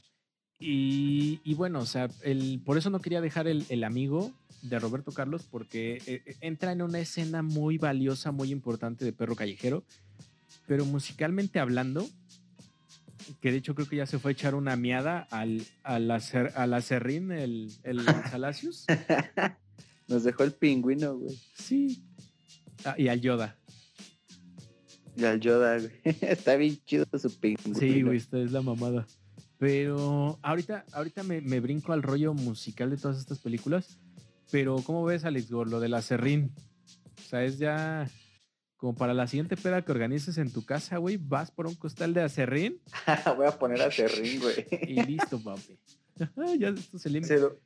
Y, y bueno, o sea, el, por eso no quería dejar el, el amigo de Roberto Carlos, porque eh, eh, entra en una escena muy valiosa, muy importante de Perro Callejero, pero musicalmente hablando, que de hecho creo que ya se fue a echar una miada al, al, acer- al acerrín, el, el <laughs> Salacius. Nos dejó el pingüino, güey. Sí. Ah, y al Yoda. Y al Yoda, güey. <laughs> Está bien chido su pingüino. Sí, güey, esta es la mamada. Pero ahorita, ahorita me, me brinco al rollo musical de todas estas películas. Pero, ¿cómo ves, Alex lo del acerrín? O sea, es ya como para la siguiente peda que organices en tu casa, güey, vas por un costal de acerrín <laughs> Voy a poner a Terrín, güey. y listo, papi. <laughs> ya esto se limpia. Cero.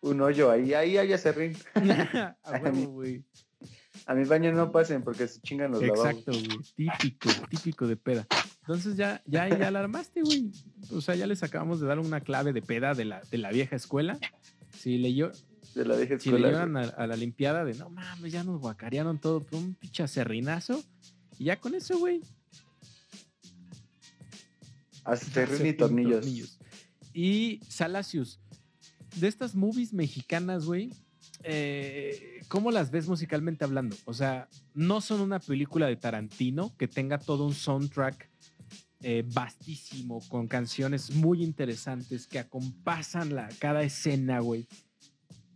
Un hoyo ahí, ahí hay Acerrín. <laughs> A huevo, güey. A mi baño no pasen porque se chingan los Exacto, lavabos. güey. Típico, típico de peda. Entonces ya, ya, ya la armaste, güey. O sea, ya les acabamos de dar una clave de peda de la, de la vieja escuela. Si leyó, De la vieja si le llevan a, a la limpiada de no mames, ya nos guacarearon todo por un pinche acerrinazo. Y ya con eso, güey. Acerrín y tornillos. Y Salacius, de estas movies mexicanas, güey, eh, ¿cómo las ves musicalmente hablando? O sea, no son una película de Tarantino que tenga todo un soundtrack eh, vastísimo, con canciones muy interesantes que acompasan la, cada escena, güey.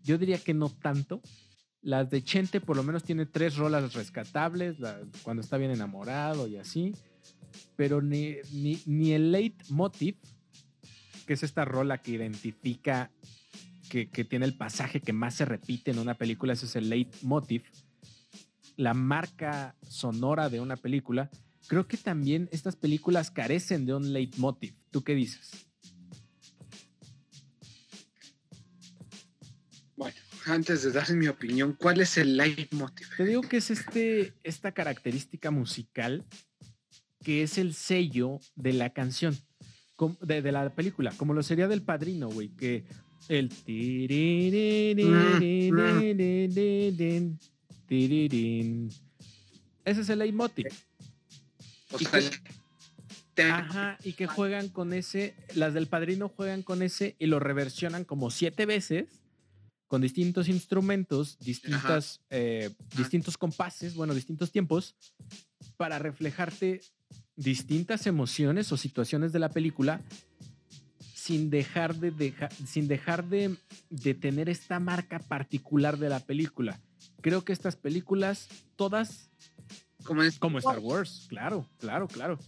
Yo diría que no tanto. Las de Chente por lo menos tiene tres rolas rescatables, cuando está bien enamorado y así. Pero ni, ni, ni el leitmotiv, que es esta rola que identifica, que, que tiene el pasaje que más se repite en una película, ese es el leitmotiv, la marca sonora de una película. Creo que también estas películas carecen de un leitmotiv. ¿Tú qué dices? Bueno, antes de dar mi opinión, ¿cuál es el leitmotiv? Te digo que es este, esta característica musical que es el sello de la canción, de, de la película, como lo sería del padrino, güey, que el. Ese es el leitmotiv. O ¿Y sea, qué? te- Ajá, y que juegan con ese, las del padrino juegan con ese y lo reversionan como siete veces con distintos instrumentos, distintas, eh, distintos compases, bueno, distintos tiempos, para reflejarte distintas emociones o situaciones de la película sin dejar de, deja- sin dejar de, de tener esta marca particular de la película. Creo que estas películas, todas como es como Star Wars, claro, claro, claro.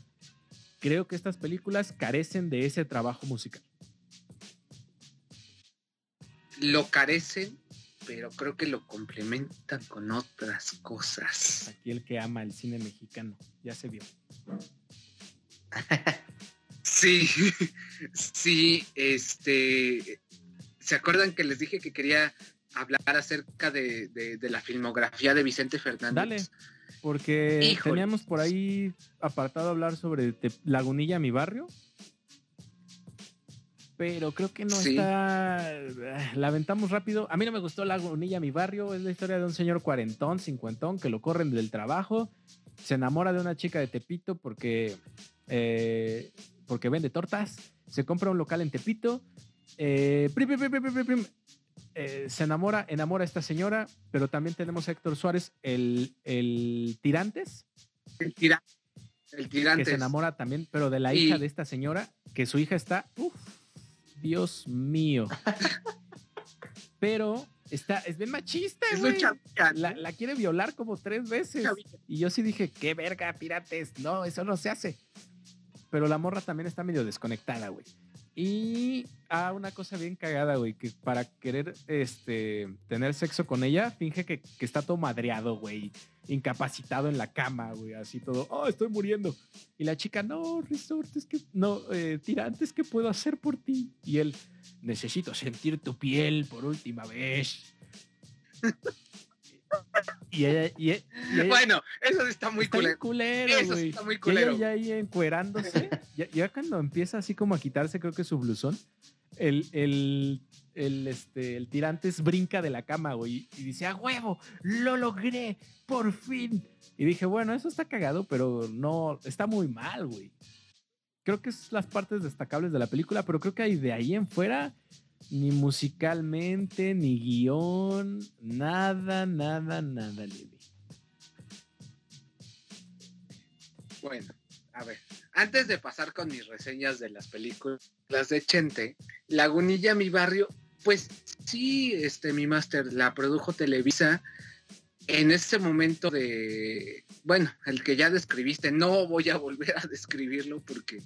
Creo que estas películas carecen de ese trabajo musical. Lo carecen, pero creo que lo complementan con otras cosas. Aquí el que ama el cine mexicano, ya se vio. <laughs> Sí, <laughs> sí, este, ¿se acuerdan que les dije que quería hablar acerca de, de- de la filmografía de Vicente Fernández? Dale. Porque Híjole. teníamos por ahí apartado hablar sobre Te- Lagunilla, mi barrio. Pero creo que no Sí. está. La aventamos rápido. A mí no me gustó Lagunilla, mi barrio. Es la historia de un señor cuarentón, cincuentón, que lo corren del trabajo. Se enamora de una chica de Tepito porque, eh, porque vende tortas. Se compra un local en Tepito. eh, prim, prim, prim, eh, se enamora, enamora a esta señora, pero también tenemos a Héctor Suárez, el, el tirantes, El, tira- el que tirante. se enamora también, pero de la Y- hija de esta señora, que su hija está, uf, Dios mío. pero está, es bien machista, güey. La, la quiere violar como tres veces. Y yo sí dije, qué verga, tirantes. No, eso no se hace. Pero la morra también está medio desconectada, güey. Y ah, una cosa bien cagada, güey, que para querer este, tener sexo con ella, finge que, que está todo madreado, güey, incapacitado en la cama, güey, así todo, oh, estoy muriendo. Y la chica, no, Resort, es que, no, eh, tirantes, ¿qué puedo hacer por ti? Y él, necesito sentir tu piel por última vez. <laughs> y ella, y, e- y ella- Bueno, eso está muy Está culero. culero, Eso está muy Y ella culero. ya ahí encuerándose, ya, ya cuando empieza así como a quitarse, creo que su blusón, el, el, el, este, el tirantes brinca de la cama, güey, y dice, a huevo, lo logré, por fin. Y dije, bueno, eso está cagado, pero no, está muy mal, güey. Creo que es las partes destacables de la película, pero creo que hay de ahí en fuera, ni musicalmente, ni guion, nada, nada, nada, Lili. Bueno, a ver. Antes de pasar con mis reseñas de las películas de Chente, Lagunilla, mi barrio, pues sí, este, mi máster la produjo Televisa en ese momento de, bueno, el que ya describiste, no voy a volver a <laughs> describirlo porque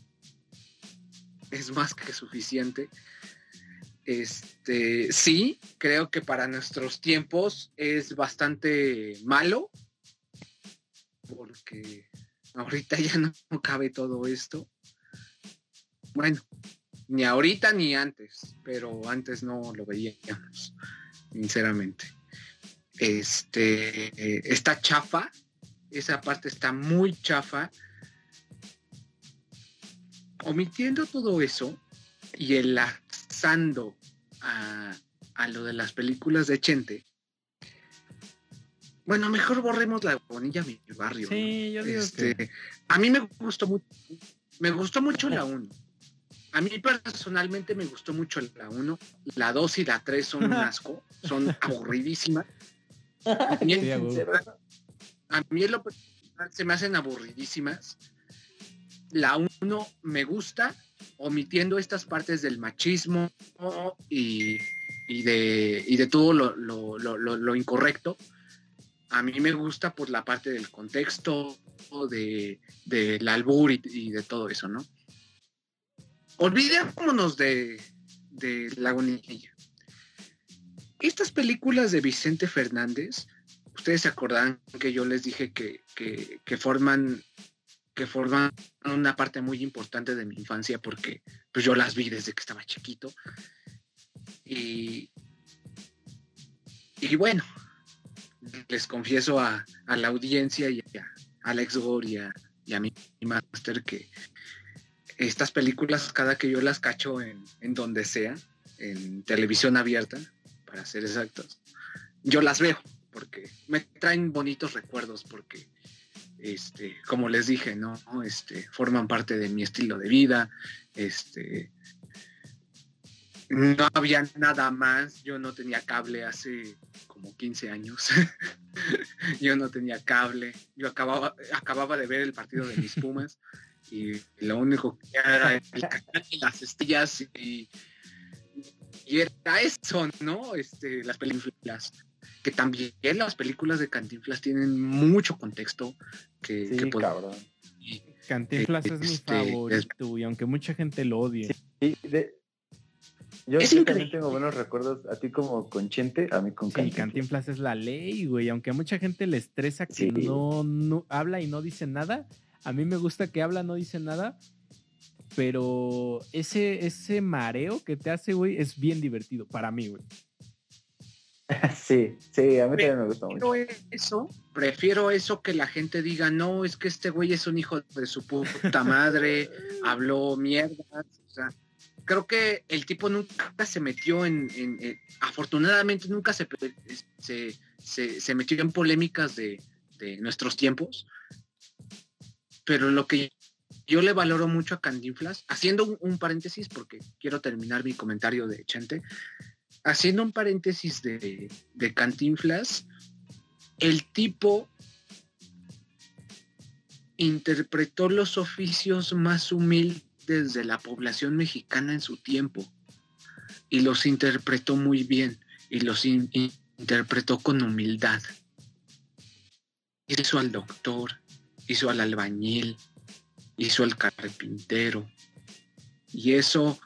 es más que suficiente. Este, sí, creo que para nuestros tiempos es bastante malo porque ahorita <laughs> ya no, cabe todo esto. Bueno, ni ahorita ni antes, pero antes no lo veíamos, sinceramente. Este, eh, está chafa, esa parte está muy chafa. Omitiendo todo eso y a, a lo de las películas de Chente. Bueno, mejor borremos la bonilla mi barrio. ¿no? Sí, yo digo Este, que... A mí me gustó mucho, me gustó mucho la 1. A mí personalmente me gustó mucho la 1. La 2 y la 3 son un <laughs> asco, son aburridísimas. <laughs> A mí, Sí, a mí en lo personal se me hacen aburridísimas. La 1 me gusta, omitiendo estas partes del machismo y, de, y de todo lo, lo- lo- incorrecto. A mí me gusta por la parte del contexto, de, del albur y, de todo eso, ¿no? Olvidémonos de, de Lagunilla. Estas películas de Vicente Fernández, ustedes se acordarán que yo les dije que, que forman que forman una parte muy importante de mi infancia porque pues yo las vi desde que estaba chiquito. Y y bueno les confieso a, a la audiencia y a Alex Gore y a, y a mi master que estas películas cada que yo las cacho en, en donde sea en televisión abierta para ser exactos yo las veo porque me traen bonitos recuerdos porque este, como les dije, ¿no? Este, forman parte de mi estilo de vida, este, no había nada más, yo no tenía cable hace como 15 años, <laughs> yo no tenía cable, yo acababa, acababa de ver el partido de mis Pumas <laughs> y lo único que era el canal y las estrellas y, y era eso, ¿no? Este, las películas que también las películas de Cantinflas tienen mucho contexto que, Sí, que cabrón. y- Cantinflas es mi Este, favorito, y aunque mucha gente lo odie. Sí, de- Yo, también tengo buenos recuerdos, a ti como con Chente, a mí con Sí, Cantinflas. Cantinflas es la ley, güey. Aunque a mucha gente le estresa que Sí. no, no habla y no dice nada, a mí me gusta que habla, no dice nada, pero ese, ese mareo que te hace, güey, es bien divertido para mí, güey. <laughs> Sí, sí, a mí también me gusta mucho. Prefiero eso, prefiero eso que la gente diga, no, es que este güey es un hijo de su puta madre, <laughs> habló mierdas, o sea, creo que el tipo nunca se metió en, en- en- afortunadamente nunca se, se, se, se metió en polémicas de, de nuestros tiempos, pero lo que yo le valoro mucho a Cantinflas, haciendo un, un paréntesis, porque quiero terminar mi comentario de Chente, haciendo un paréntesis de, de Cantinflas, el tipo interpretó los oficios más humildes de la población mexicana en su tiempo y los interpretó muy bien y los in- in- interpretó con humildad. Hizo al doctor, hizo al albañil, hizo al carpintero y eso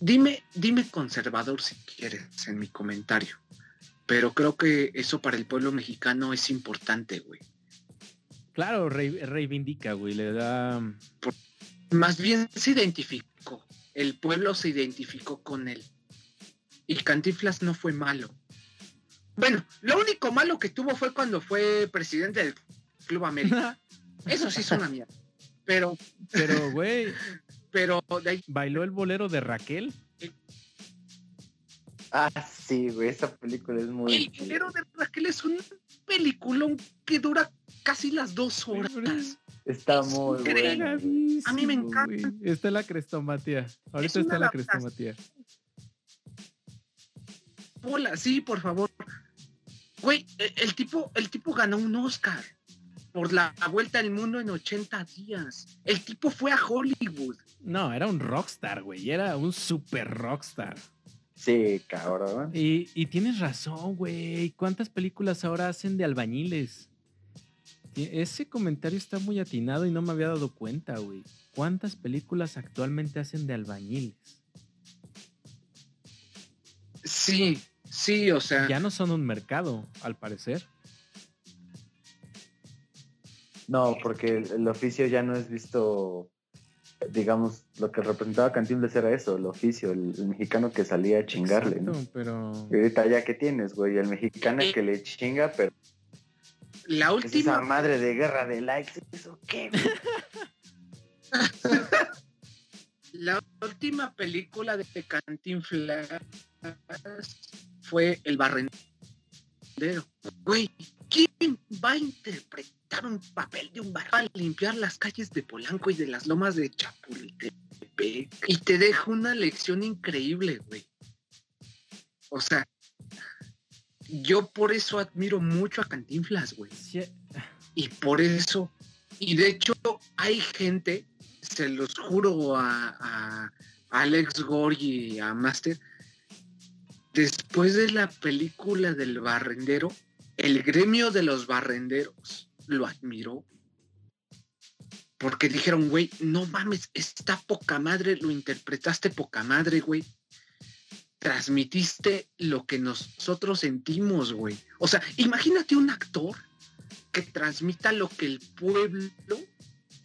Dime, dime conservador si quieres en mi comentario, pero creo que eso para el pueblo mexicano es importante, güey. Claro, re- reivindica, güey, le da... Más bien se identificó, el pueblo se identificó con él. Y Cantinflas no fue malo. Bueno, lo único malo que tuvo fue cuando fue presidente del Club América. <laughs> Eso sí es una mierda. Pero, Pero, güey, pero de ahí bailó el bolero de Raquel. Ah, sí, güey, esa película es muy... El Bolero de Raquel es un peliculón que dura casi las dos horas. Está es muy. A mí me encanta. Está la crestomatía. Ahorita está la crestomatía. Hola, sí, por favor. Güey, e- el tipo, el tipo ganó un Oscar por la vuelta al mundo en 80 días. El tipo fue a Hollywood. No, era un rockstar, güey. Era un super rockstar. Sí, cabrón. Y, y tienes razón, güey. ¿Cuántas películas ahora hacen de albañiles? Ese comentario está muy atinado y no me había dado cuenta, güey. ¿Cuántas películas actualmente hacen de albañiles? Sí, sí, o sea, Ya no son un mercado, al parecer. No, porque el, el oficio ya no es visto, digamos, lo que representaba Cantinflas era eso, el oficio, el, el mexicano que salía a chingarle, ¿no? Pero... Y ahorita ya que tienes, güey, el mexicano que le chinga, pero la es esa última, madre de guerra de likes, ¿eso qué? <laughs> la última película de Cantinflas fue El Barrendero. Güey, ¿quién va a interpretar un papel de un barrio a limpiar las calles de Polanco y de las lomas de Chapultepec? Y te deja una lección increíble, güey. O sea, yo por eso admiro mucho a Cantinflas, güey. Sí, Y por eso, y de hecho hay gente, se los juro a, a Alex Gore y a Master, después de la película del barrendero, el gremio de los barrenderos lo admiró. Porque dijeron, güey, no mames, está poca madre, lo interpretaste poca madre, güey. Transmitiste lo que nosotros sentimos, güey. O sea, imagínate un actor que transmita lo que el pueblo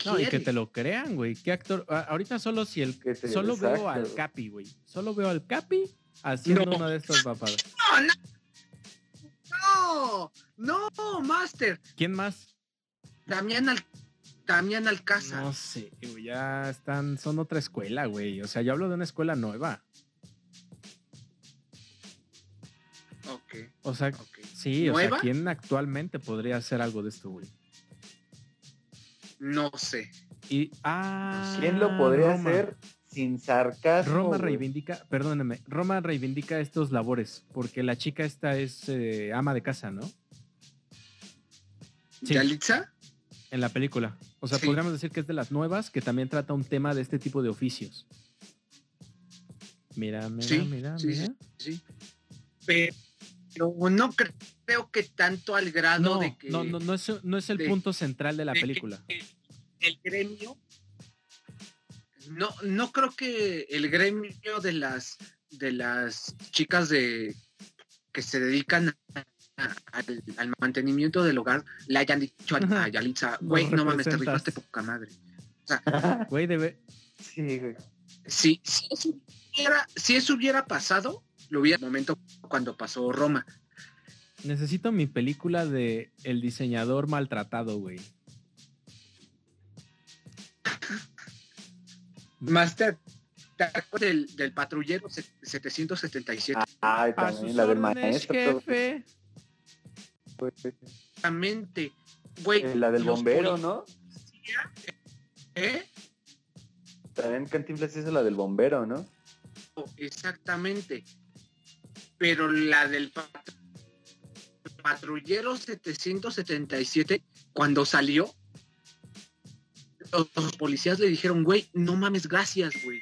No, y que te lo crean, güey. ¿Qué actor? ahorita solo si el. Que te- Solo veo al. Capi, güey. Solo veo al Capi haciendo No. una de estas papadas. No, no, no, Master. ¿Quién más? Damián, Al Damián Alcázar. No sé, güey. Ya están. Son otra escuela, güey. O sea, yo hablo de una escuela nueva. Ok, O sea, ok. sí, o sea, ¿quién actualmente podría hacer algo de esto, güey? No sé. Y. Ah. ¿Quién lo podría Roma. hacer sin sarcasmo? Roma reivindica, perdónenme, Roma reivindica estos labores, porque la chica esta es eh, ama de casa, ¿no? Sí. ¿Yalitza? En la película. O sea, Sí. podríamos decir que es de las nuevas que también trata un tema de este tipo de oficios. Mira, mira, Sí, mira, sí, mira. Sí. Pero no cre- creo que tanto al grado No, de que no, no, no es, no es el de- punto central de la de que película. el gremio. No, no creo que el gremio de las de las chicas de que se dedican a- a- al, al mantenimiento del hogar le hayan dicho a, a Yalitza, güey, no mames, te representas". rifaste poca madre. <laughs> Güey, debe... Sí, güey. Si, si, eso hubiera, si eso hubiera pasado, lo hubiera en el momento cuando pasó Roma. Necesito mi película de El diseñador maltratado, güey. Master, ¿te acuerdas del, del patrullero se- 777? Ay, también la del maestro. jefe. güey. Exactamente. Güey, Eh, La del bombero, ¿no? ¿eh? También Cantinflas hizo la del bombero, ¿no? Exactamente. Pero la del pat- patrullero 777, cuando salió, los, policías le dijeron, güey, no mames, gracias, güey.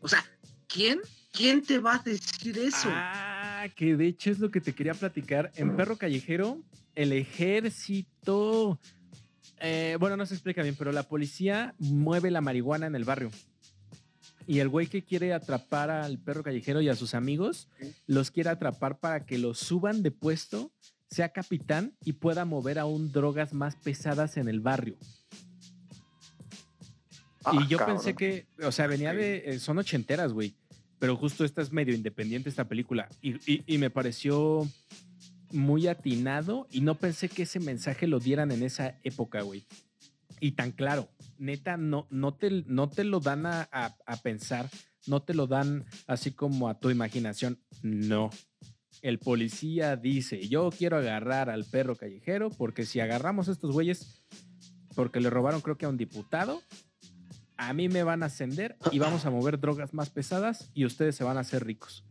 O sea, ¿quién? ¿Quién te va a decir eso? Ah, que de hecho es lo que te quería platicar. En Perro Callejero, el ejército. eh, bueno, no se explica bien, pero la policía mueve la marihuana en el barrio. Y el güey que quiere atrapar al perro callejero y a sus amigos, los quiere atrapar para que los suban de puesto, sea capitán y pueda mover aún drogas más pesadas en el barrio. Y Ah, yo cabrón. pensé que, o sea, venía de, eh, son ochenteras, güey. Pero justo esta es medio independiente, esta película. Y, y- y me pareció muy atinado y no pensé que ese mensaje lo dieran en esa época, güey. Y tan claro, neta, no, no, te, no te lo dan a, a- a pensar, no te lo dan así como a tu imaginación. No. El policía dice, yo quiero agarrar al perro callejero porque si agarramos a estos güeyes porque le robaron creo que a un diputado, a mí me van a ascender y vamos a mover drogas más pesadas y ustedes se van a hacer ricos.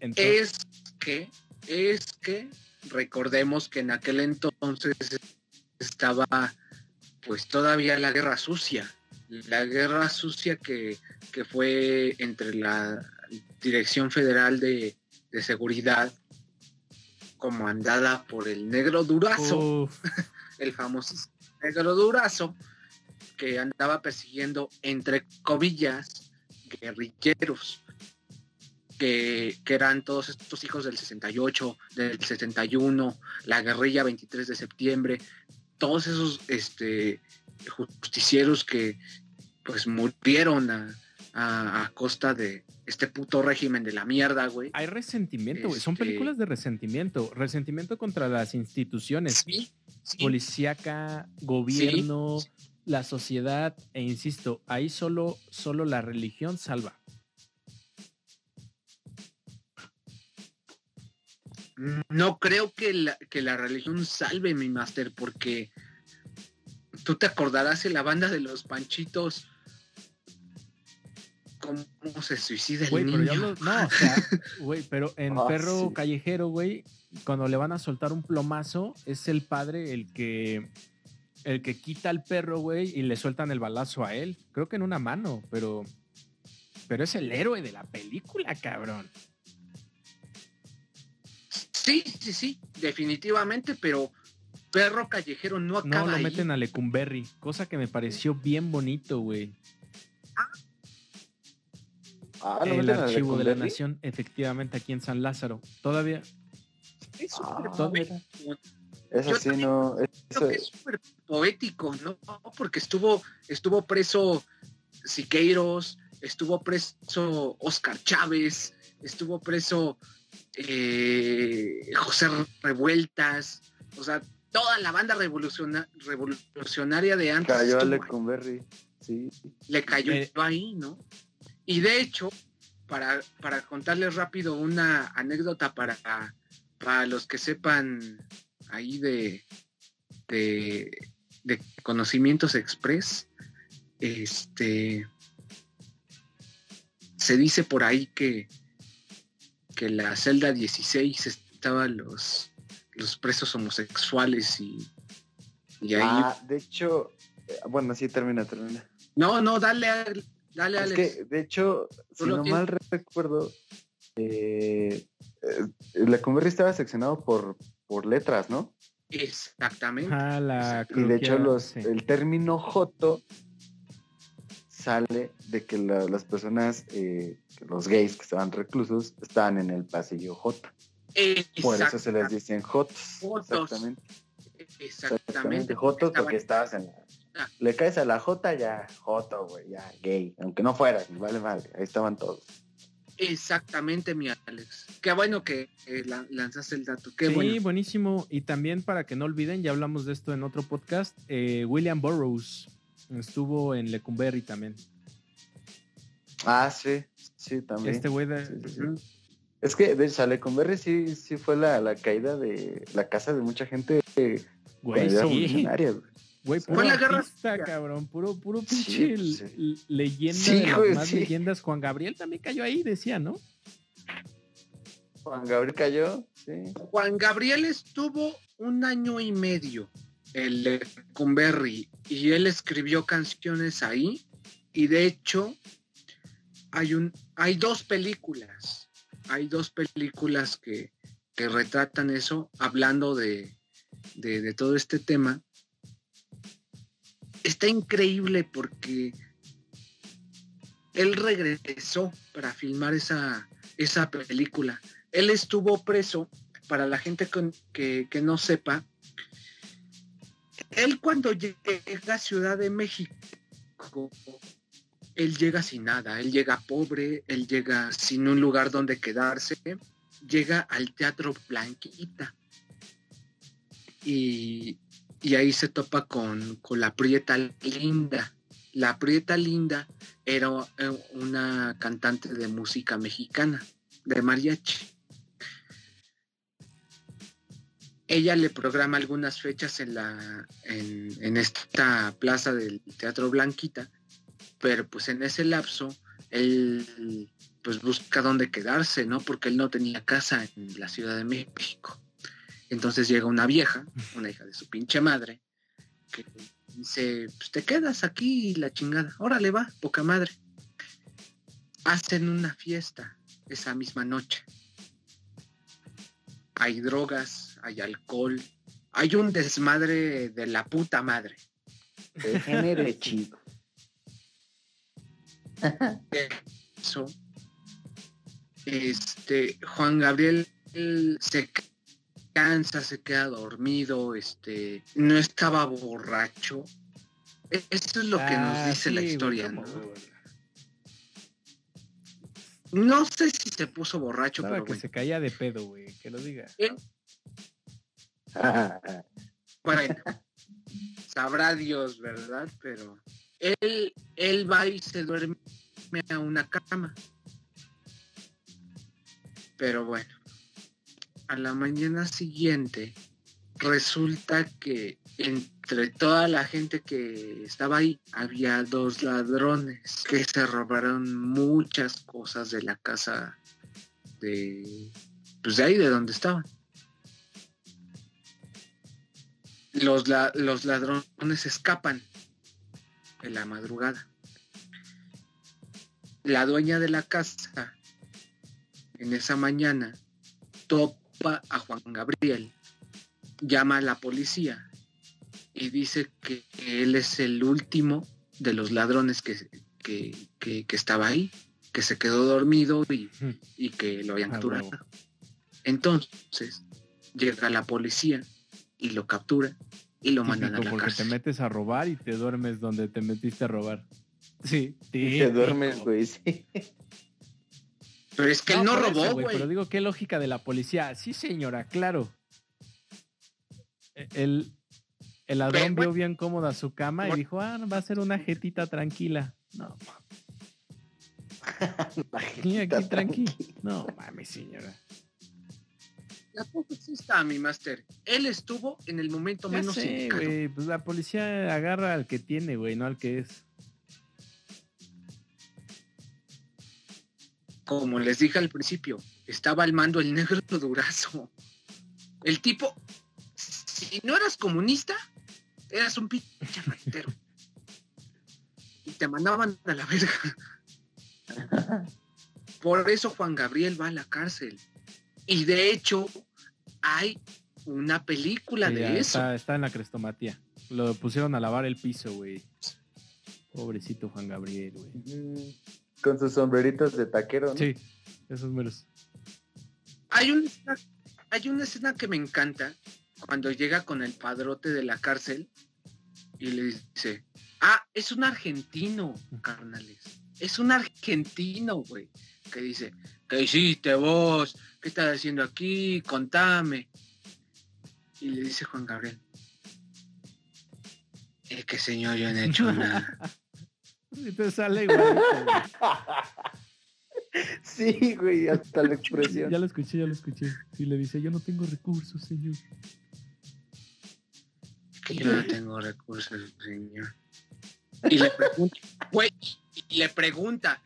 Entonces, Es que, es que, recordemos que en aquel entonces estaba pues todavía la guerra sucia. La guerra sucia que, que fue entre la Dirección Federal de, de Seguridad, comandada por el negro Durazo, uf, <laughs> el famoso negro Durazo, que andaba persiguiendo, entre comillas, guerrilleros, que, que eran todos estos hijos del 68, del 71, la guerrilla 23 de septiembre, todos esos este, justicieros que pues murieron a, a- a costa de este puto régimen de la mierda, güey. hay resentimiento, güey. Son Este- películas de resentimiento. Resentimiento contra las instituciones. Sí, sí. Policíaca, gobierno, la sociedad. E insisto, ahí solo, solo la religión salva. No creo que la, que la religión salve, mi máster, porque tú te acordarás en la banda de los panchitos cómo se suicida el Güey, pero niño. ya lo- no, o sea, <laughs> güey, pero en Ah, Perro sí. Callejero, güey, cuando le van a soltar un plomazo, es el padre el que el que quita al perro, güey, y le sueltan el balazo a él. Creo que en una mano, pero pero es el héroe de la película, cabrón. Sí, sí, sí, definitivamente, pero perro callejero no acaba No lo ahí. meten a Lecumberri, cosa que me pareció bien bonito, güey. Ah, ¿lo el archivo de la nación, efectivamente, aquí en San Lázaro. Todavía, Ah, Eso Yo sí, no. creo Eso, que es súper poético, ¿no? Porque estuvo, estuvo preso Siqueiros, estuvo preso Oscar Chávez, estuvo preso eh, José Revueltas, o sea, toda la banda revoluciona- revolucionaria de antes cayó a. Lecumberri. Sí. le cayó Eh, ahí, ¿no? Y de hecho, para, para contarles rápido una anécdota para, para los que sepan ahí de, de, de conocimientos express, este se dice por ahí que, que la celda 16 estaban los, los presos homosexuales y, y ahí... Ah, de hecho, eh, bueno, sí, termina, termina. No, no, dale, al- dale, Es Alex. que, de hecho, si no tienes. mal recuerdo, eh, eh, Lecumberri estaba seccionado por, por letras, ¿no? Exactamente. ah, la Y de hecho, los, sí. el término joto sale de que la- las personas, eh, los gays que estaban reclusos, estaban en el pasillo joto. Por eso se les dicen jotos. Jotos. Exactamente. Exactamente. Exactamente. Jotos estaban porque estabas en la, Le caes a la J, ya, Joto, güey, ya, gay. Aunque no fuera, vale madre. Ahí estaban todos. Exactamente, mi Alex. Qué bueno que eh, la- lanzaste el dato. Qué sí, bueno. buenísimo. Y también para que no olviden, ya hablamos de esto en otro podcast, eh, William Burroughs estuvo en Lecumberri también. Ah, sí, sí, también. Este güey de... Sí, sí, sí. Es que de Chalecumberri sí, sí fue la, la caída de la casa de mucha gente eh, Güey, sí. güey. Güey, Fue la guerra artista, fría. cabrón, puro, puro pinche pues, sí. leyenda Sí, de las güey, más sí. leyendas. Juan Gabriel también cayó ahí, decía, ¿no? Juan Gabriel cayó, sí. Juan Gabriel estuvo un año y medio en Lecumberri y él escribió canciones ahí y de hecho hay un hay dos películas hay dos películas que, que retratan eso hablando de, de, de todo este tema está increíble porque él regresó para filmar esa, esa película. Él estuvo preso para la gente que, que no sepa, él cuando llega a Ciudad de México, él llega sin nada, él llega pobre, él llega sin un lugar donde quedarse, llega al Teatro Blanquita. Y, y ahí se topa con, con la Prieta Linda. La Prieta Linda era eh, una cantante de música mexicana, de mariachi ella le programa algunas fechas en la en, en esta plaza del Teatro Blanquita, pero pues en ese lapso él pues busca dónde quedarse, ¿no? Porque él no tenía casa en la Ciudad de México. Entonces llega una vieja, una hija de su pinche madre, que dice, pues te quedas aquí y la chingada, órale va, poca madre. Hacen una fiesta esa misma noche hay drogas, hay alcohol, hay un desmadre de la puta madre. Degenere <laughs> chico. Eso. Este, Juan Gabriel él se cansa, se queda dormido, este, no estaba borracho. E- Esto es lo que nos Ah, dice la sí, historia, ¿no? No sé si se puso borracho, Estaba pero que bueno. se caía de pedo, güey, que lo diga. Bueno, sabrá Dios, ¿verdad? Pero él, él va y se duerme a una cama. Pero bueno, a la mañana siguiente resulta que entre toda la gente que estaba ahí había dos ladrones que se robaron muchas cosas de la casa de pues de ahí de donde estaban. Los, la- los ladrones escapan en la madrugada. La dueña de la casa en esa mañana topa a Juan Gabriel, llama a la policía y dice que él es el último de los ladrones que, que, que- que estaba ahí, que se quedó dormido y, y que lo habían Ah, capturado. Entonces llega la policía y lo captura y lo <laughs> mandan a la porque cárcel. te metes a robar y te duermes donde te metiste a robar. Sí, Y te duermes, típico. güey, sí. Pero es que él no robó, güey. Pero digo, qué lógica de la policía. Sí, señora, claro. E- El, el ladrón Pero, vio bien cómoda su cama y dijo, ah, va a ser una jetita tranquila. No, <laughs> sí, aquí tranqui. No, mames, señora. Tampoco está mi máster. Él estuvo en el momento Ya menos sé. Pues la policía agarra al que tiene, güey, no al que es. Como les dije al principio, estaba al mando el negro <laughs> durazo. El tipo, si no eras comunista, eras un pinche ratero. Y te mandaban a la verga. Por eso Juan Gabriel va a la cárcel. Y de hecho, hay una película Sí, de eso. está, está en la crestomatía. Lo pusieron a lavar el piso, güey. Pobrecito Juan Gabriel, güey. Con sus sombreritos de taquero, ¿no? Sí, esos meros. Hay una, escena, hay una escena que me encanta cuando llega con el padrote de la cárcel y le dice, ah, es un argentino, carnales. Es un argentino, güey. Que dice, ¿qué hiciste vos? ¿Qué estás haciendo aquí? Contame. Y le dice Juan Gabriel, es que señor, yo no he hecho nada. <laughs> Y te sale igual. <laughs> Sí, güey, hasta la expresión. Ya lo escuché, ya lo escuché. Sí, le dice, yo no tengo recursos, señor. que yo no tengo recursos, señor. Y le pregunta, güey, y le pregunta,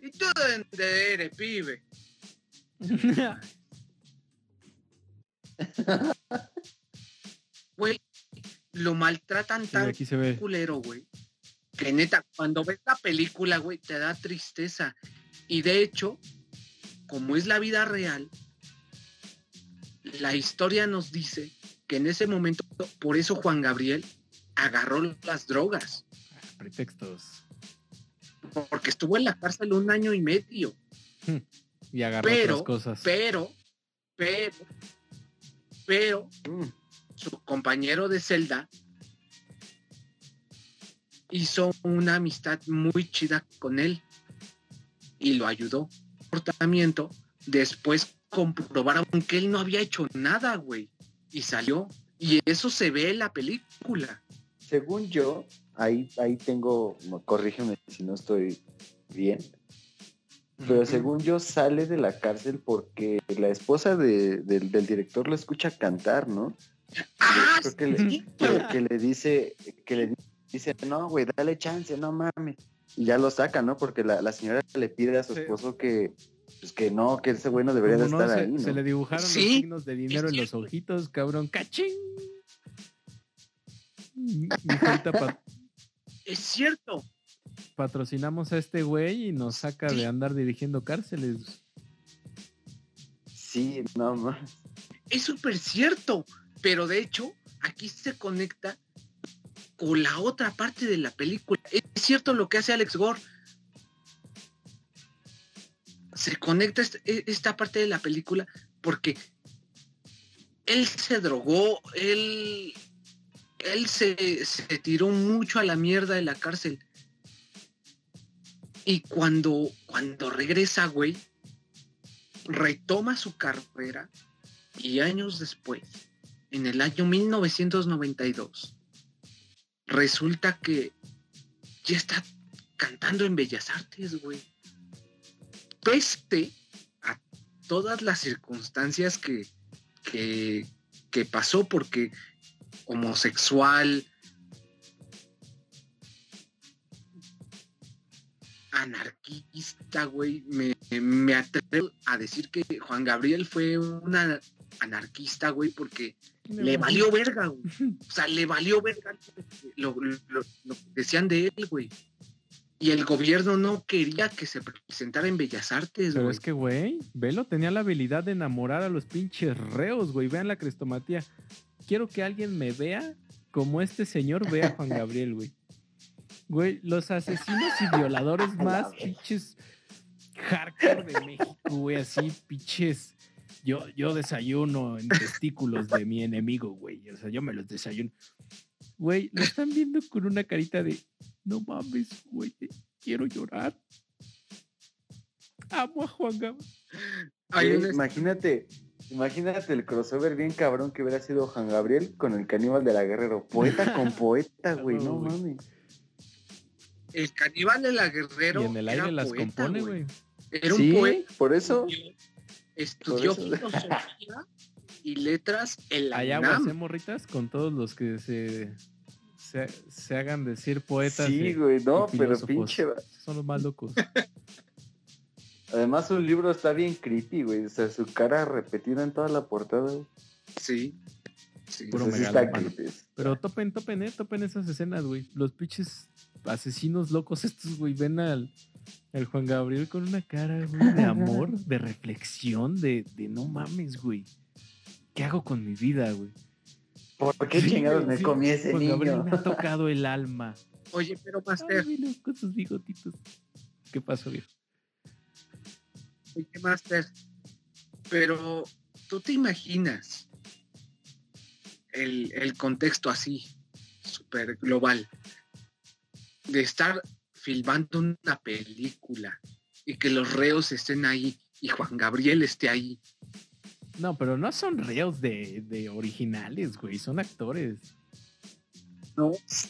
¿y tú de dónde eres, pibe? <laughs> Güey, lo maltratan Sí, tan aquí se ve. culero, güey. Que neta, cuando ves la película, güey, te da tristeza. Y de hecho, como es la vida real, la historia nos dice que en ese momento, por eso Juan Gabriel agarró las drogas, Pretextos. porque estuvo en la cárcel un año y medio. Y agarró Pero, otras cosas. Pero, pero, pero, Mm, su compañero de celda hizo una amistad muy chida con él y lo ayudó. Comportamiento, después comprobaron que él no había hecho nada, güey, y salió. Y eso se ve en la película. Según yo, ahí, ahí tengo, corrígeme si no estoy bien, pero según yo sale de la cárcel porque la esposa de- del, del director lo escucha cantar, ¿no? Ah, Creo que le, sí, que, que le dice, que le dice, no, güey, dale chance, no mames. Y ya lo saca, ¿no? Porque la, la señora le pide a su Sí. esposo que, pues que no, que ese güey no debería de no, estar se, ahí, ¿no? se le dibujaron los signos de dinero en los ojitos, cabrón. ¡Cachín! Pa- es cierto. patrocinamos a este güey y nos saca Sí. de andar dirigiendo cárceles. Sí, no mames. Es súper cierto, pero de hecho aquí se conecta con la otra parte de la película. Es cierto lo que hace Alex Gore. Se conecta est- e- esta parte de la película porque él se drogó, él, él se, se tiró mucho a la mierda de la cárcel. Y cuando, cuando regresa, güey, retoma su carrera y años después, en el año 1992, resulta que ya está cantando en Bellas Artes, güey. Peste a todas las circunstancias que, que, que pasó, porque homosexual, anarquista, güey, me, me atrevo a decir que Juan Gabriel fue una anarquista, güey, porque le valió verga, güey. O sea, le valió verga lo, lo- lo- lo que decían de él, güey. Y el gobierno no quería que se presentara en Bellas Artes, Pero güey. es que, güey, Velo tenía la habilidad de enamorar a los pinches reos, güey. Vean la crestomatía. Quiero que alguien me vea como este señor ve a Juan Gabriel, güey. Güey, los asesinos y violadores <laughs> más pinches hardcore de México, güey, así pinches. Yo, yo desayuno en testículos de mi enemigo, güey. O sea, yo me los desayuno. Güey, lo están viendo con una carita de no mames, güey, quiero llorar. Amo a Juan Gabriel. Hay Güey, Imagínate, imagínate el crossover bien cabrón que hubiera sido Juan Gabriel con el caníbal de la Guerrero. Poeta <laughs> con poeta, güey, no güey. mames. el caníbal de la Guerrero. Y en el era aire las poeta, compone, güey. Era un Sí, poeta. por eso. Estudió filosofía y letras en la Hay aguas, UNAM. ¿eh, morritas? Con todos los que se, se, se hagan decir poetas. Sí, y- güey, no, y pero pinche. Son los más locos. <laughs> Además, su libro está bien creepy, güey. O sea, su cara repetida en toda la portada. güey. Sí. Sí. Puro O sea, sí está megalómano. creepy. Pero topen, topen, eh, topen esas escenas, güey. Los pinches asesinos locos estos, güey, ven al, al Juan Gabriel con una cara, güey, de amor, <laughs> de reflexión, de, de no mames, güey. ¿Qué hago con mi vida, güey? ¿Por qué Sí, chingados me comí ese Juan Gabriel niño? me ha <laughs> tocado el alma. Oye, pero Ay, Master, mira, con sus bigotitos. ¿Qué pasó, viejo? oye, Master, pero tú te imaginas el, el contexto así. súper global de estar filmando una película y que los reos estén ahí y Juan Gabriel esté ahí. No, pero no son reos de, de originales, güey, son actores. No, sí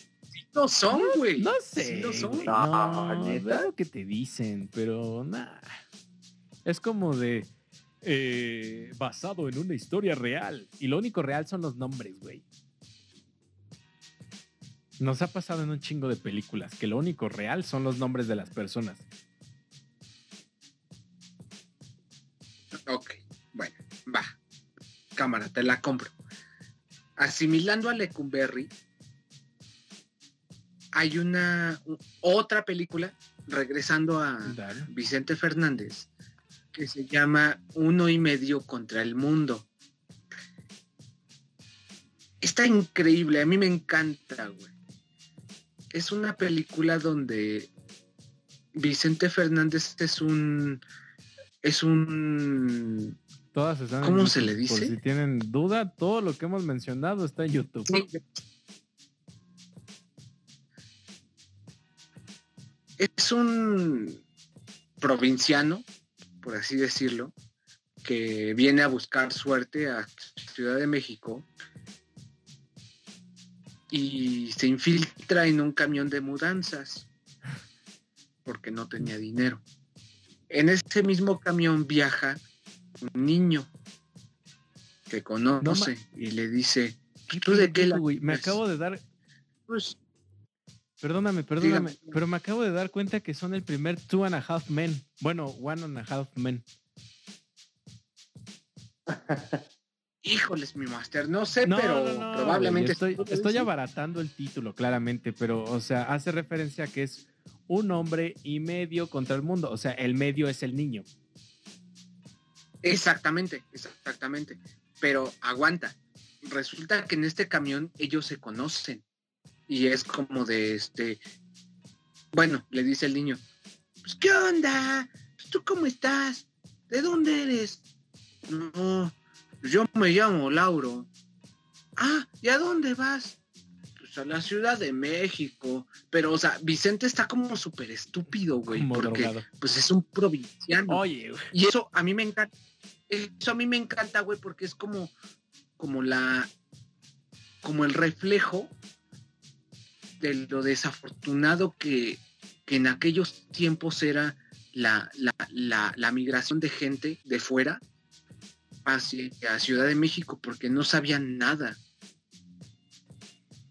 lo son, güey. No Sí sé. lo son. güey, No, No, ¿neta? es lo que te dicen, pero nada. Es como de eh, basado en una historia real. Y lo único real son los nombres, güey. Nos ha pasado en un chingo de películas que lo único real son los nombres de las personas. Ok, bueno, va. Cámara, te la compro. Asimilando a Lecumberri, hay una otra película, regresando a Dale. Vicente Fernández, que se llama Uno y medio contra el mundo. Está increíble, a mí me encanta, güey. Es una película donde Vicente Fernández es un es un Todas están ¿Cómo YouTube. se le Por dice? si tienen duda, todo lo que hemos mencionado está en YouTube. Es un provinciano, por así decirlo, que viene a buscar suerte a Ciudad de México y se infiltra en un camión de mudanzas porque no tenía dinero. En ese mismo camión viaja un niño que conoce y le dice, ¿tú de qué la Güey, me ves?" acabo de dar, Pues, perdóname, perdóname, Dígame. pero me acabo de dar cuenta que son el primer Two and a Half Men. Bueno, One and a Half Men. <laughs> híjoles, mi máster, no sé, No, pero no, no, probablemente... estoy, estoy abaratando el título, claramente, pero, o sea, hace referencia a que es un hombre y medio contra el mundo. O sea, el medio es el niño. Exactamente, exactamente. Pero aguanta. Resulta que en este camión ellos se conocen. Y es como de este. Bueno, le dice el niño. Pues, ¿qué onda? Pues, ¿Tú cómo estás? ¿De dónde eres? No, yo me llamo Lauro. Ah, ¿y a dónde vas? Pues a la Ciudad de México. Pero, o sea, Vicente está como súper estúpido, güey. Como porque, drogado. pues es un provinciano. Oye, güey. Y eso a mí me encanta. Eso a mí me encanta, güey, porque es como, como la, como el reflejo de lo desafortunado que, que en aquellos tiempos era la, la, la, la migración de gente de fuera hacia Ciudad de México, porque no sabían nada.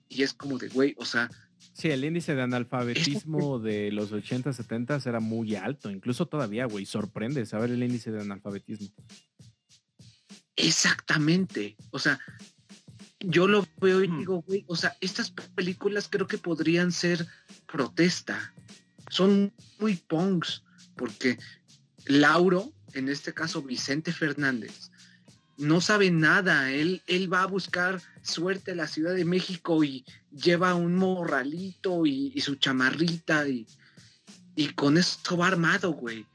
Y es como de, güey, o sea, Sí, el índice de analfabetismo de los 80, 70 era muy alto. Incluso todavía, güey. Sorprende saber el índice de analfabetismo. Exactamente. O sea, yo lo veo y Hmm. digo, güey, o sea, estas películas creo que podrían ser protesta. Son muy punks, porque Lauro, en este caso Vicente Fernández, no sabe nada. Él, él va a buscar suerte a la Ciudad de México y lleva un morralito y, su chamarrita y, y con esto va armado, güey.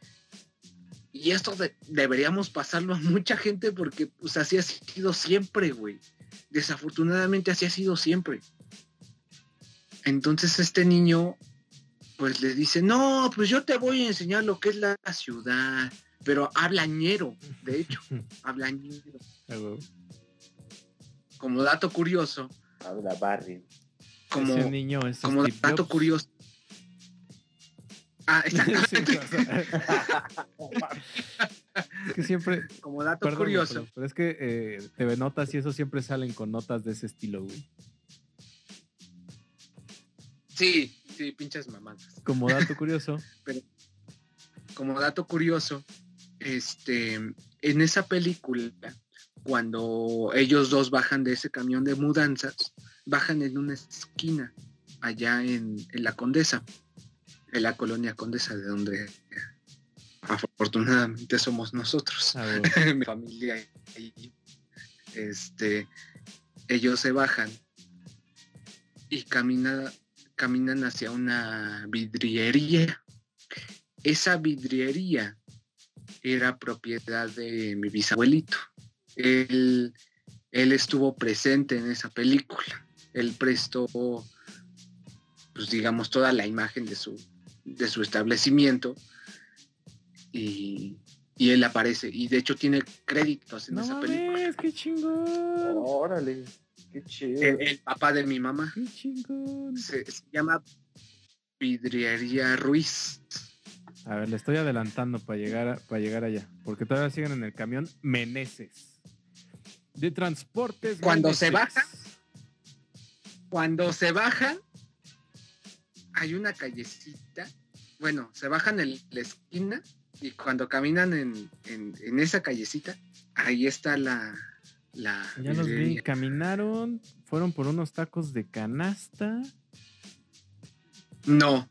Y esto de- deberíamos pasarlo a mucha gente porque pues así ha sido siempre, güey. Desafortunadamente así ha sido siempre. Entonces este niño pues le dice, no, pues yo te voy a enseñar lo que es la ciudad. Pero habla ñero, de hecho, <laughs> habla ñero. Güey. Como dato curioso, Habla Barry. como, Ese niño es como Steve dato Jobs. curioso. Ah, <laughs> Sí, exactamente. o sea, es que siempre. como dato Perdón, curioso. pero, pero es que eh, TV Notas y eso siempre salen con notas de ese estilo, güey. Sí, sí, pinches mamadas. Como dato curioso, <laughs> como dato curioso, este, en esa película, cuando ellos dos bajan de ese camión de mudanzas, bajan en una esquina allá en, en la Condesa, en la colonia Condesa, de donde afortunadamente somos nosotros, ah, <laughs> mi familia y este, ellos se bajan y camina, caminan hacia una vidriería. Esa vidriería era propiedad de mi bisabuelito. Él, él estuvo presente en esa película. él prestó, pues digamos, toda la imagen de su, de su establecimiento y, y él aparece. Y de hecho tiene créditos en No esa película. qué chingón. Órale, qué chido. El, el papá de mi mamá Qué chingón. se, se llama Vidriería Ruiz. A ver, le estoy adelantando para llegar, a- para llegar allá. Porque todavía siguen en el camión Meneses. De transportes. Cuando se baja. Cuando se bajan, hay una callecita. Bueno, se bajan en la esquina y cuando caminan en, en- en esa callecita, ahí está la. la Ya los vi. Caminaron, fueron por unos tacos de canasta. No,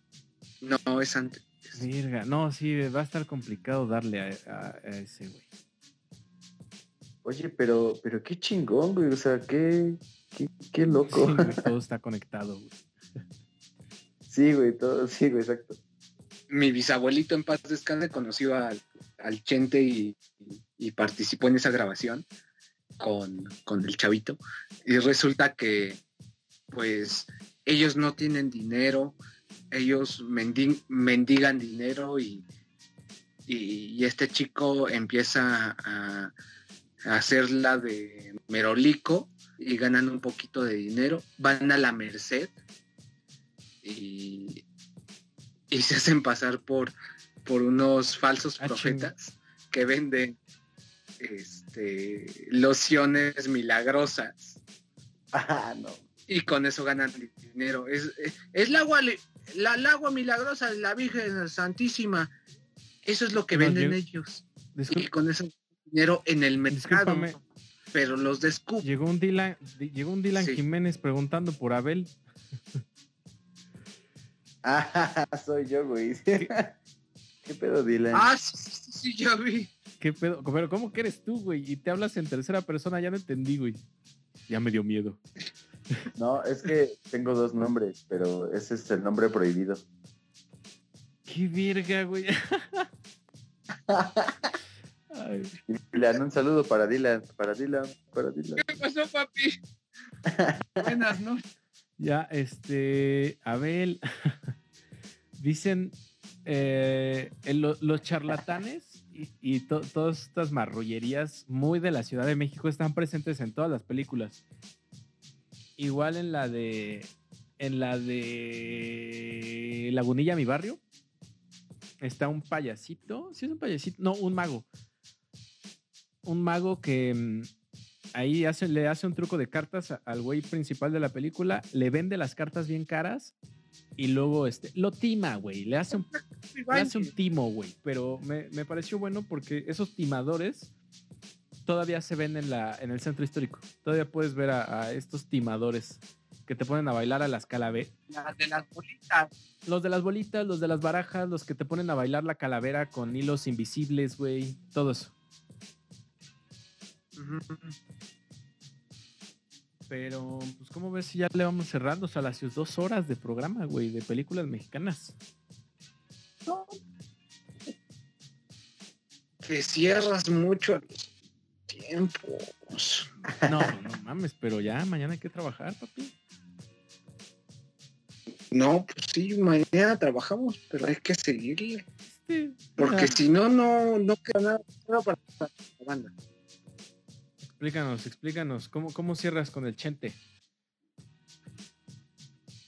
no, es antes. Virga, no, sí, va a estar complicado darle a, a- a ese, güey. Oye, pero, pero qué chingón, güey. O sea, qué, qué, qué loco. Sí, güey, todo <laughs> está conectado, güey. Sí, güey, todo, sí, güey, exacto. Mi bisabuelito en paz descanse conoció al, al Chente y, y participó en esa grabación con, con el chavito. Y resulta que, pues, ellos no tienen dinero, ellos mendi- mendigan dinero y, y, y este chico empieza a, a hacer la de merolico y ganan un poquito de dinero, van a la merced y, y se hacen pasar por, por unos falsos Ah, profetas que venden este, lociones milagrosas <laughs> Ah, no. y con eso ganan dinero. Es, es, es la, la, el agua milagrosa de la Virgen Santísima. Eso es lo que No, venden yo- ellos. Y con eso dinero en el mercado. Discúlpame. Pero los descubren. llegó un Dylan, di- llegó un Dylan Sí. Jiménez preguntando por Abel. <laughs> Ah, soy yo, güey. <laughs> ¿Qué pedo, Dylan? Ah, sí, sí, sí, sí, ya vi. ¿Qué pedo? Pero ¿cómo que eres tú, güey? Y te hablas en tercera persona, ya no entendí, güey. Ya me dio miedo. No, es que tengo dos nombres, pero ese es el nombre prohibido. Qué verga, güey. Ay, Dylan, un saludo para Dylan, para Dylan, para Dylan. ¿Qué pasó, papi? <laughs> Buenas noches. ya, este, Abel, <laughs> dicen eh, los charlatanes y, y to- todas estas marrullerías muy de la Ciudad de México están presentes en todas las películas. Igual en la de, en la de Lagunilla, mi barrio, está un payasito, sí es un payasito, no, un mago. Un mago que mm, ahí le hace un truco de cartas al güey principal de la película, le vende las cartas bien caras y luego este, lo tima, güey, le hace un, le hace un timo, güey, pero me, me pareció bueno porque esos timadores todavía se ven en, la, en el centro histórico, todavía puedes ver a, a estos timadores que te ponen a bailar a las calaveras. Las de las bolitas. Los de las bolitas, los de las barajas, los que te ponen a bailar la calavera con hilos invisibles, güey. Todo eso. Pero, pues, ¿cómo ves si ya le vamos cerrando? O sea, las dos horas de programa, güey, de películas mexicanas. Que cierras mucho tiempos. No, no mames, pero ya mañana hay que trabajar, papi. No, pues sí, mañana trabajamos, pero hay que seguirle. Este, Porque si no, no, no queda nada nada para la banda. Explícanos, explícanos, ¿cómo, ¿cómo cierras con el Chente?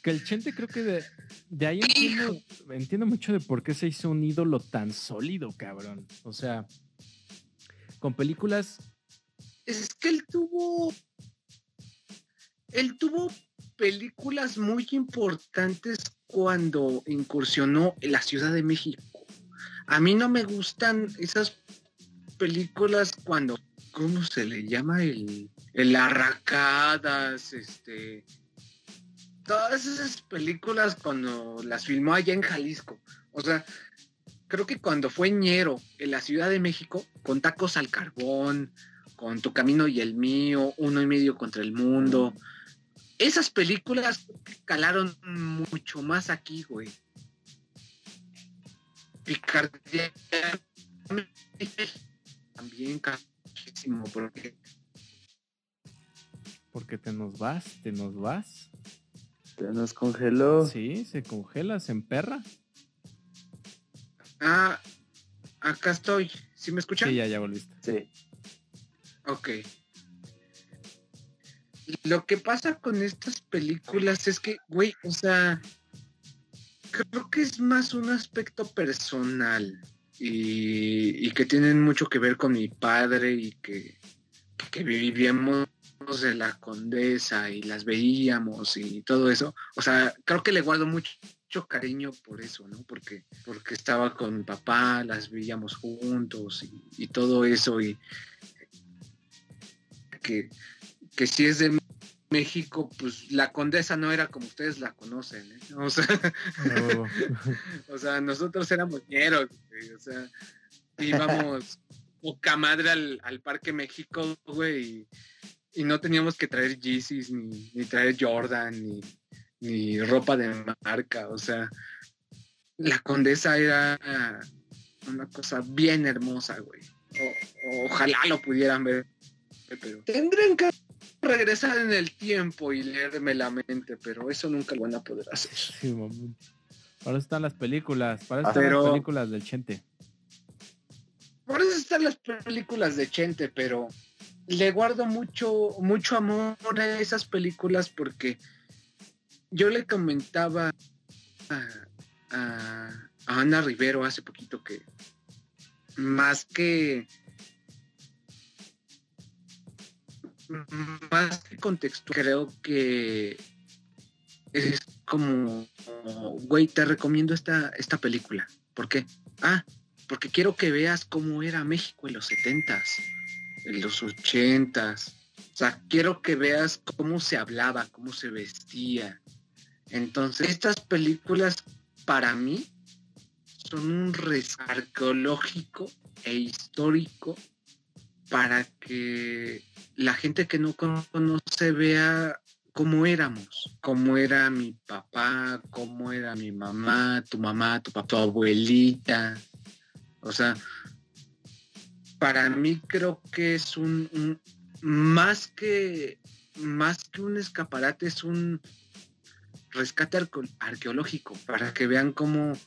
Que el Chente creo que de, de ahí entiendo, entiendo mucho de por qué se hizo un ídolo tan sólido, cabrón. O sea, con películas Es que él tuvo. Él tuvo películas muy importantes cuando incursionó en la Ciudad de México. A mí no me gustan esas películas cuando. ¿Cómo se le llama? El. El Arracadas, este. Todas esas películas cuando las filmó allá en Jalisco. O sea, creo que cuando fue ñero en la Ciudad de México, con tacos al carbón, con Tu Camino y el Mío, Uno y Medio contra el Mundo. Esas películas calaron mucho más aquí, güey. Picardía también carísimo, porque Porque te nos vas, te nos vas. Se nos congeló. Sí, se congela, se emperra. Ah, acá estoy. ¿Sí me escuchan? Sí, ya, ya volviste. Sí. Ok. Lo que pasa con estas películas es que, güey, o sea, creo que es más un aspecto personal y, que tienen mucho que ver con mi padre y que, que vivíamos de la condesa y las veíamos y todo eso. O sea, creo que le guardo mucho, mucho cariño por eso, ¿no? Porque, porque estaba con mi papá, las veíamos juntos y, y todo eso y que, que si es de México, pues la condesa no era como ustedes la conocen, ¿eh? O sea, No, <laughs> o sea, nosotros éramos ñeros, güey, o sea, íbamos <laughs> poca madre al, al Parque México, güey, y, y no teníamos que traer Yeezys, ni, ni traer Jordan, ni, ni ropa de marca, o sea, la condesa era una cosa bien hermosa, güey. O- ojalá lo pudieran ver, pero tendrían que regresar en el tiempo y leerme la mente, pero eso nunca lo van a poder hacer. sí. Para eso están las películas, para eso están pero- las películas del Chente. Por eso están las películas de Chente, pero le guardo mucho, mucho amor a esas películas porque yo le comentaba a, a- a Ana Rivero hace poquito que más que más que contexto, creo que es como, güey, te recomiendo esta, esta película. ¿Por qué? Ah, porque quiero que veas cómo era México en los setentas, en los ochentas. O sea, quiero que veas cómo se hablaba, cómo se vestía. Entonces, estas películas para mí son un arqueológico e histórico para que la gente que no conoce vea cómo éramos, cómo era mi papá, cómo era mi mamá, tu mamá, tu papá, tu abuelita. O sea, para mí creo que es un, más que más que un escaparate, es un rescate arqueológico para que vean cómo,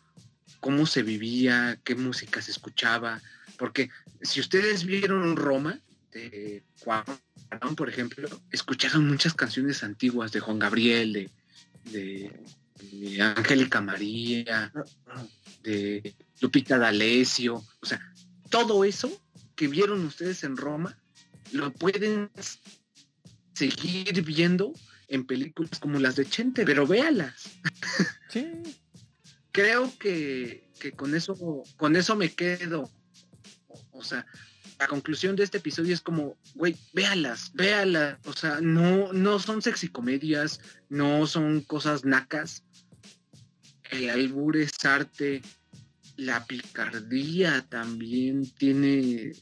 cómo se vivía, qué música se escuchaba. Porque si ustedes vieron Roma, de Cuarón, por ejemplo, escucharon muchas canciones antiguas de Juan Gabriel, de, de, de Angélica María, de Lupita D'Alessio. O sea, todo eso que vieron ustedes en Roma, lo pueden seguir viendo en películas como las de Chente, pero véalas. Sí. <laughs> Creo que, que con eso, con eso me quedo. O sea, la conclusión de este episodio es como, güey, véalas, véalas. O sea, no, no son sexicomedias, no son cosas nacas. El albur es arte, la picardía también tiene,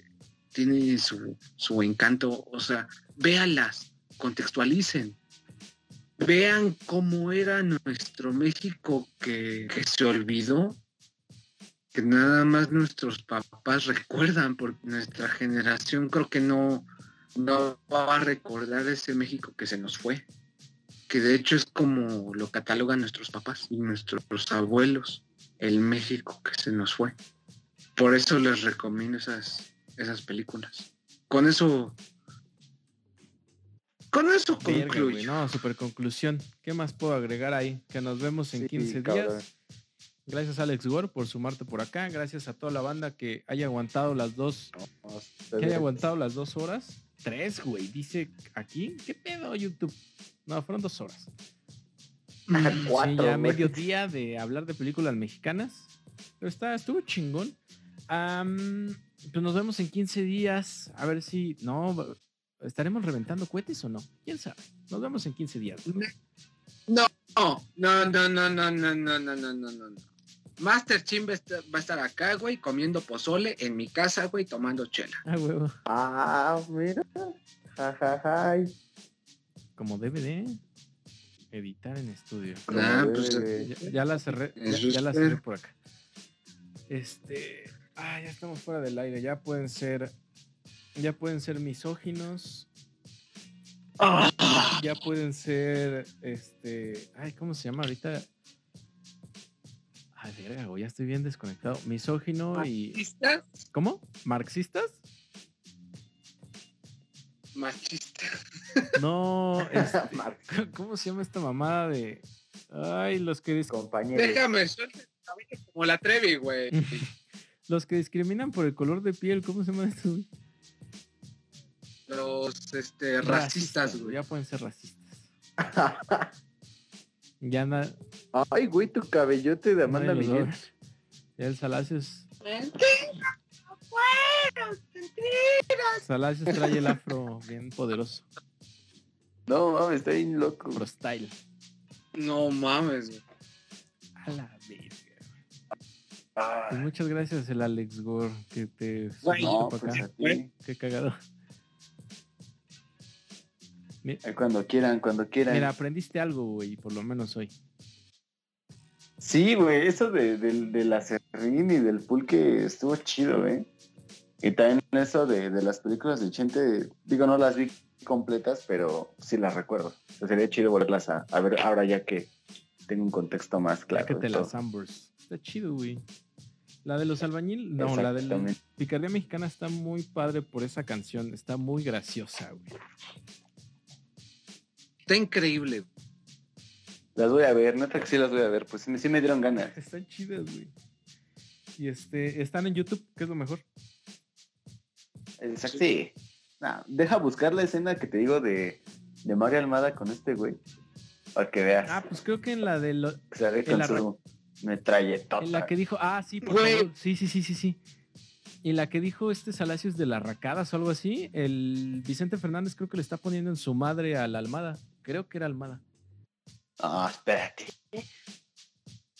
tiene su, su encanto. O sea, véalas, contextualicen. Vean cómo era nuestro México que, que se olvidó, que nada más nuestros papás recuerdan, porque nuestra generación creo que no, no va a recordar ese México que se nos fue, que de hecho es como lo catalogan nuestros papás y nuestros abuelos, el México que se nos fue. Por eso les recomiendo esas, esas películas. Con eso, con eso Verga, concluyo. No, super conclusión. ¿Qué más puedo agregar ahí? Que nos vemos en Sí, 15 cabrón. Gracias Alex Gore por sumarte por acá. Gracias a toda la banda que haya aguantado las dos, que haya aguantado las dos horas. Tres, güey. Dice aquí. ¿Qué pedo, YouTube? No, fueron dos horas. <laughs> Sí, Cuatro, ya güey. mediodía de hablar de películas mexicanas. Pero está, estuvo chingón. Am, pues nos vemos en 15 días. A ver si. No. ¿Estaremos reventando cohetes o no? ¿Quién sabe? Nos vemos en 15 días. No, no, no, no, no, no, no, no, no, no, no, no. Master Chin va a estar, va a estar acá, güey, comiendo pozole en mi casa, güey, tomando chela. Ah, huevo. Ah, mira. Jajaja. Como DVD. Editar en estudio. Ah, pues, Ya, ya la cerré, ya, ya la cerré por acá. Este, ah, ya estamos fuera del aire, ya pueden ser, ya pueden ser misóginos, Ya pueden ser, este, ay, ¿cómo se llama ahorita? Ay, verga, güey, ya estoy bien desconectado. Misógino y... ¿Machistas? ¿Cómo? ¿Marxistas? Machistas. No, <laughs> este, ¿cómo se llama esta mamada de... Ay, los que, dis- Compañeros. Déjame, <laughs> cabello como la Trevi, güey. <laughs> los que discriminan por el color de piel, ¿cómo se llaman estos? güey? Los este, racistas, güey. Ya pueden ser racistas. Ya anda... Ay, güey, tu cabellote de Amanda Miguel. Ya el Salacios... Salacios trae el afro bien poderoso. No, mames, está bien loco. Pro style. No mames, güey. A la verga. Ah, Pues muchas gracias, el Alex Gore, que te no, pa' pues acá. Qué cagado. Eh, Cuando quieran, cuando quieran. Mira, aprendiste algo, güey, por lo menos hoy. Sí, güey, eso de, del del acerrín y del pulque estuvo chido, güey. Y también eso de, de las películas de Chente, digo, no las vi completas, pero sí las recuerdo. O sea, sería chido volverlas a, a ver ahora ya que tengo un contexto más claro. Todo. las Ambers. Está chido, güey. La de los albañil, no, la de la. Picardía Mexicana está muy padre por esa canción. Está muy graciosa, güey. Está increíble. Las voy a ver, neta que sí las voy a ver, pues sí, me- dieron ganas. <laughs> Están chidas, güey. Y este, están en YouTube, que es lo mejor. Exacto. Sí. No, deja buscar la escena que te digo de, de Mario Almada con este güey. Para que veas. Ah, pues creo que en la de lo- que sale en con la su metralletota. en la que dijo, ah, sí, por Güey. favor. Sí, sí, sí, sí, sí. Y la que dijo este Salacios de las racadas o algo así, el Vicente Fernández creo que le está poniendo en su madre a la Almada. Creo que era Almada. Ah, espérate.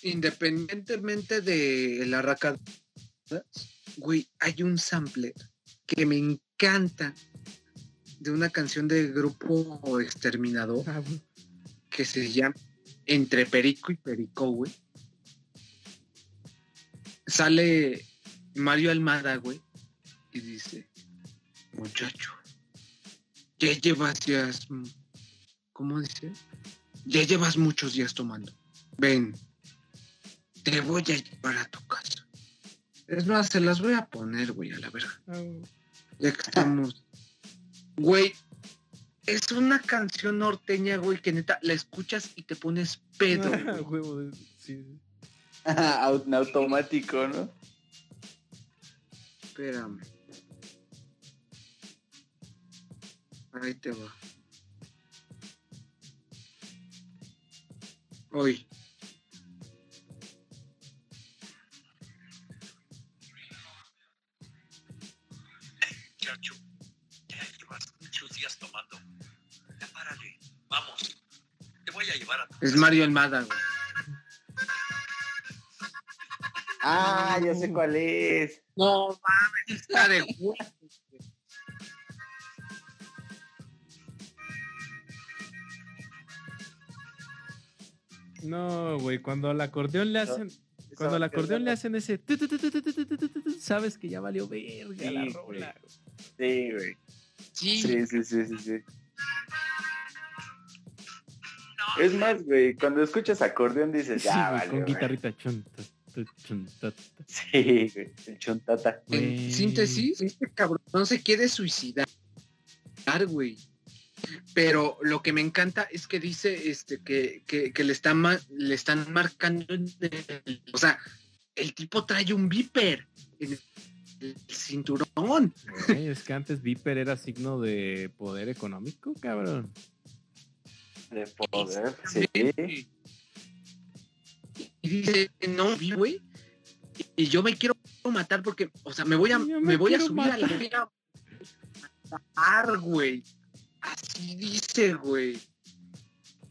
Independientemente de la racada, güey, hay un sampler que me encanta de una canción del grupo Exterminador Ah, que se llama Entre Perico y Perico, güey. Sale Mario Almada, güey, y dice, muchacho, ya llevas ¿cómo dice? Ya llevas muchos días tomando. Ven, te voy a llevar a tu casa. Es más, se las voy a poner, güey, a la verga. Ya que estamos. Güey, es una canción norteña, güey, que neta la escuchas y te pones pedo. <laughs> Güey. sí, <laughs> sí. Automático, ¿no? Espérame. Ahí te va. Hoy. Chacho, ya llevas muchos días tomando. Ya párale. Vamos. Te voy a llevar a tu Es. Mario Almada, güey. Ah, ya sé cuál es. No mames, está de No, güey, cuando al acordeón le hacen, cuando al acordeón le hacen ese, sabes que ya valió verga la rola. Sí, güey. Sí. sí, sí, sí, sí. Es más, güey, cuando escuchas acordeón dices, ya, sí, Con guitarrita chonta. Chuntata. Sí, el chontata. En síntesis, este cabrón no se quiere suicidar, güey. Pero lo que me encanta es que dice este que, que, que le, están le están marcando. el- o sea, el tipo trae un viper en el cinturón. Es que antes Viper era signo de poder económico, cabrón. De poder, sí. Y dice, no, güey. Y yo me quiero matar porque, o sea, me voy a, me me voy a subir a la güey. Así dice, güey.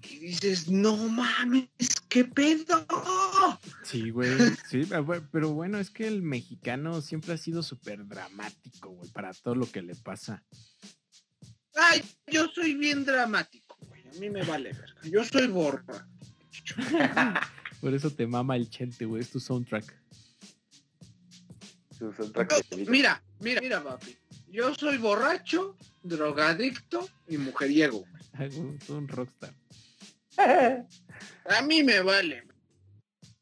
Y dices, no mames, qué pedo. Sí, güey. Sí, bu- pero bueno, es que el mexicano siempre ha sido súper dramático, güey, para todo lo que le pasa. Ay, yo soy bien dramático, güey. A mí me vale verga. Yo soy borra. <laughs> Por eso te mama el chente, güey, es tu soundtrack. Su soundtrack. Mira, mira, mira, papi. Yo soy borracho, drogadicto y mujeriego. Un, un rockstar. A mí me vale.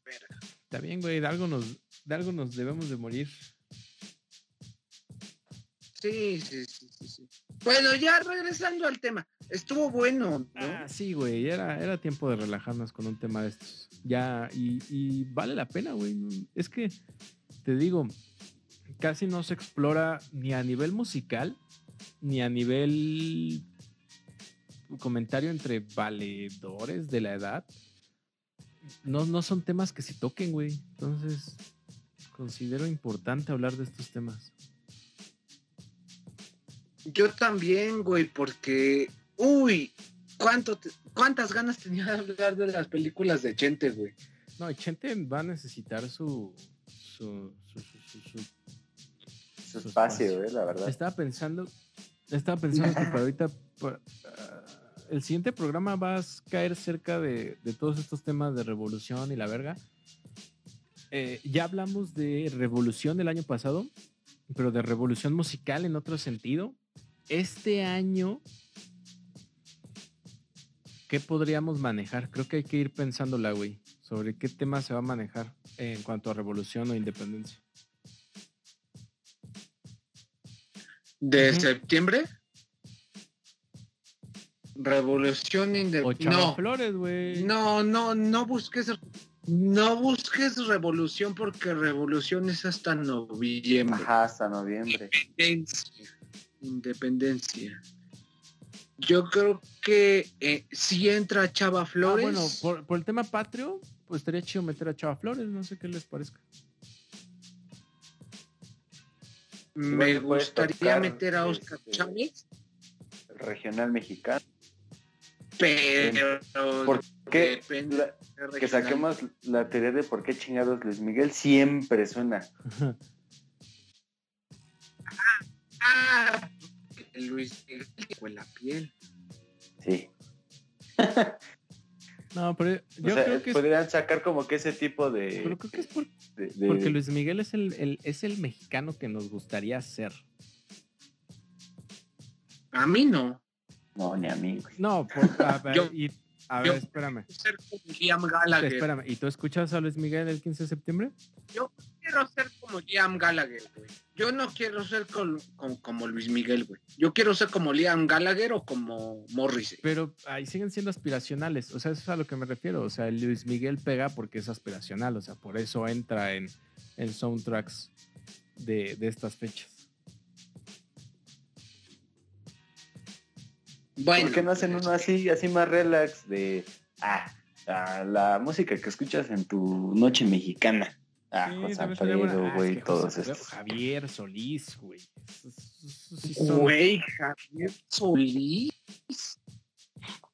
Verga. Está bien, güey, de algo nos, de algo nos debemos de morir. Sí, sí, sí, sí, sí. Bueno, ya regresando al tema. Estuvo bueno, ¿no? Ah, sí, güey, era, era tiempo de relajarnos con un tema de estos. Ya, y, y vale la pena, güey. Es que, te digo, casi no se explora ni a nivel musical, ni a nivel comentario entre valedores de la edad. No, no son temas que se toquen, güey. Entonces, considero importante hablar de estos temas. Yo también, güey, porque, uy, ¿cuánto te- ¿cuántas ganas tenía de hablar de las películas de Chente, güey? No, Chente va a necesitar su. su, su, su- su- espacio, eh, la verdad. Estaba pensando, estaba pensando que para ahorita ah, el siguiente programa va a caer cerca de, de todos estos temas de revolución y la verga. Eh, ya hablamos de revolución el año pasado, pero de revolución musical en otro sentido. Este año, ¿qué podríamos manejar? Creo que hay que ir pensándola, güey, sobre qué tema se va a manejar en cuanto a revolución o independencia. ¿De septiembre? Revolución Independiente. No, Flores, güey. no, no, no busques, no busques revolución porque revolución es hasta noviembre. Ajá, hasta noviembre. Independencia. Independencia. Yo creo que eh, si entra Chava Ah, Flores. bueno, por, por el tema patrio, pues estaría chido meter a Chava Flores, no sé qué les parezca. Me gustaría meter a Oscar este, Chávez, El regional mexicano. pero ¿Por qué? depende La- de que saquemos la teoría de por qué chingados Luis Miguel siempre suena. <laughs> Ah, Luis Miguel fue la piel. Sí. <laughs> no, pero yo o sea, creo que es, podrían sacar como que ese tipo de. pero creo que es por- de- de- porque Luis Miguel es el, el- es el mexicano que nos gustaría ser. A mí no. No, ni a mí, güey. No, por- a <laughs> ver, Yo- y- a yo- ver, espérame. Ser como Liam Gallagher. Espérame, ¿y tú escuchas a Luis Miguel el 15 de septiembre? Quiero ser como Liam Gallagher, güey. Yo no quiero ser col- con- como Luis Miguel, güey. Yo quiero ser como Liam Gallagher o como Morrissey. Pero ahí siguen siendo aspiracionales, o sea, eso es a lo que me refiero. O sea, el Luis Miguel pega porque es aspiracional, o sea, por eso entra en, en soundtracks de, de estas fechas. Bueno, ¿Por qué no hacen uno así, así más relax de. Ah, ah, la música que escuchas en tu noche mexicana. Ah, Sí, José. Alfredo, Ah, güey, todos José estos. Javier Solís, güey. Sí son- Güey, Javier Solís.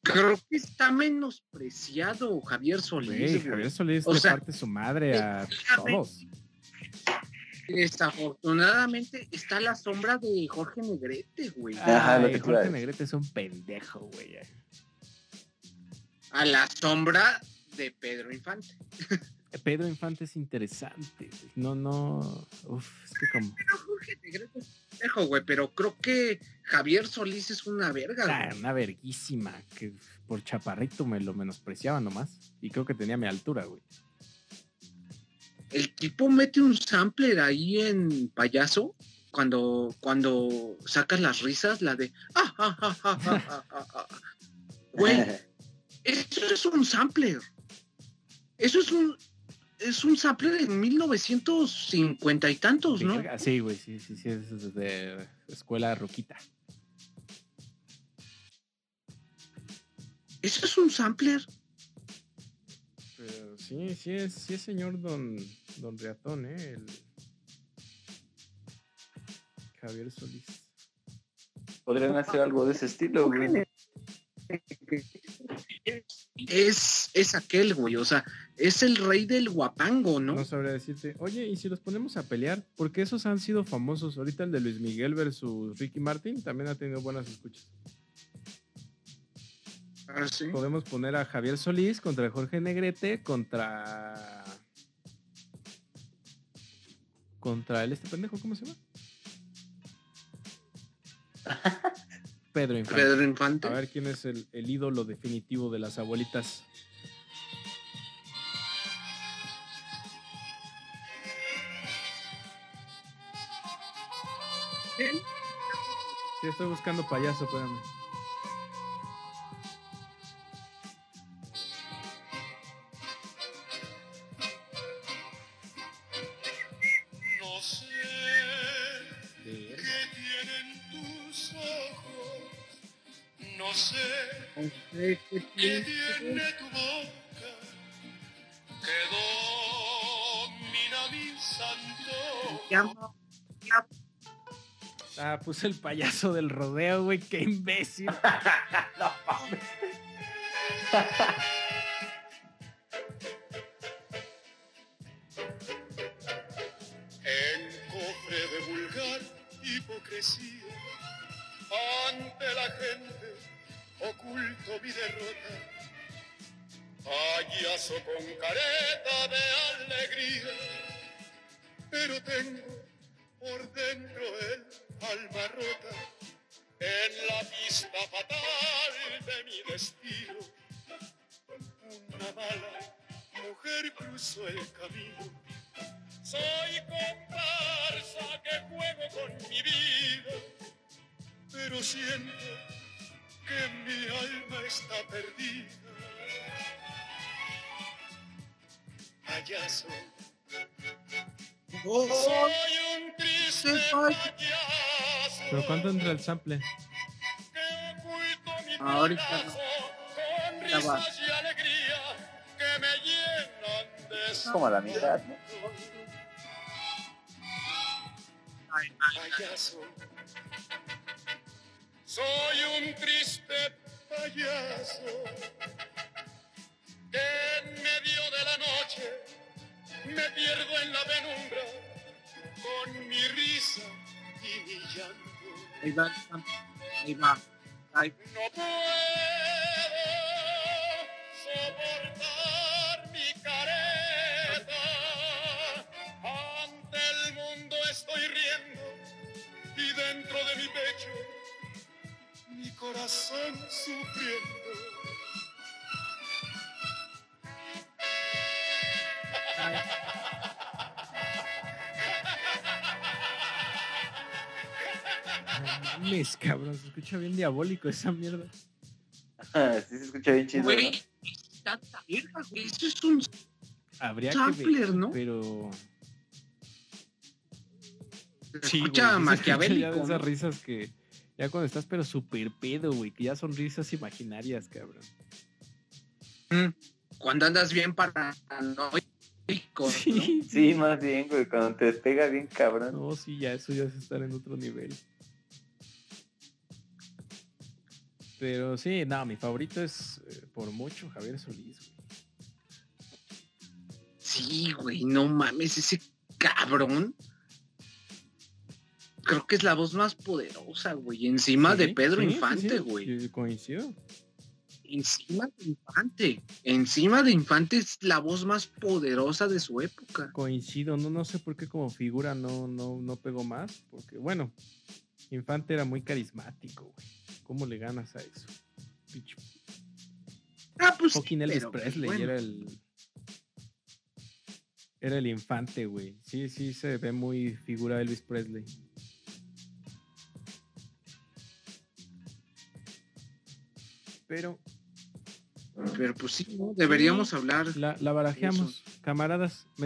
Creo que está menospreciado Javier Solís. Güey. Javier Solís O le sea, parte su madre a todos. Desafortunadamente está a la sombra de Jorge Negrete, güey. Ajá, te Jorge. Negrete es un pendejo, güey. A la sombra de Pedro Infante. <laughs> Pedro Infante es interesante. No, no. Uf, es que como. Güey. Pero creo que Javier Solís es una verga, Ah, güey. una verguísima. Que por chaparrito me lo menospreciaba nomás. Y creo que tenía mi altura, güey. El tipo mete un sampler ahí en payaso cuando, cuando sacas las risas, la de. "Ah, ah, ah, ah, ah, ah, ah, ah". Güey, <laughs> eso es un sampler. Eso es un. Es un sampler en 1950 y tantos, ¿no? Sí, güey, sí, sí, sí, es de escuela roquita. Eso es un sampler. Pero sí, sí es, sí es señor don, don Reatón, ¿eh? El Javier Solís. Podrían hacer algo de ese estilo, güey. Es, es aquel, güey. O sea, es el rey del guapango, ¿no? No sabría decirte, oye, y si los ponemos a pelear, porque esos han sido famosos. Ahorita el de Luis Miguel versus Ricky Martin también ha tenido buenas escuchas. Ah, sí. Podemos poner a Javier Solís contra Jorge Negrete contra. Contra el este pendejo, ¿cómo se llama? <laughs> Pedro Infante. Pedro Infante. A ver quién es el, el ídolo definitivo de las abuelitas. ¿Él? Sí, estoy buscando payaso, espérame. ¿Qué- qué qué tiene? tu boca. Que domina mis antojos. Ya no. Ah, puse el payaso del rodeo, güey, qué imbécil. <laughs> En llenan de Es como a la mitad, ¿no? ay, ay, payaso. Soy un triste payaso ahí va. Ahí va. Ay, No puedo soportar mi careta. Ante el mundo estoy riendo y dentro de mi pecho mi corazón sufriendo. Mames, cabrón, se escucha bien diabólico esa mierda. sí se escucha bien chido, ¿no? güey. Tanta verga, güey. Eso es un Habría Sampler, que ver, ¿no? pero... se Sí, güey, escucha se maquiavélico. ya de esas ¿no? risas que... Ya cuando estás pero súper pedo, güey, que ya son risas imaginarias, cabrón. Mm. Cuando andas bien paranoico. ¿no? Sí, Sí, más bien, güey, cuando te despega bien cabrón. No, sí, ya eso ya es estar en otro nivel. Pero sí, no, mi favorito es eh, por mucho Javier Solís, güey. Sí, güey, no mames, ese cabrón. Creo que es la voz más poderosa, güey. Encima Sí, de Pedro sí, Infante, sí, güey. coincido. Encima de Infante. Encima de Infante es la voz más poderosa de su época. Coincido, no, no sé por qué como figura no, no, no pegó más, porque bueno, Infante era muy carismático, güey. ¿Cómo le ganas a eso? Pinche Ah, pues. sí, fucking Elvis pero, pues, Presley bueno. era el. Era el infante, güey. Sí, sí, se ve muy figura Elvis Presley. Pero Pero pues sí, deberíamos hablar. la, la barajeamos, camaradas. Me